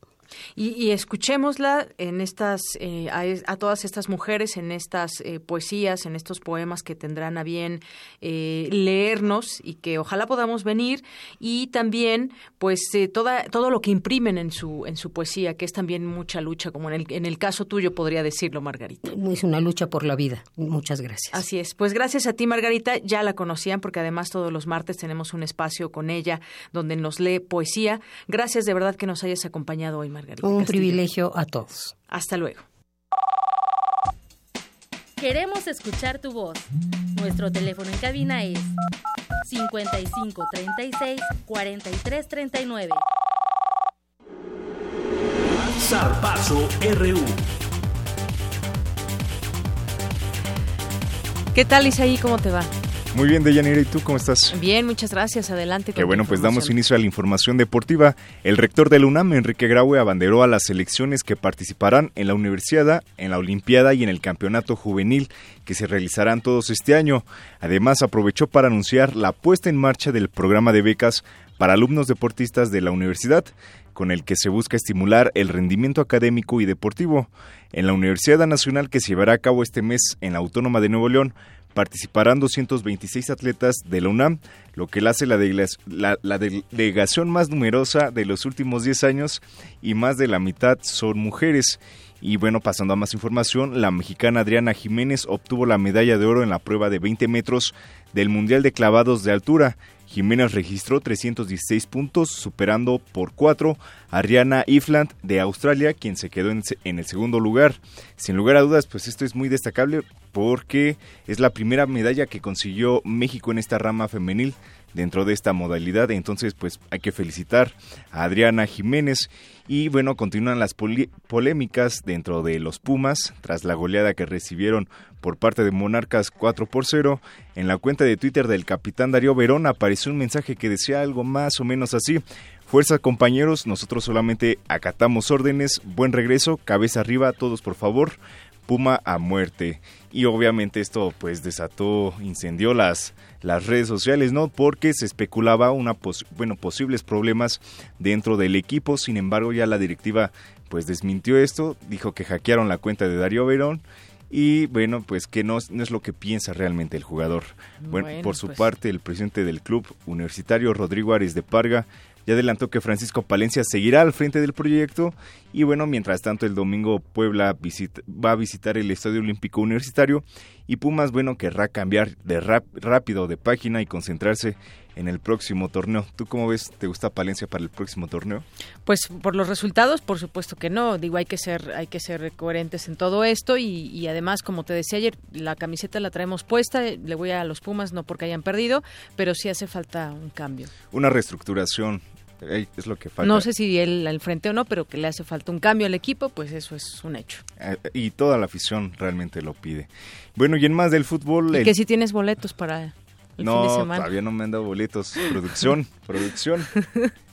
Y, escuchémosla en estas, eh, a, todas estas mujeres en estas eh, poesías, en estos poemas que tendrán a bien eh, leernos y que ojalá podamos venir y también pues toda, todo lo que imprimen en su en su poesía que es también mucha lucha como en el, en el caso tuyo podría decirlo Margarita. Es una lucha por la vida. Muchas gracias. Así es. Pues gracias a ti Margarita. Ya la conocían porque además todos los martes tenemos un espacio con ella donde nos lee poesía. Gracias de verdad que nos hayas acompañado hoy Margarita. Un privilegio a todos. Hasta luego. Queremos escuchar tu voz. Nuestro teléfono en cabina es 55 36 43 39. Zarpazo RU. ¿Qué tal, Isaí? ¿Cómo te va? Muy bien, Deyanira, ¿y tú cómo estás? Bien, muchas gracias. Adelante. Qué bueno, pues damos inicio a la información deportiva. El rector del UNAM, Enrique Graue, abanderó a las selecciones que participarán en la Universidad, en la Olimpiada y en el Campeonato Juvenil que se realizarán todos este año. Además, aprovechó para anunciar la puesta en marcha del programa de becas para alumnos deportistas de la universidad, con el que se busca estimular el rendimiento académico y deportivo. En la Universidad Nacional que se llevará a cabo este mes en la Autónoma de Nuevo León, participarán 226 atletas de la UNAM, lo que la hace la, delegación más numerosa de los últimos 10 años y más de la mitad son mujeres. Y bueno, pasando a más información, la mexicana Adriana Jiménez obtuvo la medalla de oro en la prueba de 20 metros del Mundial de Clavados de Altura. Jiménez registró 316 puntos, superando por 4 a Rihanna Ifland de Australia, quien se quedó en, en, el segundo lugar. Sin lugar a dudas, pues esto es muy destacable porque es la primera medalla que consiguió México en esta rama femenil dentro de esta modalidad. Entonces, pues hay que felicitar a Adriana Jiménez. Y bueno, continúan las polémicas dentro de los Pumas tras la goleada que recibieron por parte de Monarcas 4 por 0. En la cuenta de Twitter del capitán Darío Verón apareció un mensaje que decía algo más o menos así. Fuerza compañeros, nosotros solamente acatamos órdenes, buen regreso, cabeza arriba, todos por favor, Puma a muerte. Y obviamente esto pues desató, incendió las, las redes sociales, ¿no? Porque se especulaba una bueno, posibles problemas dentro del equipo, sin embargo ya la directiva pues desmintió esto, dijo que hackearon la cuenta de Darío Verón y bueno, pues que no, no, es lo que piensa realmente el jugador. Bueno, por su pues. parte, el presidente del club universitario, Rodrigo Ares de Parga, ya adelantó que Francisco Palencia seguirá al frente del proyecto y bueno, mientras tanto el domingo Puebla va a visitar el Estadio Olímpico Universitario y Pumas, bueno, querrá cambiar de rápido de página y concentrarse en el próximo torneo. ¿Tú cómo ves? ¿Te gusta Palencia para el próximo torneo? Pues por los resultados, por supuesto que no. Digo, hay que ser, hay que ser coherentes en todo esto y, y además, como te decía ayer, la camiseta la traemos puesta. Le voy a los Pumas no porque hayan perdido, pero sí hace falta un cambio. Una reestructuración es lo que falta. No sé si él al frente o no, pero que le hace falta un cambio al equipo, pues eso es un hecho. Eh, y toda la afición realmente lo pide. Bueno, y en más del fútbol... Y que si tienes boletos para el no, fin de semana. todavía no me han dado boletos. Producción, producción.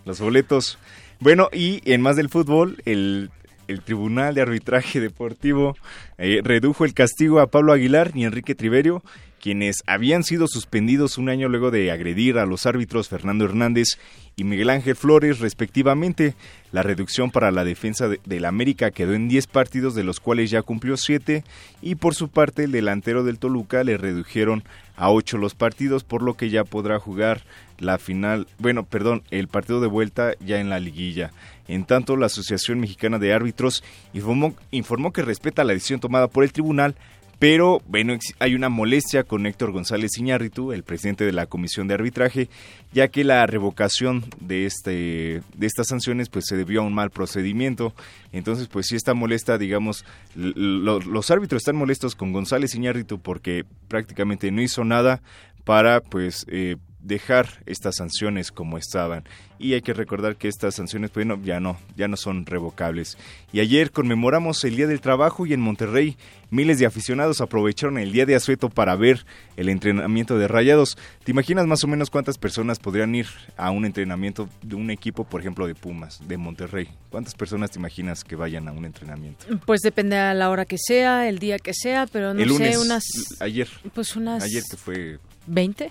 Los boletos. Bueno, y en más del fútbol, el, el Tribunal de Arbitraje Deportivo eh, redujo el castigo a Pablo Aguilar y Enrique Triverio quienes habían sido suspendidos un año luego de agredir a los árbitros Fernando Hernández y Miguel Ángel Flores respectivamente. La reducción para la defensa de, la América quedó en 10 partidos, de los cuales ya cumplió 7, y por su parte el delantero del Toluca le redujeron a 8 los partidos, por lo que ya podrá jugar la final, bueno, perdón, el partido de vuelta ya en la liguilla. En tanto, la Asociación Mexicana de Árbitros informó, informó que respeta la decisión tomada por el tribunal, pero bueno, hay una molestia con Héctor González Iñárritu, el presidente de la Comisión de Arbitraje, ya que la revocación de este de estas sanciones pues se debió a un mal procedimiento. Entonces, pues sí está molesta, digamos, los árbitros están molestos con González Iñárritu porque prácticamente no hizo nada para pues eh, dejar estas sanciones como estaban. Y hay que recordar que estas sanciones pues, ya, no, ya no son revocables. Y ayer conmemoramos el Día del Trabajo y en Monterrey miles de aficionados aprovecharon el Día de Asueto para ver el entrenamiento de Rayados. ¿Te imaginas más o menos cuántas personas podrían ir a un entrenamiento de un equipo, por ejemplo, de Pumas, de Monterrey? ¿Cuántas personas te imaginas que vayan a un entrenamiento? Pues depende a la hora que sea, el día que sea, pero no sé, unas... Ayer. Pues unas... Ayer que fue... ¿20?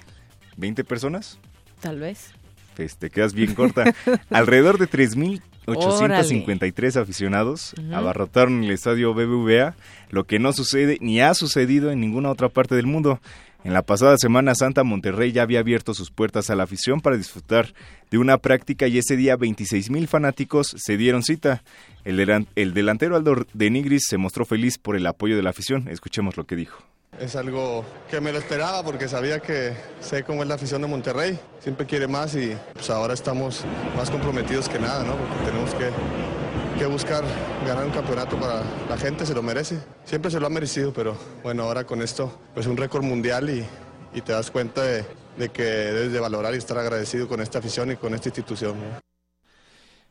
¿20 personas? Tal vez. Pues te quedas bien corta. Alrededor de 3.853 aficionados abarrotaron el estadio BBVA, lo que no sucede ni ha sucedido en ninguna otra parte del mundo. En la pasada Semana Santa, Monterrey ya había abierto sus puertas a la afición para disfrutar de una práctica y ese día 26.000 fanáticos se dieron cita. El, el delantero Aldo de Nigris se mostró feliz por el apoyo de la afición. Escuchemos lo que dijo. Es algo que me lo esperaba porque sabía que sé cómo es la afición de Monterrey. Siempre quiere más y pues ahora estamos más comprometidos que nada, ¿no? Porque tenemos que, buscar ganar un campeonato para la gente, se lo merece. Siempre se lo ha merecido, pero bueno, ahora con esto, pues un récord mundial y, te das cuenta de, que debes de valorar y estar agradecido con esta afición y con esta institución.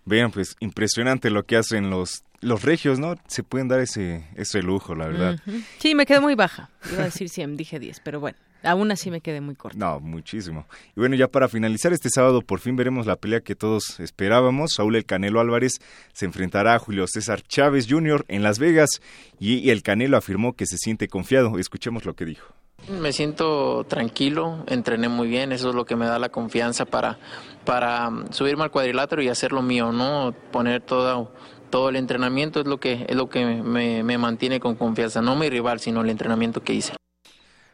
Vean, pues impresionante lo que hacen los los regios, ¿no? Se pueden dar ese, ese lujo, la verdad. Sí, me quedé muy baja. Iba a decir 100, dije 10, pero bueno. Aún así me quedé muy corta. No, muchísimo. Y bueno, ya para finalizar este sábado, por fin veremos la pelea que todos esperábamos. Saúl El Canelo Álvarez se enfrentará a Julio César Chávez Jr. en Las Vegas y el Canelo afirmó que se siente confiado. Escuchemos lo que dijo. Me siento tranquilo, entrené muy bien, eso es lo que me da la confianza para, para subirme al cuadrilátero y hacer lo mío, ¿no? Poner todo, todo el entrenamiento es lo que, es lo que me, me mantiene con confianza, no mi rival, sino el entrenamiento que hice.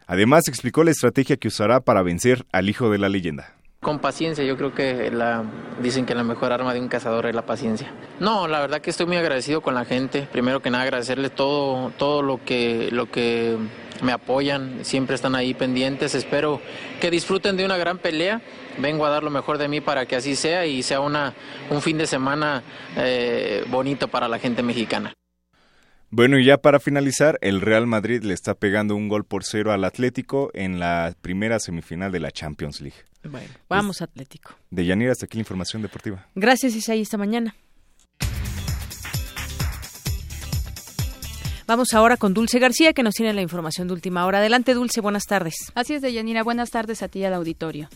Además, explicó la estrategia que usará para vencer al hijo de la leyenda. Con paciencia, yo creo que la, dicen que la mejor arma de un cazador es la paciencia. No, la verdad que estoy muy agradecido con la gente. Primero que nada agradecerles todo, todo lo que, lo que me apoyan, siempre están ahí pendientes. Espero que disfruten de una gran pelea. Vengo a dar lo mejor de mí para que así sea y sea una, un fin de semana eh, bonito para la gente mexicana. Bueno, y ya para finalizar, el Real Madrid le está pegando un gol por cero al Atlético en la primera semifinal de la Champions League. Bueno, vamos Atlético. De Yanira hasta aquí la información deportiva. Gracias, Isaí, esta mañana. Vamos ahora con Dulce García, que nos tiene la información de última hora. Adelante, Dulce, buenas tardes. Así es, Deyanira, buenas tardes a ti y al auditorio.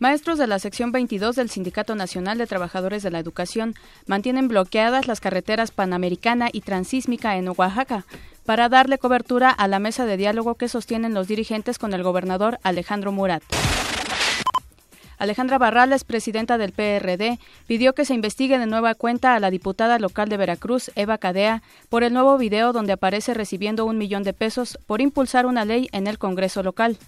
Maestros de la sección 22 del Sindicato Nacional de Trabajadores de la Educación mantienen bloqueadas las carreteras Panamericana y Transísmica en Oaxaca para darle cobertura a la mesa de diálogo que sostienen los dirigentes con el gobernador Alejandro Murat. Alejandra Barrales, presidenta del PRD, pidió que se investigue de nueva cuenta a la diputada local de Veracruz, Eva Cadea, por el nuevo video donde aparece recibiendo un millón de pesos por impulsar una ley en el Congreso local.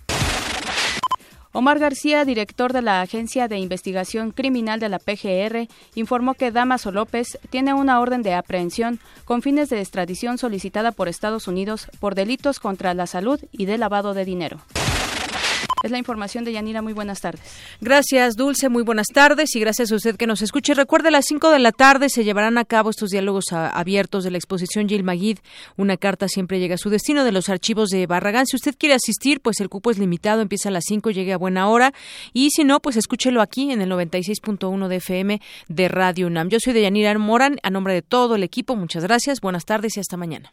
Omar García, director de la Agencia de Investigación Criminal de la PGR, informó que Damaso López tiene una orden de aprehensión con fines de extradición solicitada por Estados Unidos por delitos contra la salud y de lavado de dinero. Es la información de Yanira. Muy buenas tardes. Gracias, Dulce. Muy buenas tardes y gracias a usted que nos escuche. Recuerde, a las 5 de la tarde se llevarán a cabo estos diálogos abiertos de la exposición Gil Maguid. Una carta siempre llega a su destino de los archivos de Barragán. Si usted quiere asistir, pues el cupo es limitado, empieza a las 5, llegue a buena hora. Y si no, pues escúchelo aquí en el 96.1 de FM de Radio UNAM. Yo soy de Yanira Moran, a nombre de todo el equipo. Muchas gracias, buenas tardes y hasta mañana.